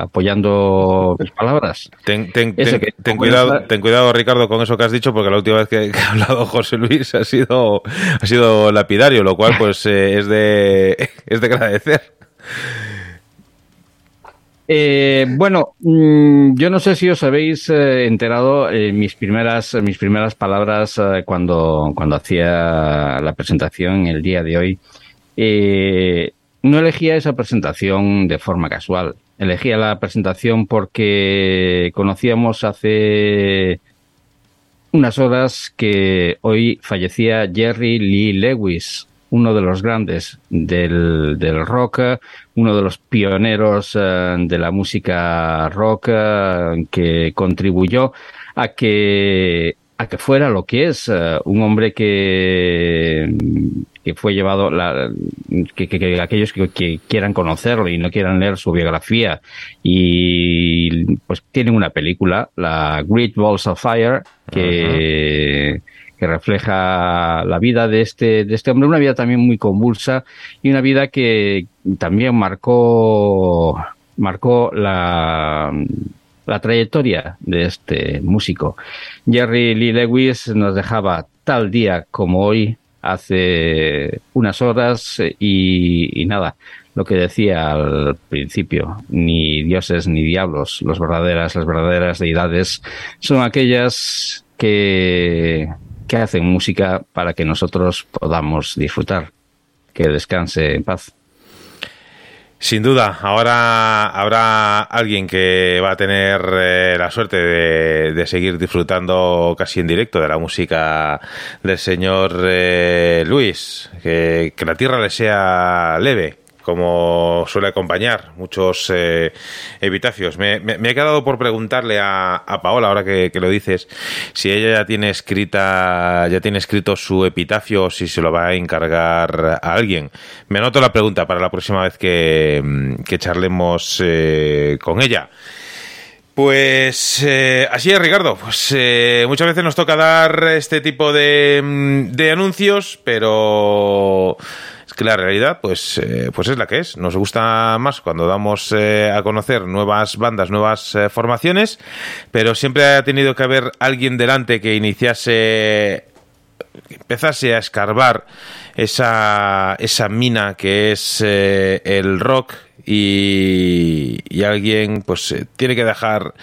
apoyando mis palabras. Ten, ten- Eso ten- que- ten como cuidado, ten cuidado, Ricardo, con eso que has dicho, porque la última vez que, que ha hablado José Luis ha sido, ha sido lapidario, lo cual pues eh, es de es de agradecer. Eh, bueno, mm, yo no sé si os habéis eh, enterado eh, mis primeras mis primeras palabras eh, cuando cuando hacía la presentación el día de hoy. Eh, no elegía esa presentación de forma casual. Elegía la presentación porque conocíamos hace unas horas que hoy fallecía Jerry Lee Lewis, uno de los grandes del, del rock, uno de los pioneros eh, de la música rock eh, que contribuyó a que a que fuera lo que es eh, un hombre que que fue llevado la, que, que- que aquellos que, que quieran conocerlo y no quieran leer su biografía. Y pues tienen una película la Great Balls of Fire que que refleja la vida de este, de este hombre, una vida también muy convulsa y una vida que también marcó, marcó la, la trayectoria de este músico. Jerry Lee Lewis nos dejaba tal día como hoy, hace unas horas, y, y nada, lo que decía al principio, ni dioses ni diablos, los verdaderas, las verdaderas deidades son aquellas que, que hacen música para que nosotros podamos disfrutar. Que descanse en paz. Sin duda, ahora habrá alguien que va a tener eh, la suerte de, seguir disfrutando casi en directo de la música del señor eh, Luis. Que, que la tierra le sea leve, como suele acompañar muchos eh, epitafios. Me, he quedado por preguntarle a, a Paola, ahora que, lo dices, si ella ya tiene escrita, ya tiene escrito su epitafio o si se lo va a encargar a alguien. Me anoto la pregunta para la próxima vez que, mm, que charlemos eh, con ella. Pues eh, así es, Ricardo. Pues muchas veces nos toca dar este tipo de, mm, de anuncios, pero la realidad, pues, eh, pues es la que es. Nos gusta más cuando damos eh, a conocer nuevas bandas, nuevas eh, formaciones, pero siempre ha tenido que haber alguien delante que iniciase que empezase a escarbar esa, esa mina que es el rock y, y alguien pues eh, tiene que dejar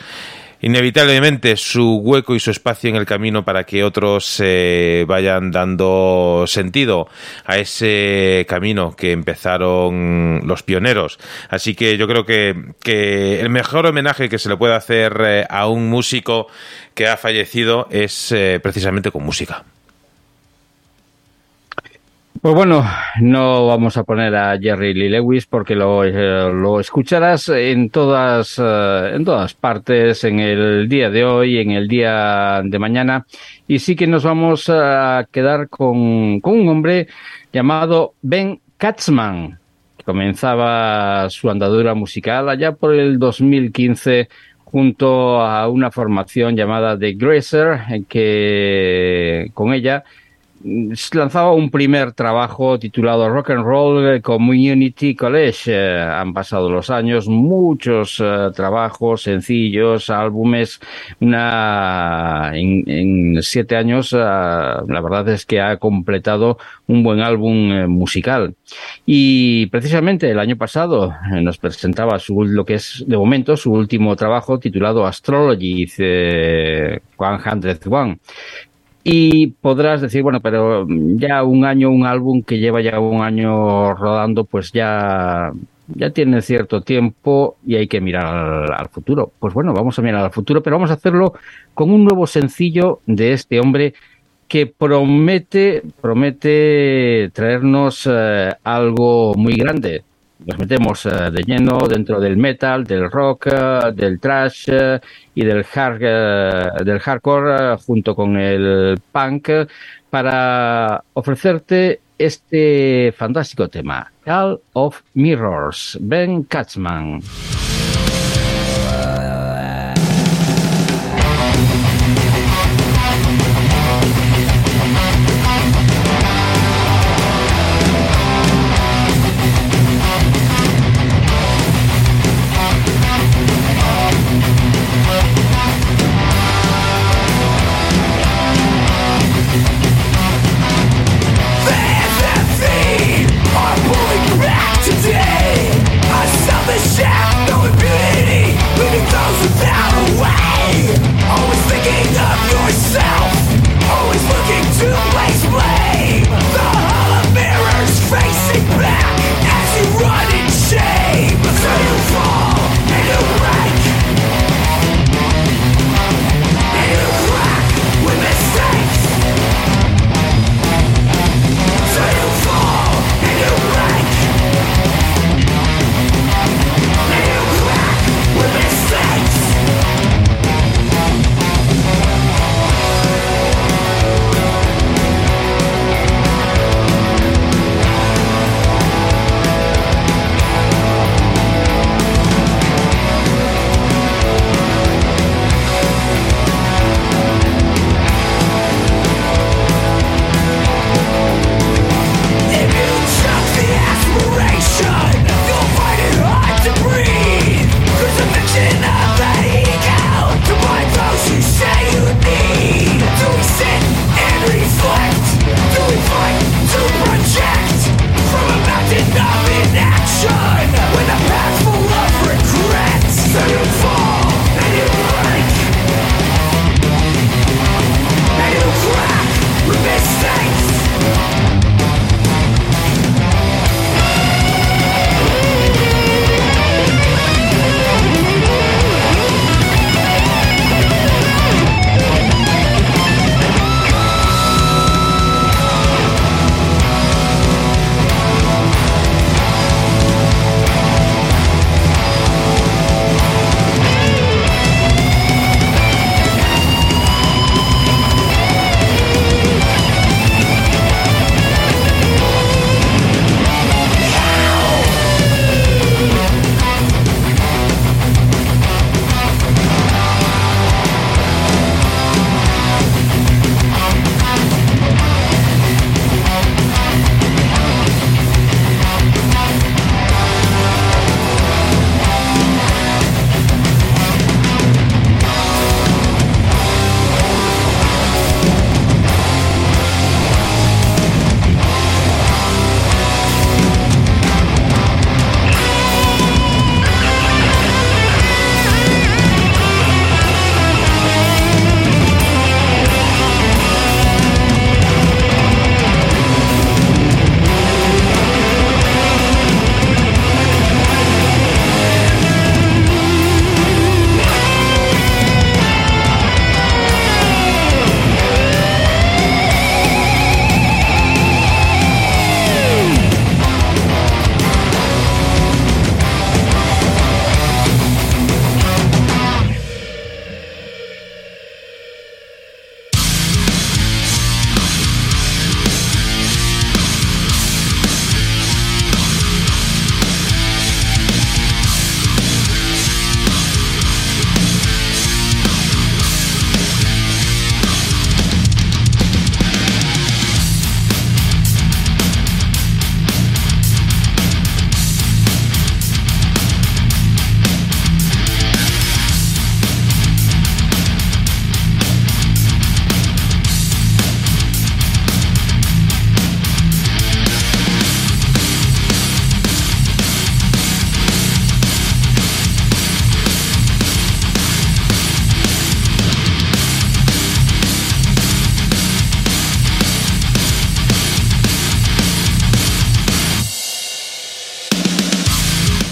inevitablemente su hueco y su espacio en el camino para que otros eh, vayan dando sentido a ese camino que empezaron los pioneros. Así que yo creo que, que el mejor homenaje que se le puede hacer eh, a un músico que ha fallecido es eh, precisamente con música. Pues bueno, no vamos a poner a Jerry Lee Lewis porque lo, eh, lo escucharás en todas, eh, en todas partes, en el día de hoy, en el día de mañana. Y sí que nos vamos a quedar con, con un hombre llamado Ben Katzman, que comenzaba su andadura musical allá por el 2015 junto a una formación llamada The Gracer, en que con ella lanzaba un primer trabajo titulado Rock and Roll Community College. Eh, han pasado los años, muchos eh, trabajos sencillos, álbumes. Una en, siete años, eh, la verdad es que ha completado un buen álbum eh, musical. Y precisamente el año pasado eh, nos presentaba su, lo que es de momento su último trabajo titulado Astrology eh, 101 Y podrás decir, bueno, pero ya un año, un álbum que lleva ya un año rodando, pues ya, ya tiene cierto tiempo y hay que mirar al, al futuro. Pues bueno, vamos a mirar al futuro, pero vamos a hacerlo con un nuevo sencillo de este hombre que promete, promete traernos eh, algo muy grande. Nos metemos eh, de lleno dentro del metal, del rock, eh, del trash eh, y del, hard, del hardcore junto con el punk para ofrecerte este fantástico tema, Call of Mirrors, Ben Katzman.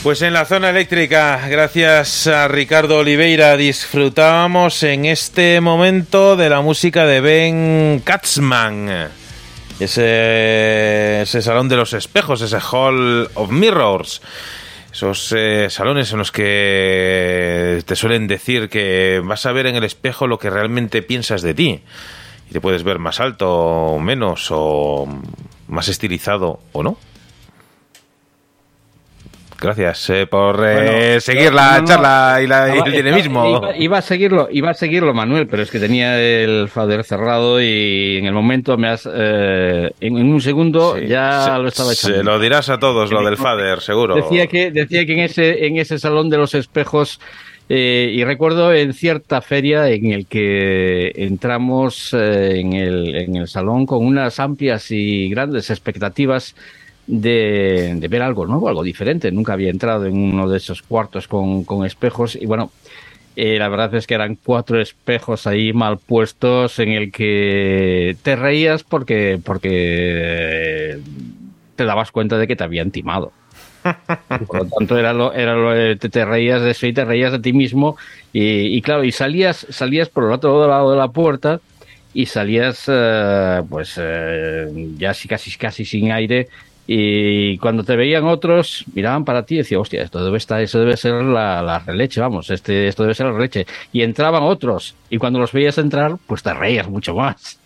Pues en la zona eléctrica, gracias a Ricardo Oliveira, disfrutábamos en este momento de la música de Ben Katzman. Ese, salón de los espejos, ese Hall of Mirrors. Esos eh, salones en los que te suelen decir que vas a ver en el espejo lo que realmente piensas de ti. Y te puedes ver más alto o menos, o más estilizado o no. Gracias eh, por eh, Bueno, seguir la no, no. charla y, la, y el dinamismo. Iba, iba a seguirlo, iba a seguirlo, Manuel, pero es que tenía el fader cerrado y en el momento me has, eh, en, un segundo Sí, ya se- lo estaba echando. Se lo dirás a todos, lo del Fader, seguro. Decía que, decía que en ese, en ese salón de los espejos, eh, y recuerdo en cierta feria en el que entramos eh, en, el, en el salón con unas amplias y grandes expectativas de, ver algo nuevo, algo diferente. Nunca había entrado en uno de esos cuartos con, con espejos y bueno, eh, la verdad es que eran cuatro espejos ahí mal puestos en el que te reías porque, porque te dabas cuenta de que te habían timado. Por lo tanto, era lo, era lo, eh, te, te reías de eso y te reías de ti mismo. Y, claro, y salías, salías por el otro lado de la puerta y salías, eh, pues, eh, ya sí, casi, casi sin aire. Y cuando te veían otros, miraban para ti y decían, hostia, esto debe estar, eso debe ser la, la releche, vamos, este, esto debe ser la releche. Y entraban otros, y cuando los veías entrar, pues te reías mucho más.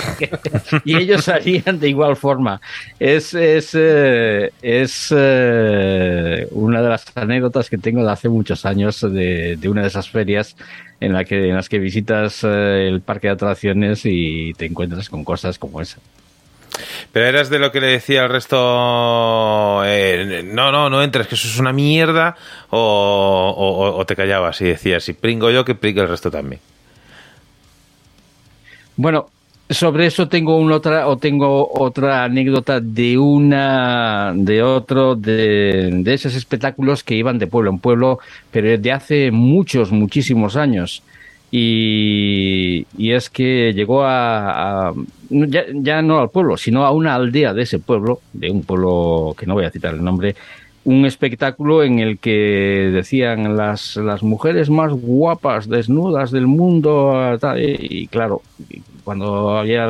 y ellos salían de igual forma. Es, es, eh, es eh, una de las anécdotas que tengo de hace muchos años de, de una de esas ferias en, la que, en las que visitas eh, el parque de atracciones y te encuentras con cosas como esa. Pero eras de lo que le decía al resto, eh, no, no, no entres, que eso es una mierda, o, te callabas y decías, si pringo yo, que pringue el resto también. Bueno, sobre eso tengo otra o tengo otra anécdota de una de otro de, esos espectáculos que iban de pueblo en pueblo, pero de hace muchos muchísimos años. Y, es que llegó a- ya, ya no al pueblo, sino a una aldea de ese pueblo, de un pueblo que no voy a citar el nombre, un espectáculo en el que decían las, las mujeres más guapas, desnudas del mundo, y, y claro, cuando había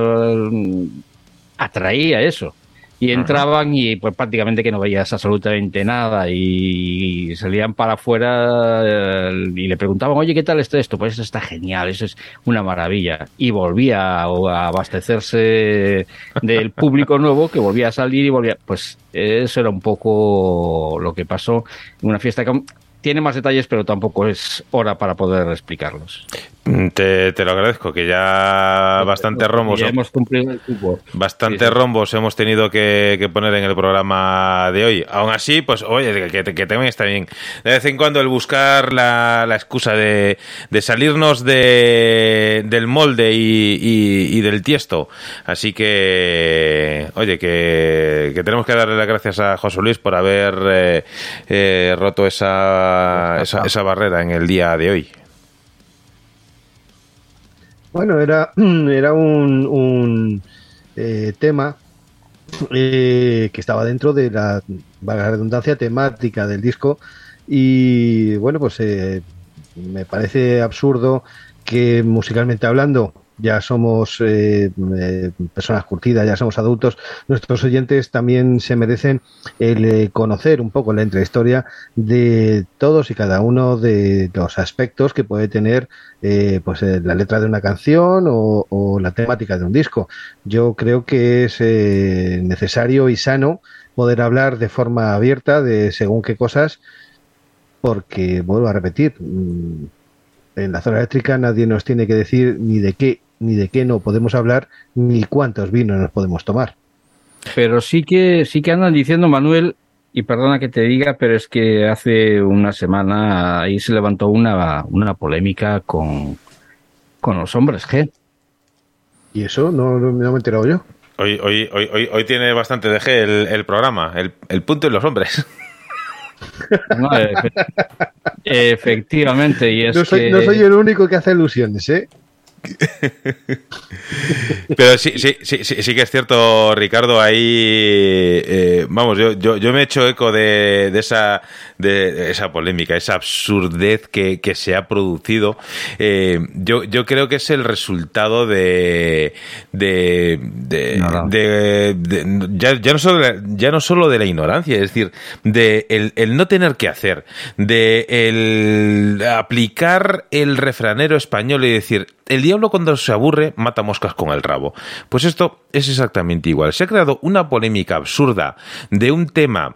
atraía eso. Y entraban y pues prácticamente que no veías absolutamente nada y salían para afuera eh, y le preguntaban, oye, ¿qué tal está esto? Pues eso está genial, eso es una maravilla. Y volvía a, a abastecerse del público nuevo que volvía a salir y volvía. Pues eso era un poco lo que pasó en una fiesta que tiene más detalles, pero tampoco es hora para poder explicarlos. Te, te lo agradezco, que ya bastante rombos, Ya hemos cumplido el cupo. bastante Sí, sí. rombos hemos tenido que, que poner en el programa de hoy. Aún así, pues, oye, que, que también está bien. De vez en cuando el buscar la, la excusa de, de salirnos de, del molde y, y- y del tiesto. Así que, oye, que, que tenemos que darle las gracias a José Luis por haber eh, eh, roto esa, esa, esa barrera en el día de hoy. Bueno, era, era un, un, eh, tema eh, que estaba dentro de la, la redundancia, temática del disco. Y bueno, pues eh, me parece absurdo que musicalmente hablando ya somos eh, eh, personas curtidas, ya somos adultos, nuestros oyentes también se merecen el eh, conocer un poco la intrahistoria de todos y cada uno de los aspectos que puede tener eh, pues la letra de una canción o, o la temática de un disco. Yo creo que es necesario y sano poder hablar de forma abierta de según qué cosas, porque vuelvo a repetir, mm, en la zona eléctrica nadie nos tiene que decir ni de qué ni de qué no podemos hablar ni cuántos vinos nos podemos tomar. Pero sí que sí que andan diciendo Manuel y perdona que te diga, pero es que hace una semana ahí se levantó una, una polémica con, con los hombres G. Y eso no, no me he enterado yo. Hoy, hoy, hoy, hoy, hoy tiene bastante de G el, el programa, el, el punto y los hombres. No, efe- efectivamente, y es No soy, que no soy el único que hace ilusiones, ¿eh? Pero sí, sí, sí, sí, sí que es cierto, Ricardo, ahí, eh, vamos, yo, yo, yo me he hecho eco de, de esa, de esa polémica, esa absurdez que, que se ha producido. Eh, yo, yo creo que es el resultado de, de, de, de- de- ya, ya no solo, de la- ya no solo de la ignorancia, es decir, de el, el no tener que hacer, de el aplicar el refranero español y decir, el diablo cuando se aburre mata moscas con el rabo. Pues esto es exactamente igual. Se ha creado una polémica absurda de un tema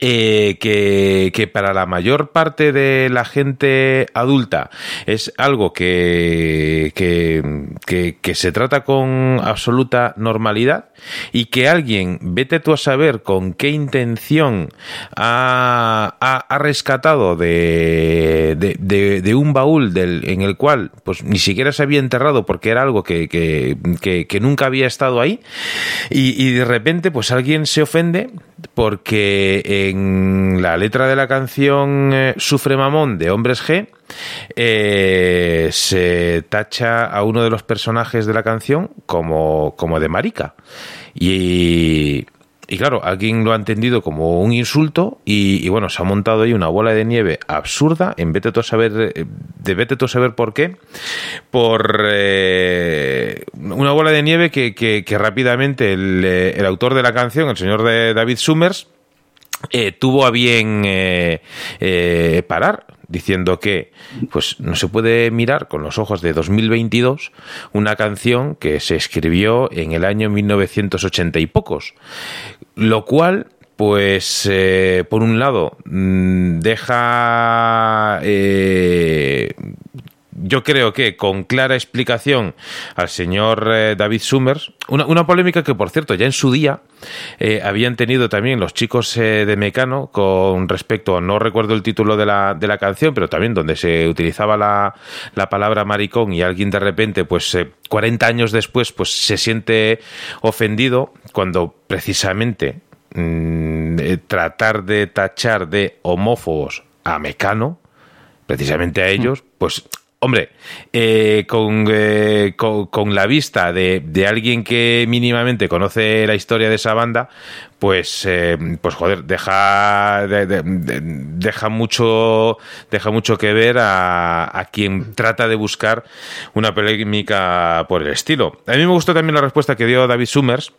eh, que, que para la mayor parte de la gente adulta es algo que, que, que- se trata con absoluta normalidad y que alguien, vete tú a saber con qué intención ha, ha- rescatado de, de, de- un baúl del, en el cual pues ni siquiera se había enterrado porque era algo que, nunca había estado ahí y de repente pues alguien se ofende porque en la letra de la canción eh, Sufre Mamón de Hombres G eh, se tacha a uno de los personajes de la canción como, como de marica. Y, y claro, alguien lo ha entendido como un insulto y, bueno, se ha montado ahí una bola de nieve absurda, en vete tú a saber, eh, de vete a saber por qué, por una bola de nieve que, que- rápidamente el, el autor de la canción, el señor de David Summers, eh, tuvo a bien eh, eh, parar diciendo que pues no se puede mirar con los ojos de 2022 una canción que se escribió en el año 1980 y pocos. Lo cual pues por un lado mm, deja yo creo que con clara explicación al señor eh, David Summers, una, una polémica que, por cierto, ya en su día eh, habían tenido también los chicos eh, de Mecano con respecto, no recuerdo el título de la, de la canción, pero también donde se utilizaba la, la palabra maricón y alguien de repente, pues eh, 40 años después, pues se siente ofendido cuando precisamente mm, tratar de tachar de homófobos a Mecano, precisamente a ellos, pues hombre, eh, con, eh, con, con la vista de, de alguien que mínimamente conoce la historia de esa banda, pues, eh, pues joder, deja, de- de- de- deja mucho, deja mucho que ver a, a quien trata de buscar una polémica por el estilo. A mí me gustó también la respuesta que dio David Summers,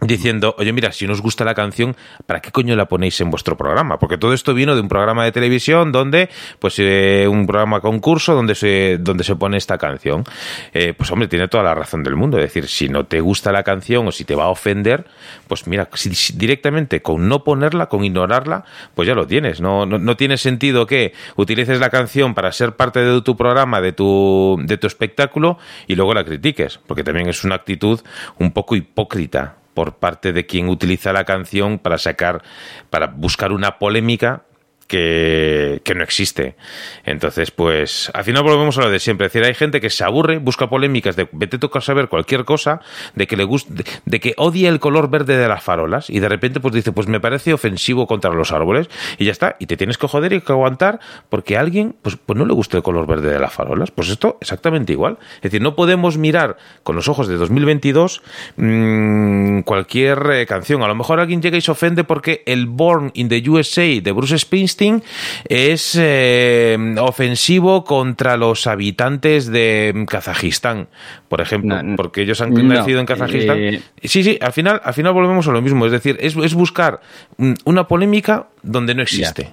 diciendo, oye, mira, si no os gusta la canción, ¿para qué coño la ponéis en vuestro programa? Porque todo esto vino de un programa de televisión donde, pues, eh, un programa concurso donde se, donde se pone esta canción. Eh, pues, hombre, tiene toda la razón del mundo. Es decir, si no te gusta la canción o si te va a ofender, pues mira, si, directamente con no ponerla, con ignorarla, pues ya lo tienes. No, no, no tiene sentido que utilices la canción para ser parte de tu programa, de tu, de tu espectáculo, y luego la critiques. Porque también es una actitud un poco hipócrita por parte de quien utiliza la canción para sacar, para buscar una polémica que, no existe. Entonces, pues, al final volvemos a lo de siempre. Es decir, hay gente que se aburre, busca polémicas de vete toca saber cualquier cosa, de que le gusta, de, de que odia el color verde de las farolas, y de repente pues dice, pues me parece ofensivo contra los árboles, y ya está, y te tienes que joder y que aguantar porque a alguien, pues, pues no le gusta el color verde de las farolas. Pues esto exactamente igual. Es decir, no podemos mirar con los ojos de 2022 mm, cualquier eh, canción. A lo mejor alguien llega y se ofende porque el Born in the USA de Bruce Springsteen es eh, ofensivo contra los habitantes de Kazajistán, por ejemplo, No, porque ellos han No, nacido en Kazajistán. eh, Sí, sí, al final, al final volvemos a lo mismo. Es decir, es, es buscar mm, una polémica donde no existe.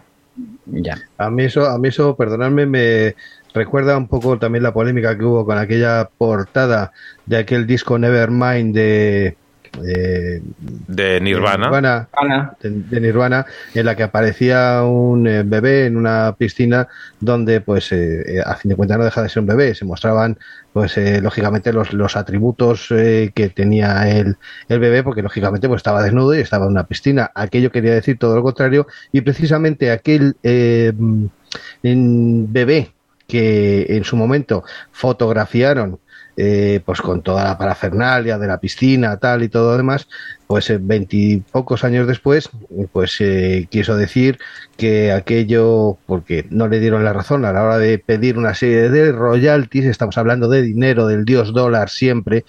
Ya. A mí eso, a mí eso, perdonadme, me recuerda un poco también la polémica que hubo con aquella portada de aquel disco Nevermind de, de De Nirvana. Nirvana, Ana. de, de Nirvana, en la que aparecía un eh, bebé en una piscina donde, pues, eh, eh, a fin de cuentas no deja de ser un bebé. Se mostraban, pues, eh, lógicamente los, los atributos eh, que tenía el, el bebé, porque lógicamente pues estaba desnudo y estaba en una piscina. Aquello quería decir todo lo contrario y precisamente aquel eh, mm, bebé que en su momento fotografiaron eh, pues con toda la parafernalia de la piscina, tal y todo lo demás, pues eh, veintipocos años después, pues eh, quiso decir que aquello, porque no le dieron la razón a la hora de pedir una serie de royalties, estamos hablando de dinero, del dios dólar siempre,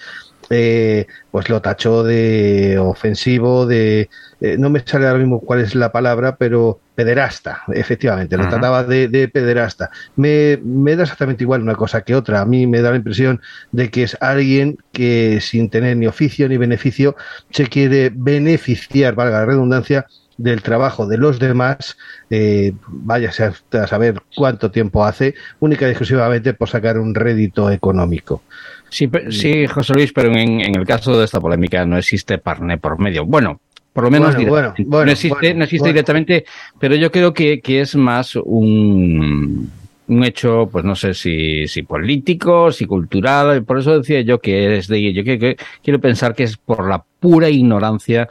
eh, pues lo tachó de ofensivo, de eh, no me sale ahora mismo cuál es la palabra, pero pederasta, efectivamente, lo trataba de, de pederasta. Me, me da exactamente igual una cosa que otra. A mí me da la impresión de que es alguien que sin tener ni oficio ni beneficio se quiere beneficiar, valga la redundancia, del trabajo de los demás, eh, váyase hasta a saber cuánto tiempo hace, única y exclusivamente por sacar un rédito económico. Sí, pe- sí, José Luis, pero en, en el caso de esta polémica no existe parné por medio. Bueno, por lo menos Bueno, directamente. bueno, bueno, no existe, no existe directamente, pero yo creo que, que es más un, un hecho, pues no sé si, si político, si cultural, por eso decía yo que es de, yo que, que- quiero pensar que es por la pura ignorancia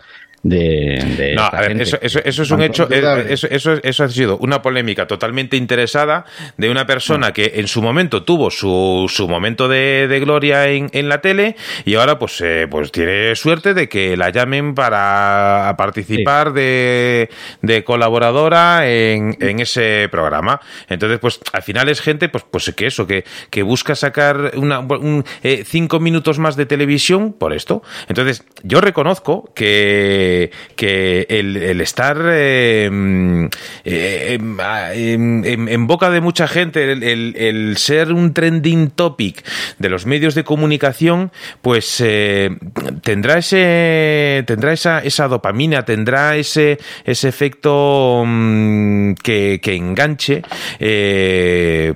de, de No, esta a ver, gente. eso, eso, eso es un hecho, eh, eso, eso, eso ha sido una polémica totalmente interesada de una persona que en su momento tuvo su, su momento de, de gloria en, en la tele y ahora pues, eh, pues tiene suerte de que la llamen para participar de, de colaboradora en, en ese programa. Entonces, pues al final es gente pues, pues que eso, que, que busca sacar una, un, eh, cinco minutos más de televisión por esto. Entonces, yo reconozco que, que el, estar eh, mm, eh, em, ah, em, en, en boca de mucha gente, el, ser un trending topic de los medios de comunicación, pues eh, tendrá ese tendrá esa, esa dopamina, tendrá ese, ese efecto mm, que, que enganche,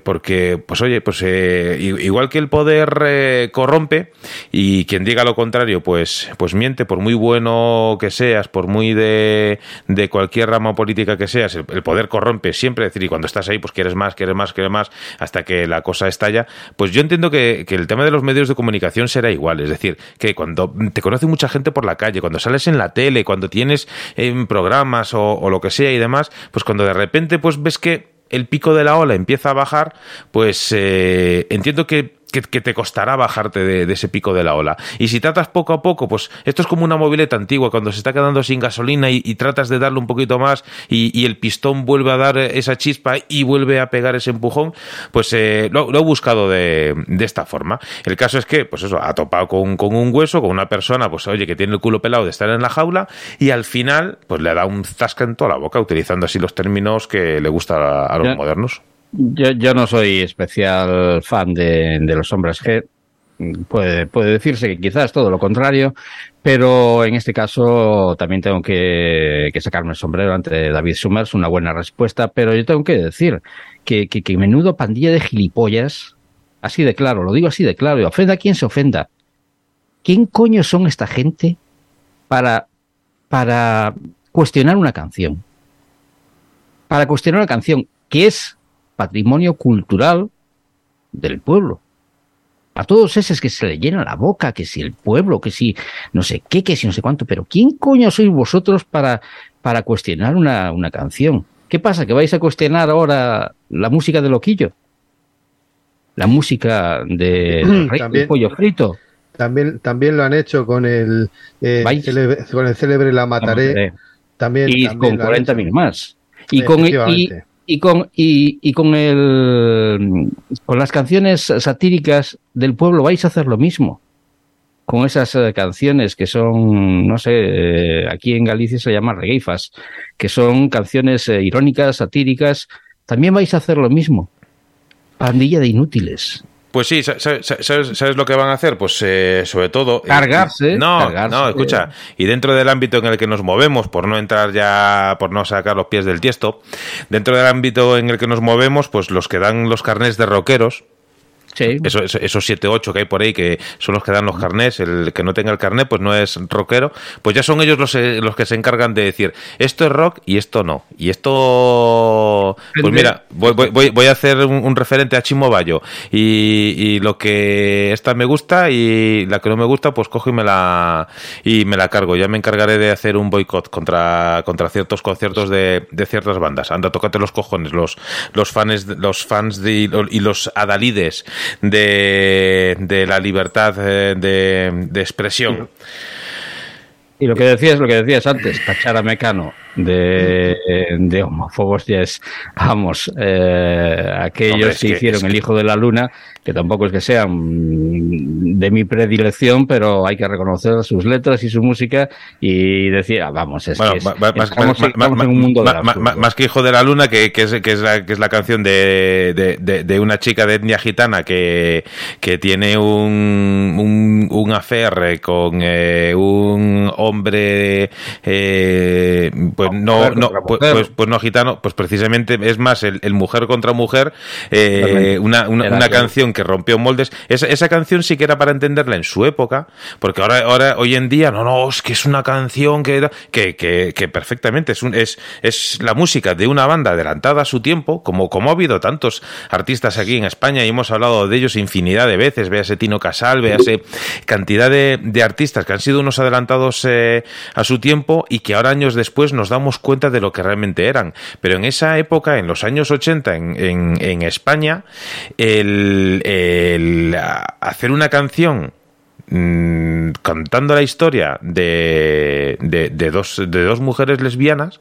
porque, pues oye, pues igual que el poder corrompe, y quien diga lo contrario, pues, pues miente, por muy bueno que por muy de, de cualquier rama política que seas, el, poder corrompe siempre, es decir, y cuando estás ahí, pues quieres más, quieres más, quieres más, hasta que la cosa estalla, pues yo entiendo que, que el tema de los medios de comunicación será igual, es decir, que cuando te conoce mucha gente por la calle, cuando sales en la tele, cuando tienes en programas o, o lo que sea y demás, pues cuando de repente pues ves que el pico de la ola empieza a bajar, pues eh, entiendo que, que, que te costará bajarte de, de ese pico de la ola. Y si tratas poco a poco, pues esto es como una mobileta antigua, cuando se está quedando sin gasolina y, y tratas de darle un poquito más y, y el pistón vuelve a dar esa chispa y vuelve a pegar ese empujón, pues eh, lo, lo he buscado de, de esta forma. El caso es que, pues eso, ha topado con, con un hueso, con una persona, pues oye, que tiene el culo pelado de estar en la jaula y al final, pues le da un zasca en toda la boca, utilizando así los términos que le gusta a, a los Ya. modernos. Yo, no soy especial fan de, los hombres G. Puede, decirse que quizás todo lo contrario, pero en este caso también tengo que, sacarme el sombrero ante David Summers, una buena respuesta, pero yo tengo que decir que menudo pandilla de gilipollas, así de claro, lo digo así de claro, y ofenda a quien se ofenda. ¿Quién coño son esta gente para, para cuestionar una canción? Para cuestionar una canción que es patrimonio cultural del pueblo. A todos esos que se le llena la boca, que si el pueblo, que si no sé qué, que si no sé cuánto, pero ¿quién coño sois vosotros para, para cuestionar una, una canción? ¿Qué pasa? ¿Que vais a cuestionar ahora la música de Loquillo? ¿La música de Rey del También. Pollo Frito? También, también lo han hecho con el, eh, célebre, con el célebre La Mataré. También, y también con lo han 40 hecho. mil más. Y con, y. y con y, y con el con las canciones satírica del pueblo vais a hacer lo mismo. Con esas eh, canciones que son no sé eh, aquí en Galicia se llama regueifas que son canciones eh, irónicas satíricas. También vais a hacer lo mismo. Pandilla de inútiles Pues sí, sa- sa- sa- ¿sabes, sabes lo que van a hacer? Pues eh, sobre todo... eh, Cargarse, No, cargarse. no, escucha. Y dentro del ámbito en el que nos movemos, por no entrar ya, por no sacar los pies del tiesto, dentro del ámbito en el que nos movemos, pues los que dan los carnés de rockeros, sí eso, eso- esos 7, 8 que hay por ahí, que son los que dan los carnés, el que no tenga el carnet, pues no es rockero, pues ya son ellos los, eh, los que se encargan de decir, esto es rock y esto no. Y esto, pues mira, voy, voy- voy- voy a hacer un, un referente a Chimo Bayo, y, y lo que esta me gusta y la que no me gusta, pues cojo y me la, y me la cargo. Ya me encargaré de hacer un boicot contra, contra ciertos conciertos de, de ciertas bandas. Anda, tócate los cojones, los, los fans, los fans de, y los adalides de, de la libertad eh, de, de expresión. Y lo que decías, lo que decías antes, tachar Mecano de, de homófobos ya es, vamos, eh, aquellos Hombre, es que, que- hicieron es El Hijo de la Luna, que tampoco es que sean de mi predilección, pero hay que reconocer sus letras y su música y decir, ah, vamos, es Bueno, que es- más, estamos, estamos en un mundo que hijo de la luna, que, que es, que es la, que es la canción de, de, de- de una chica de etnia gitana que, que tiene un, un, un affair eh, con eh, un hombre, eh, pues no, mujer no contra pues, pues, pues no gitano, pues precisamente es más el, el mujer contra mujer, eh, una, una, canción que rompió moldes. Esa, esa canción sí que era para entenderla en su época, porque ahora, ahora hoy en día, no, no, es que es una canción que, que, que, que perfectamente es, un, es, es la música de una banda adelantada a su tiempo, como, como ha habido tantos artistas aquí en España y hemos hablado de ellos infinidad de veces, véase Tino Casal, véase cantidad de, de artistas que han sido unos adelantados eh, a su tiempo y que ahora años después nos damos cuenta de lo que realmente eran. Pero en esa época, en los años 80 en, en, España, el, hacer una canción mm, contando la historia de, de, dos, de dos mujeres lesbianas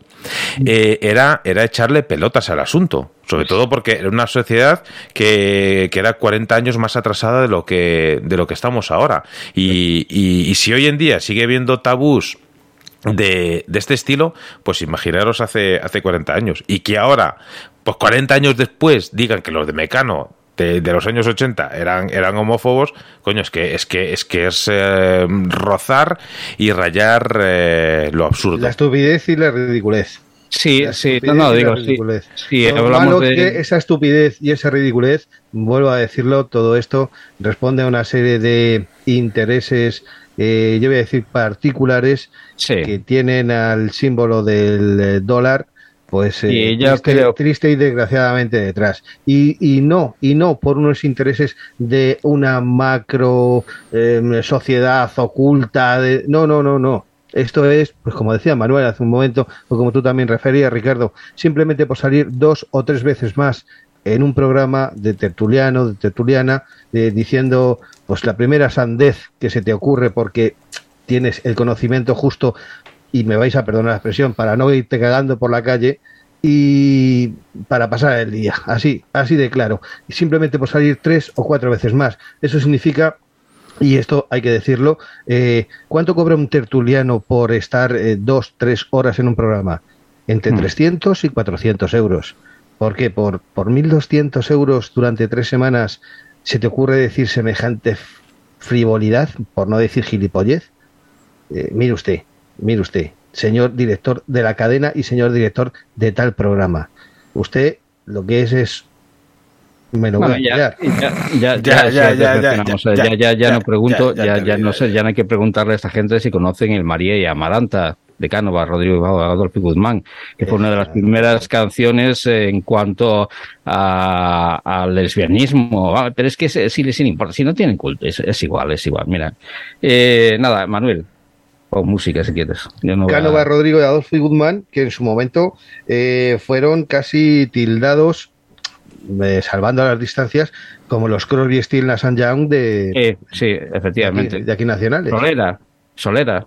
eh, era, era echarle pelotas al asunto. Sobre todo porque era una sociedad que, era 40 años más atrasada de lo que, de lo que estamos ahora. Y- y si hoy en día sigue habiendo tabús de, de este estilo, pues imaginaros hace, hace 40 años. Y que ahora, pues 40 años después, digan que los de Mecano de, de los años 80 eran, eran homófobos, coño, es que es que es que es eh, rozar y rayar eh, lo absurdo. La estupidez y la ridiculez. Sí, La sí, no, no, digo, sí. Sí, Lo hablamos malo de... que esa estupidez y esa ridiculez, vuelvo a decirlo, todo esto responde a una serie de intereses, eh, yo voy a decir particulares, Sí. que tienen al símbolo del eh, dólar, pues eh, Y triste, creo- triste y desgraciadamente detrás. Y, y no, y no por unos intereses de una macro eh, sociedad oculta, de, no, no, no, no. Esto es, pues como decía Manuel hace un momento, o como tú también referías, Ricardo, simplemente por salir dos o tres veces más en un programa de tertuliano, de tertuliana, eh, diciendo pues la primera sandez que se te ocurre porque tienes el conocimiento justo y me vais a perdonar la expresión para no irte cagando por la calle y para pasar el día, así, así de claro, y simplemente por salir tres o cuatro veces más. Eso significa y esto hay que decirlo, eh, ¿cuánto cobra un tertuliano por estar eh, dos, tres horas en un programa? Entre 300 y 400 euros. ¿Por qué? Por, por 1.200 euros durante tres semanas se te ocurre decir semejante frivolidad, por no decir gilipollez. Eh, mire usted, mire usted, señor director de la cadena y señor director de tal programa. Usted lo que es es... Me lo voy Bueno, a ya, ya, ya, Ya, ya, ya, ya, eh, no pregunto, ya, ya, no sé, ya no hay que preguntarle a esta gente si conocen el María y Amaranta de Cánova, Rodrigo Adolfo Guzmán, que fue una de las primeras canciones eh, en cuanto a- al lesbianismo. Ah, Pero es que si, les importa, si no tienen culto, es, es igual, es igual. Mira, Eh, nada, Manuel, o música si quieres. No a- Cánova, Rodrigo y Adolfo y Guzmán, que en su momento eh, fueron casi tildados, eh, salvando las distancias, como los Crosby, Steel, and Young de, Eh, sí, de, aquí, efectivamente. de aquí nacionales. Solera, Solera.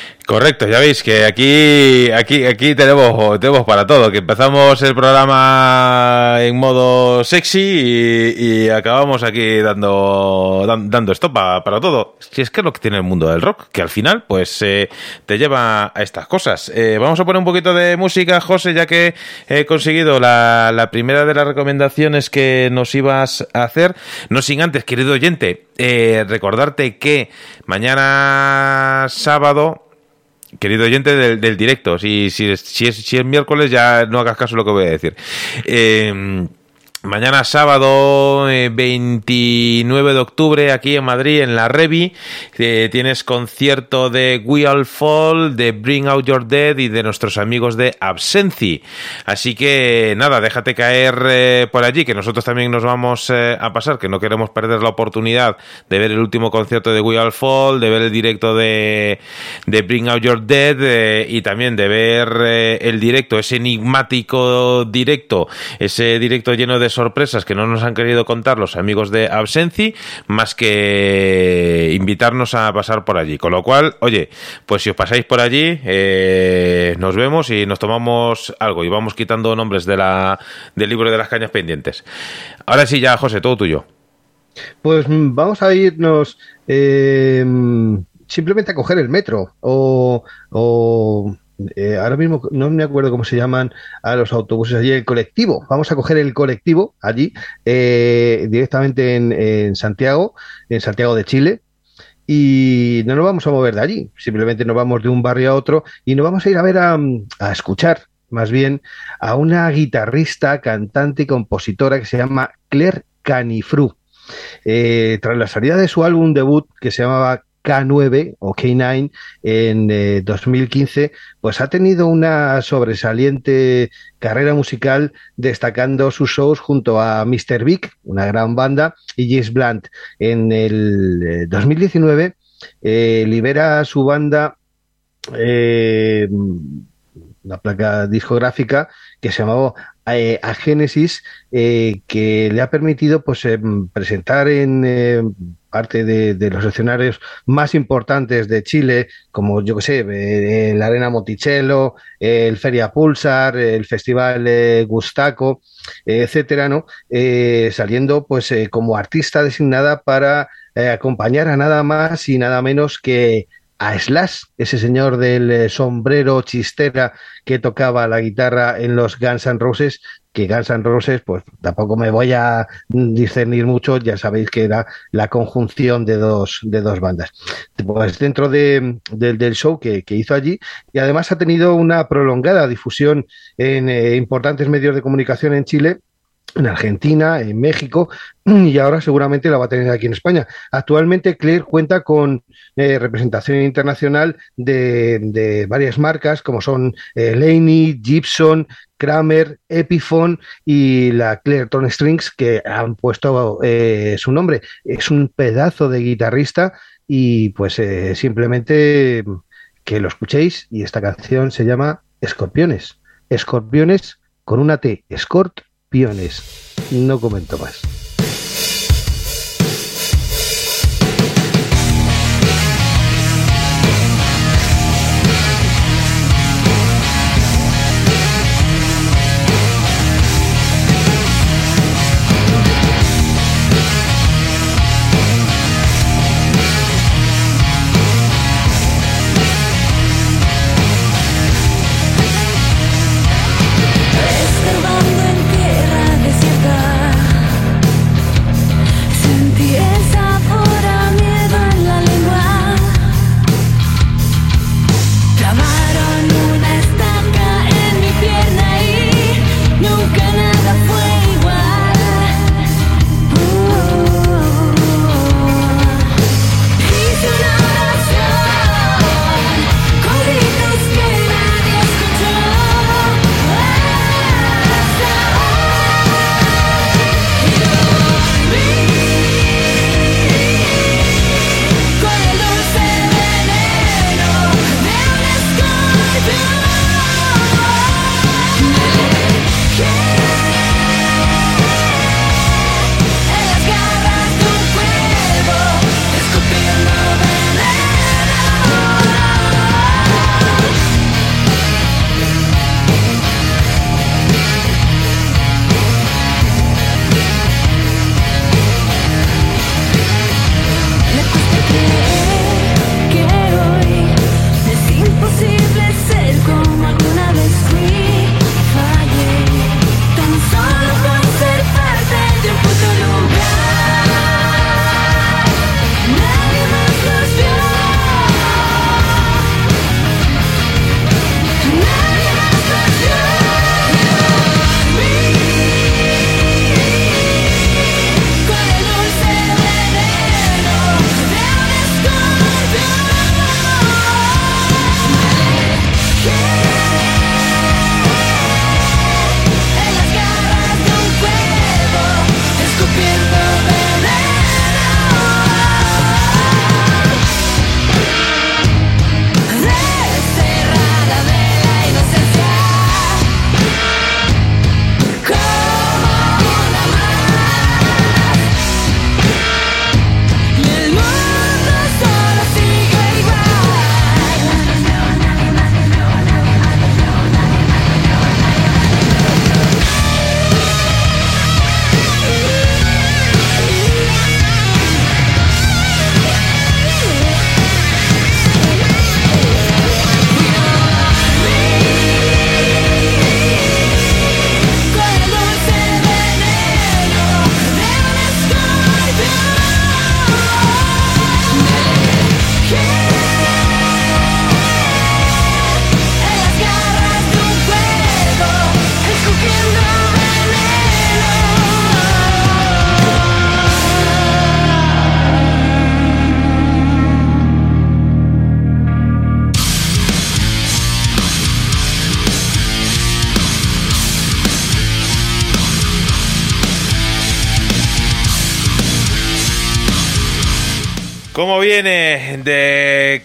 Correcto, ya veis que aquí, aquí, aquí tenemos, tenemos para todo, que empezamos el programa en modo sexy y, acabamos aquí dando, dan- dando esto pa- para todo. Si es que es lo que tiene el mundo del rock, que al final, pues, eh, te lleva a estas cosas. Eh, vamos a poner un poquito de música, José, ya que he conseguido la, la primera de las recomendaciones que nos ibas a hacer. No sin antes, querido oyente, eh, recordarte que mañana sábado, Querido oyente del, del directo, si, si, es, si, es, si es miércoles ya no hagas caso de lo que voy a decir. Eh, Mañana sábado eh, 29 de octubre aquí en Madrid en la Revi eh, tienes concierto de We All Fall, de Bring Out Your Dead y de nuestros amigos de Absenci. Así que nada, déjate caer eh, por allí que nosotros también nos vamos eh, a pasar, que no queremos perder la oportunidad de ver el último concierto de We All Fall, de ver el directo de, de Bring Out Your Dead y también de ver el directo, ese enigmático directo, ese directo lleno de sorpresas que no nos han querido contar los amigos de Absenci, más que invitarnos a pasar por allí. Con lo cual, oye, pues si os pasáis por allí, eh, nos vemos y nos tomamos algo y vamos quitando nombres de la, del libro de las cañas pendientes. Ahora sí, ya, José, todo tuyo. Pues mm, vamos a irnos eh, simplemente a coger el metro o, o, eh, ahora mismo no me acuerdo cómo se llaman a los autobuses allí, el colectivo. Vamos a coger el colectivo allí eh, directamente en, Santiago, en Santiago de Chile. Y no nos vamos a mover de allí, simplemente nos vamos de un barrio a otro y nos vamos a ir a ver a, a escuchar más bien a una guitarrista, cantante y compositora que se llama Claire Canifru. Eh, tras la salida de su álbum debut que se llamaba K9 o K9 en eh, 2015, pues ha tenido una sobresaliente carrera musical destacando sus shows junto a Mr. Big, una gran banda, y James Blunt. En el eh, 2019 eh, libera su banda eh, una placa discográfica que se llamaba eh, A Genesis, eh, que le ha permitido pues, eh, presentar en eh, parte de, los escenarios más importantes de Chile, como yo que sé, eh, la Arena Monticello, el Feria Pulsar, el Festival eh, Gustaco, etcétera, ¿no? saliendo pues como artista designada para acompañar a nada más y nada menos que a Slash, ese señor del eh, sombrero chistera que tocaba la guitarra en los Guns N' Roses, que Guns N' Roses, pues tampoco me voy a discernir mucho, ya sabéis que era la conjunción de dos, de dos bandas. Pues dentro de, de, del show que, que, hizo allí, y además ha tenido una prolongada difusión en eh, importantes medios de comunicación en Chile, en Argentina, en México y ahora seguramente la va a tener aquí en España. Actualmente Claire cuenta con eh, representación internacional de, varias marcas como son eh, Laney, Gibson, Kramer, Epiphone y la Clairton Strings que han puesto eh, su nombre. Es un pedazo de guitarrista y pues eh, simplemente que lo escuchéis y esta canción se llama Escorpiones. Escorpiones con una T, Escort Piones. No comento más.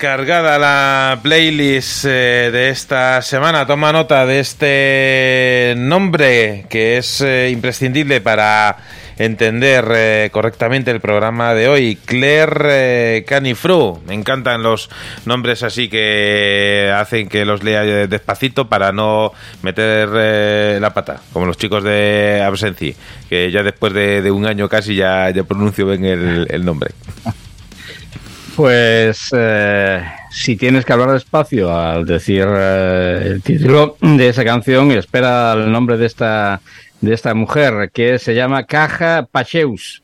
Cargada la playlist eh, de esta semana? Toma nota de este nombre que es eh, imprescindible para entender eh, correctamente el programa de hoy. Claire Canifru. Me encantan los nombres así que hacen que los lea despacito para no meter la pata, como los chicos de Absenci, que ya después de, un año casi ya, pronuncio bien el nombre. Pues eh, si tienes que hablar despacio al decir eh, el título de esa canción, espera el nombre de esta, de esta mujer, que se llama Caja Pacheus.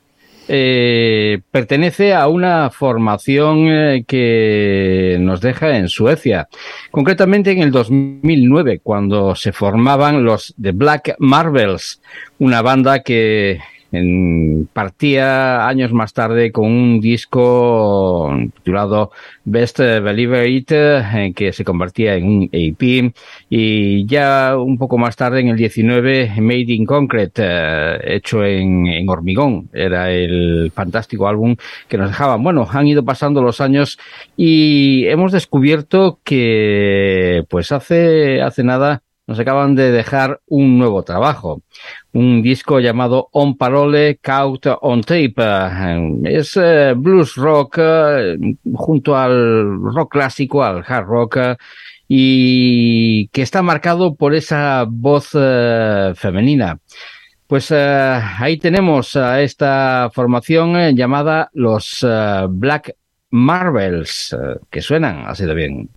Eh, pertenece a una formación eh, que nos deja en Suecia, concretamente en el 2009, cuando se formaban los The Black Marvels, una banda que en, partía años más tarde con un disco titulado Best Believer It, en que se convertía en un EP, y ya un poco más tarde, en el 19, Made in Concrete, eh, hecho en, en hormigón. Era el fantástico álbum que nos dejaban. Bueno, han ido pasando los años y hemos descubierto que, pues hace, hace nada, nos acaban de dejar un nuevo trabajo, un disco llamado On Parole Count on Tape. Es eh, blues rock eh, junto al rock clásico, al hard rock, y que está marcado por esa voz eh, femenina. Pues ahí tenemos a esta formación llamada los Black Marvels, que suenan así de bien.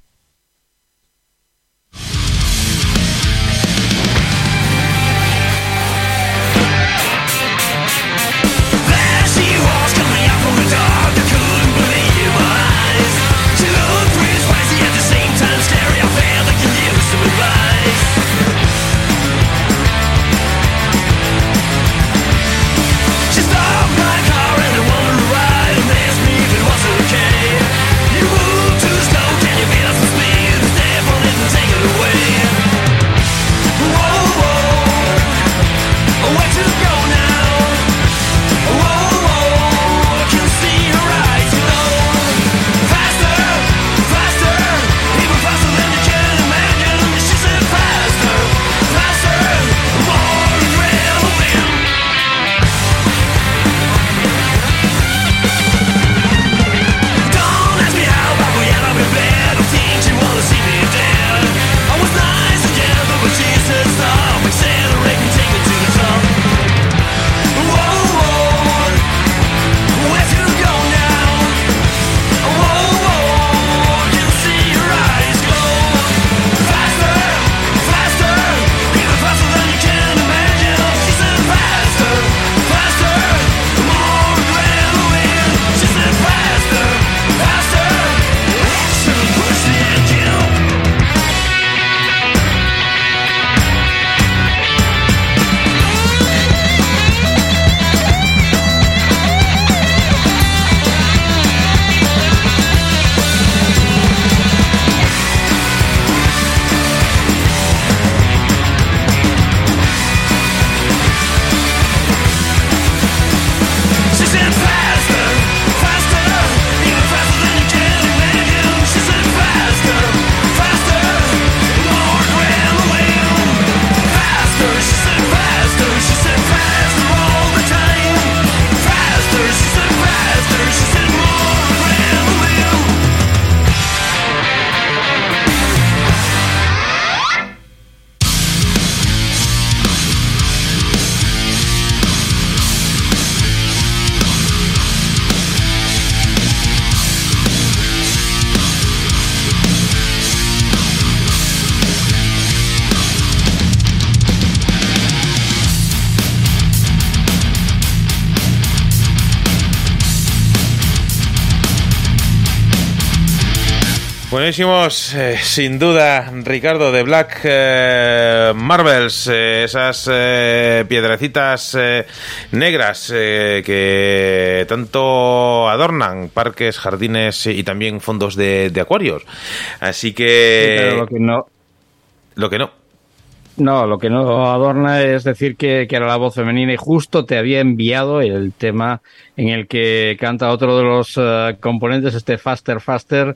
Buenísimos, eh, sin duda, Ricardo, de Black eh, Marvels, eh, esas eh, piedrecitas negras que tanto adornan parques, jardines y también fondos de, de acuarios. Así que... Pero lo que no, Lo que no. No, lo que no adorna es decir que, que, era la voz femenina y justo te había enviado el tema en el que canta otro de los uh, componentes, este Faster Faster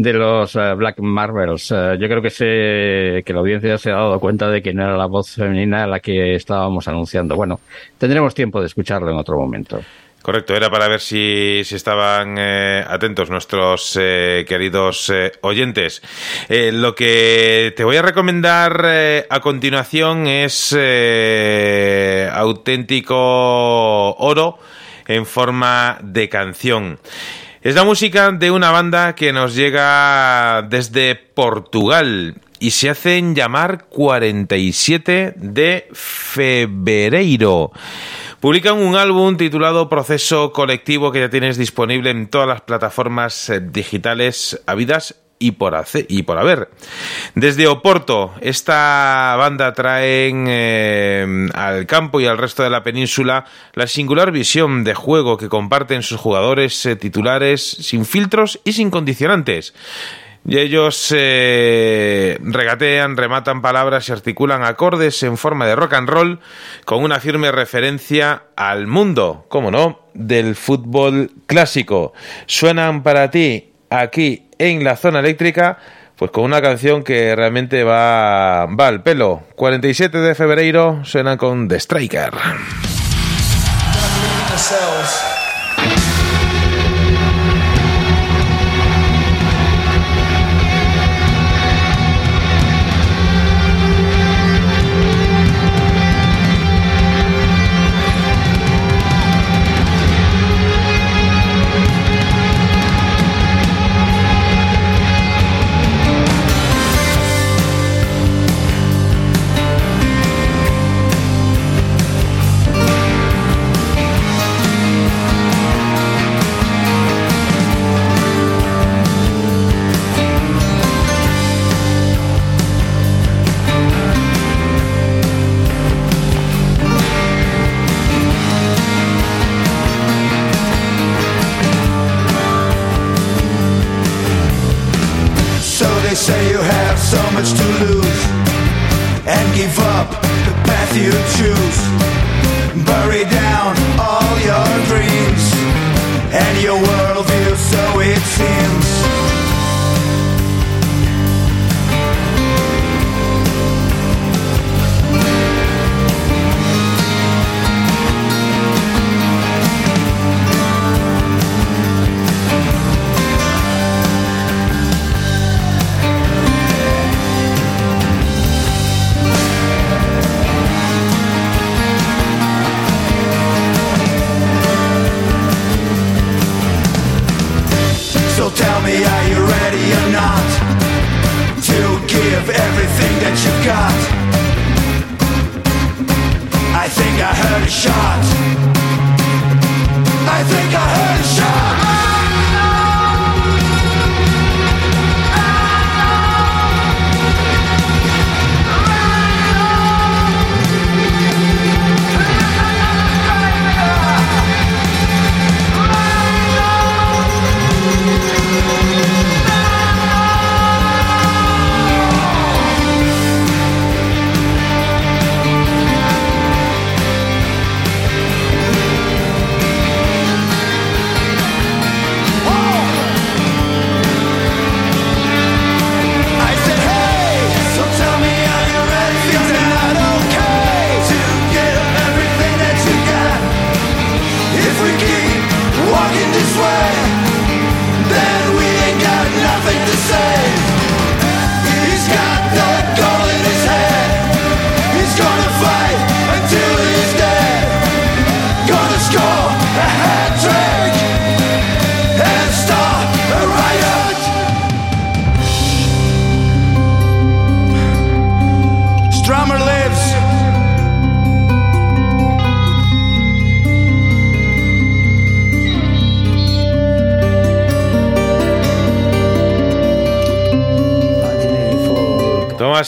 de los uh, Black Marvels. Uh, yo creo que, se, que la audiencia se ha dado cuenta de que no era la voz femenina la que estábamos anunciando. Bueno, tendremos tiempo de escucharlo en otro momento. Correcto, era para ver si, si estaban eh, atentos nuestros eh, queridos eh, oyentes. lo que te voy a recomendar a continuación es auténtico oro en forma de canción. Es la música de una banda que nos llega desde Portugal y se hacen llamar 47 de febrero. Publican un álbum titulado Proceso Colectivo que ya tienes disponible en todas las plataformas eh, digitales habidas y por, hacer, y por haber. Desde Oporto, esta banda trae eh, al campo y al resto de la península la singular visión de juego que comparten sus jugadores eh, titulares sin filtros y sin condicionantes. Y ellos eh, regatean, rematan palabras y articulan acordes en forma de rock and roll con una firme referencia al mundo, como no, del fútbol clásico. Suenan para ti aquí en la zona eléctrica, pues con una canción que realmente va, va al pelo. 47 de febrero suenan con The Striker.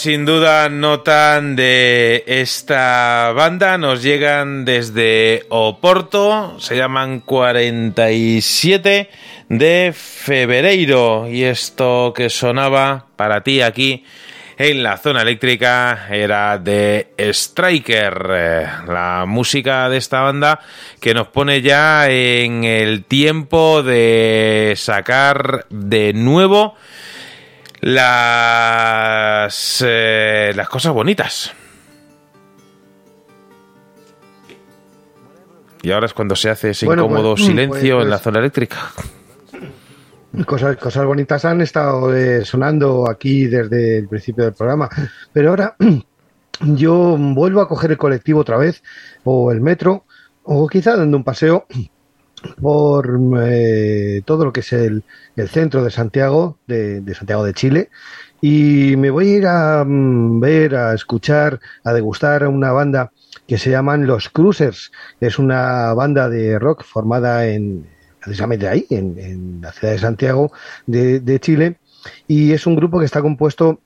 Sin duda notan de esta banda, nos llegan desde Oporto, se llaman 47 de febrero. Y esto que sonaba para ti aquí en la zona eléctrica era de Striker, la música de esta banda que nos pone ya en el tiempo de sacar de nuevo las, eh, las cosas bonitas. Y ahora es cuando se hace ese Bueno, incómodo pues, silencio pues, en la pues. zona eléctrica. Cosas, cosas bonitas han estado eh, sonando aquí desde el principio del programa, pero ahora yo vuelvo a coger el colectivo otra vez, o el metro, o quizá dando un paseo por eh, todo lo que es el, el centro de Santiago, de, Santiago de Chile, y me voy a ir a mm, ver, a escuchar, a degustar una banda que se llaman Los Cruisers. Es una banda de rock formada en precisamente ahí, en, en la ciudad de Santiago de, de Chile, y es un grupo que está compuesto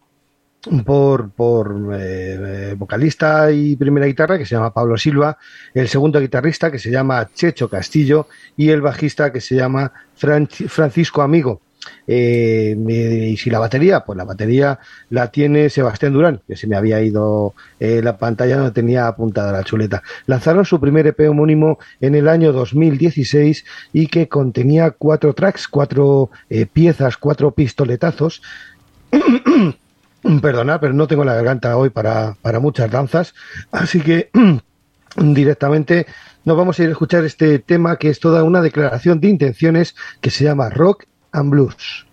por, eh, vocalista y primera guitarra que se llama Pablo Silva, el segundo guitarrista que se llama Checho Castillo y el bajista que se llama Fran- Francisco Amigo. Eh, y si la batería, pues la batería la tiene Sebastián Durán, que se me había ido eh, la pantalla, no tenía apuntada la chuleta. Lanzaron su primer EP homónimo en el año 2016 y que contenía cuatro tracks, cuatro piezas, cuatro pistoletazos. Perdonad, pero no tengo la garganta hoy para, para muchas danzas, así que directamente nos vamos a ir a escuchar este tema que es toda una declaración de intenciones que se llama Rock and Blues.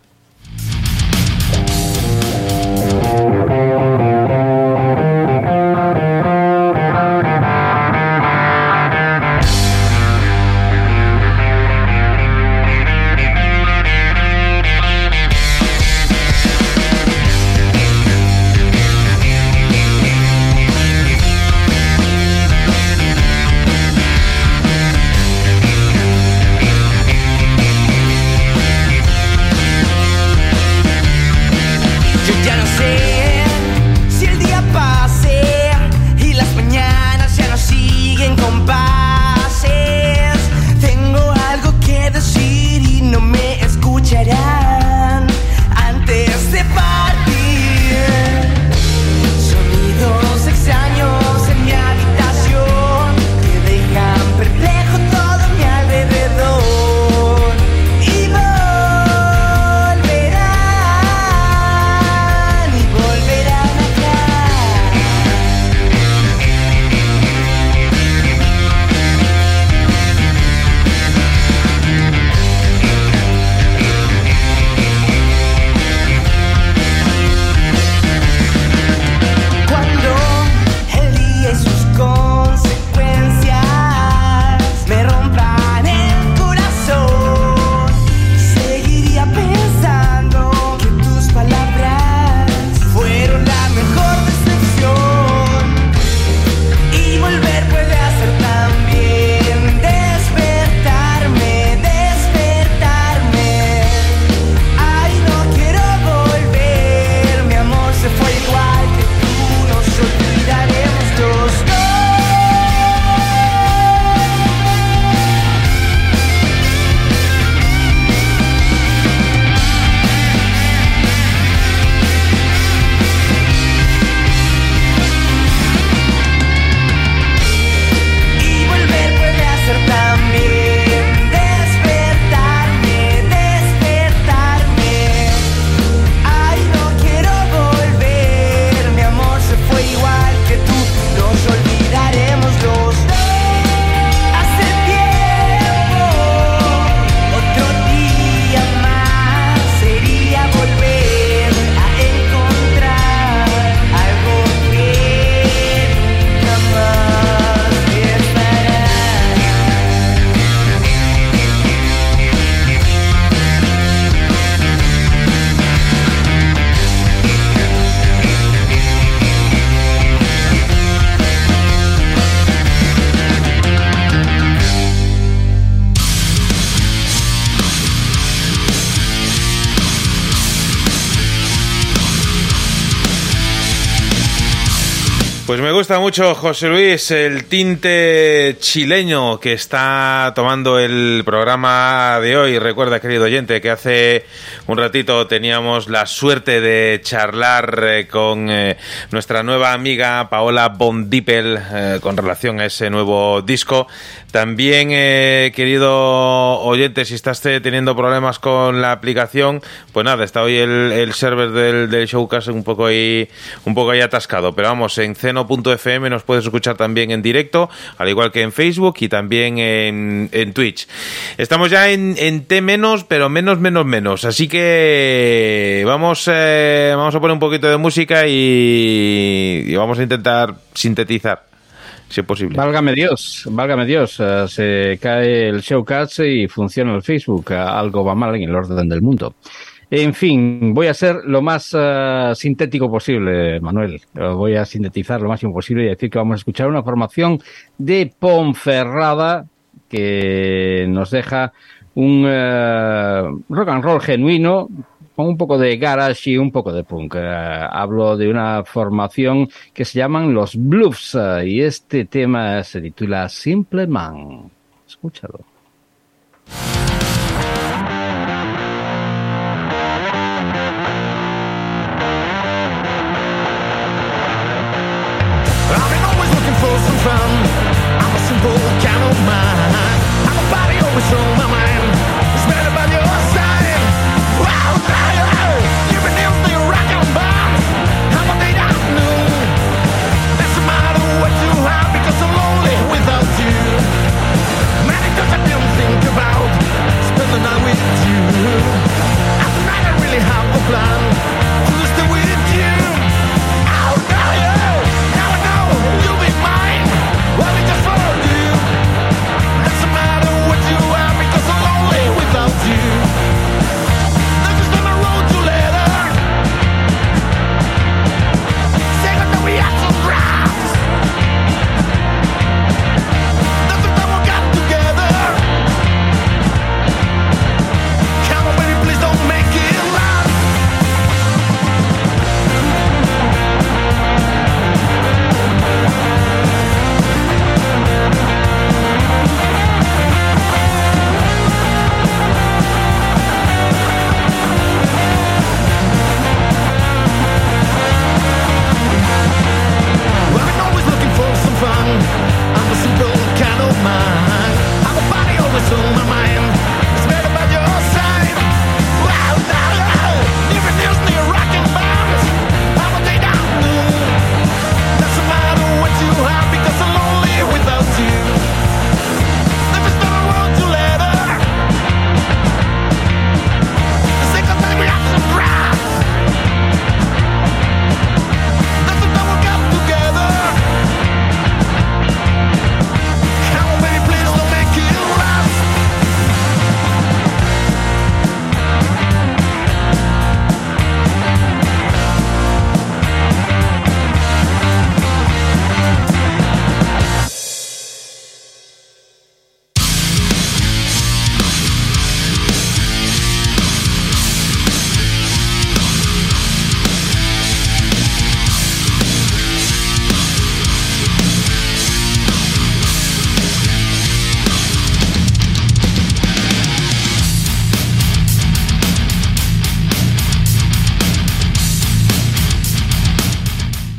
Pues me gusta mucho, José Luis, el tinte chileño que está tomando el programa de hoy. Recuerda, querido oyente, que hace un ratito teníamos la suerte de charlar eh, con eh, nuestra nueva amiga Paola Bondipel eh, con relación a ese nuevo disco. También, querido oyente, si estás teniendo problemas con la aplicación, pues nada, está hoy el, el server del, del Showcast un poco ahí, un poco ahí atascado. Pero vamos, en ceno.fm nos puedes escuchar también en directo, al igual que en Facebook y también en, en Twitch. Estamos ya en, en T menos, pero menos, menos, menos. Así que vamos, eh, vamos a poner un poquito de música y, vamos a intentar sintetizar, si es posible. Válgame Dios, válgame Dios. eh, se cae el showcast y funciona el Facebook. algo va mal en el orden del mundo. En fin, voy a ser lo más eh, sintético posible, Manuel. Voy a sintetizar lo máximo posible y decir que vamos a escuchar una formación de Ponferrada que nos deja un eh, rock and roll genuino con un poco de garage y un poco de punk. Eh, hablo de una formación que se llaman los Bluffs y este tema se titula Simple Man. Escúchalo. Fun. I'm a simple kind of man. I'm a body always on my mind.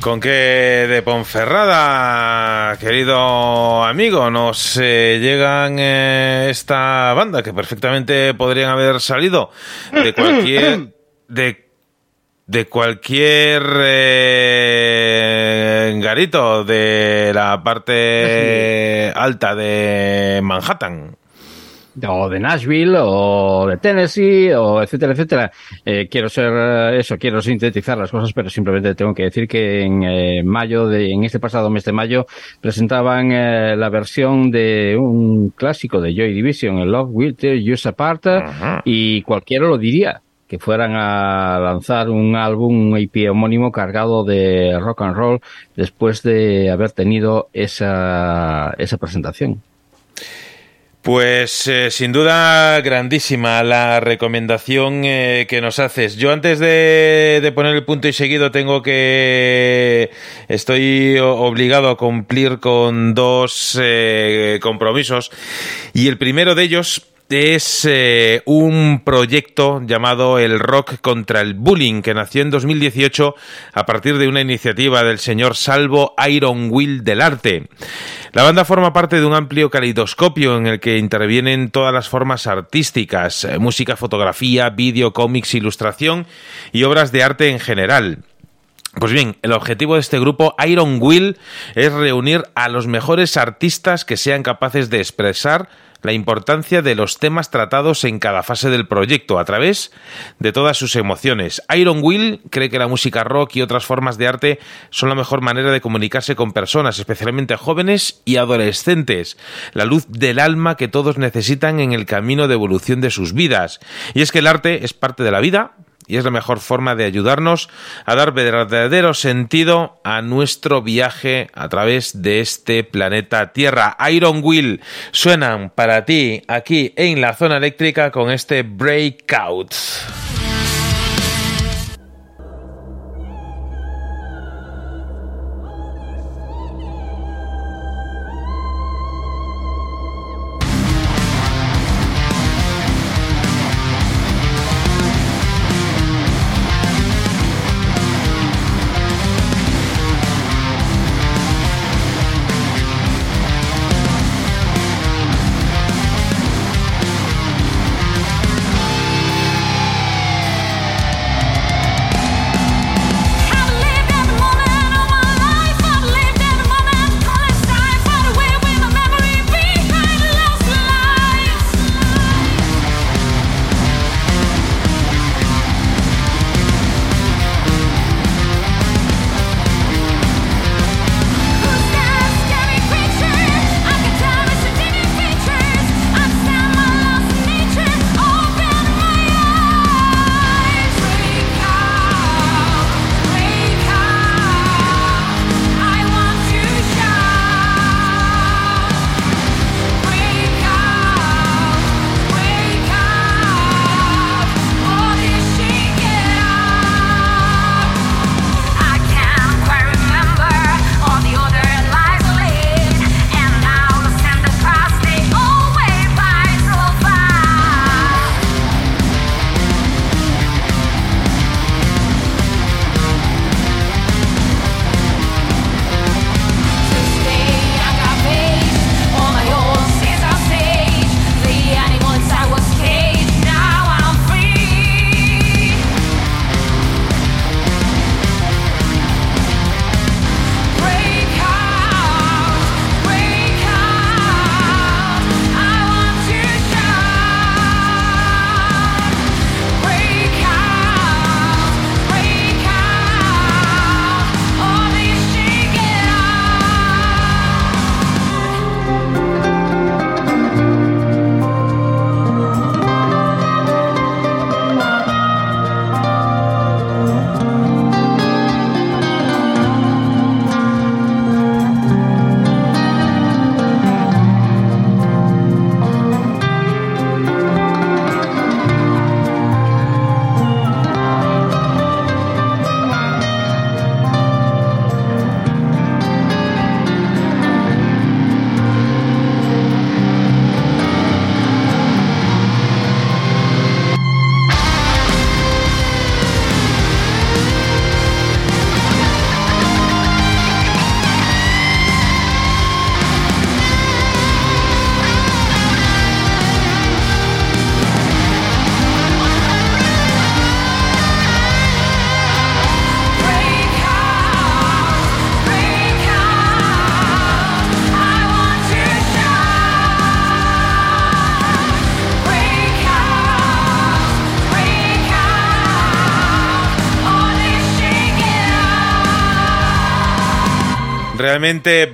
¿Con qué de Ponferrada, querido amigo, nos eh, llegan eh, esta banda que perfectamente podrían haber salido de cualquier de de cualquier eh, garito de la parte alta de Manhattan? O de Nashville o de Tennessee o etcétera etcétera Eh, quiero ser eh, eso quiero sintetizar las cosas pero simplemente tengo que decir que en eh, mayo de en este pasado mes de mayo presentaban eh, la versión de un clásico de Joy Division el Love Will Tear You Apart y cualquiera lo diría que fueran a lanzar un álbum, un EP homónimo cargado de rock and roll después de haber tenido esa, esa presentación. Pues eh, sin duda grandísima la recomendación eh, que nos haces. Yo antes de, poner el punto y seguido tengo que... Estoy obligado a cumplir con dos eh, compromisos y el primero de ellos es eh, un proyecto llamado El Rock contra el Bullying, que nació en 2018 a partir de una iniciativa del señor Salvo Iron Will del Arte. La banda forma parte de un amplio caleidoscopio en el que intervienen todas las formas artísticas, eh, música, fotografía, vídeo, cómics, ilustración y obras de arte en general. Pues bien, el objetivo de este grupo Iron Will es reunir a los mejores artistas que sean capaces de expresar la importancia de los temas tratados en cada fase del proyecto a través de todas sus emociones. Iron Will cree que la música rock y otras formas de arte son la mejor manera de comunicarse con personas, especialmente jóvenes y adolescentes, la luz del alma que todos necesitan en el camino de evolución de sus vidas. Y es que el arte es parte de la vida, y es la mejor forma de ayudarnos a dar verdadero sentido a nuestro viaje a través de este planeta Tierra. Iron Will suenan para ti aquí en la zona eléctrica con este Breakout.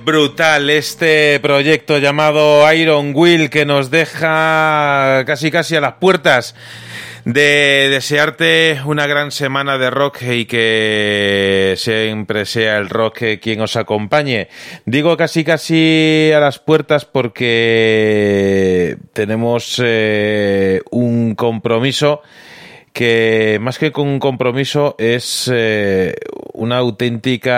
Brutal este proyecto llamado Iron Will que nos deja casi casi a las puertas de desearte una gran semana de rock y que siempre sea el rock quien os acompañe. Digo casi casi a las puertas porque tenemos eh, un compromiso que más que con un compromiso es eh, una auténtica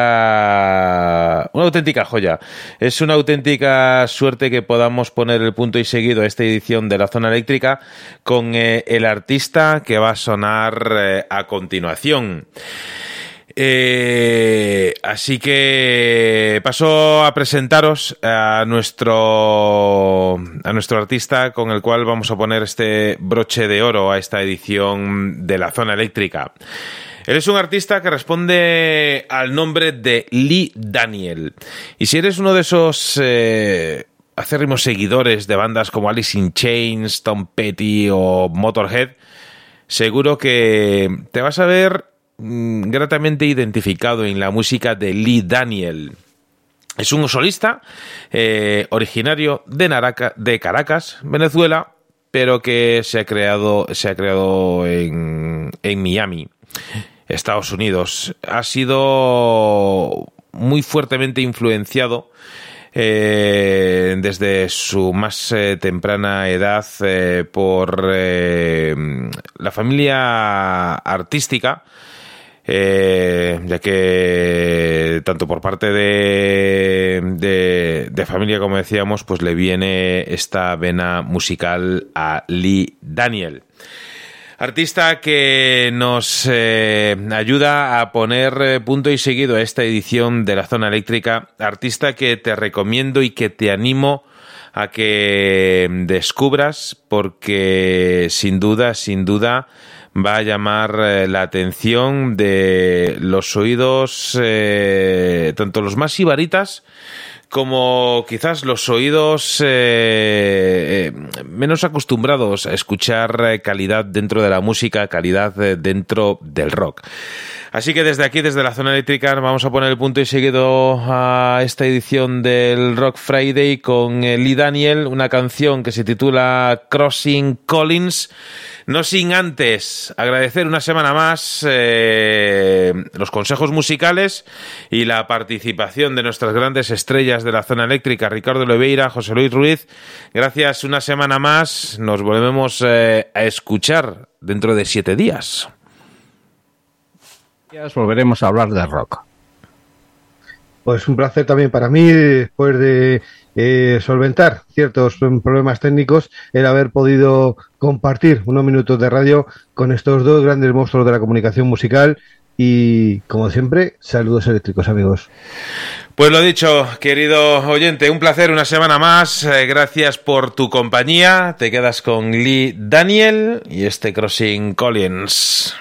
una auténtica joya. Es una auténtica suerte que podamos poner el punto y seguido a esta edición de la zona eléctrica con eh, el artista que va a sonar eh, a continuación. Eh, así que paso a presentaros a nuestro a nuestro artista con el cual vamos a poner este broche de oro a esta edición de la zona eléctrica. Él es un artista que responde al nombre de Lee Daniel. Y si eres uno de esos eh, acérrimos seguidores de bandas como Alice in Chains, Tom Petty o Motorhead, seguro que te vas a ver mm, gratamente identificado en la música de Lee Daniel. Es un solista eh, originario de, de Caracas, Venezuela, pero que se ha creado, se ha creado en, en Miami, Estados Unidos. Ha sido muy fuertemente influenciado eh, desde su más eh, temprana edad eh, por la familia artística, ya que tanto por parte de, de familia, como decíamos, pues le viene esta vena musical a Lee Daniel. Artista que nos eh, ayuda a poner eh, punto y seguido a esta edición de la zona eléctrica. Artista que te recomiendo y que te animo a que descubras porque sin duda, sin duda va a llamar eh, la atención de los oídos, eh, tanto los más ibaritas como quizás los oídos eh, eh, menos acostumbrados a escuchar eh, calidad dentro de la música, calidad eh, dentro del rock. Así que desde aquí, desde la zona eléctrica, vamos a poner el punto y seguido a esta edición del Rock Friday con eh, Lee Daniel, una canción que se titula Crossing Collins. No sin antes agradecer una semana más eh, los consejos musicales y la participación de nuestras grandes estrellas de la zona eléctrica, Ricardo Leveira, José Luis Ruiz. Gracias una semana más. Nos volvemos eh, a escuchar dentro de siete días. Volveremos a hablar de rock. Pues un placer también para mí, después de eh, solventar ciertos problemas técnicos, el haber podido compartir unos minutos de radio con estos dos grandes monstruos de la comunicación musical. Y como siempre, saludos eléctricos, amigos. Pues lo dicho, querido oyente, un placer una semana más. Eh, gracias por tu compañía. Te quedas con Lee Daniel y este Crossing Collins.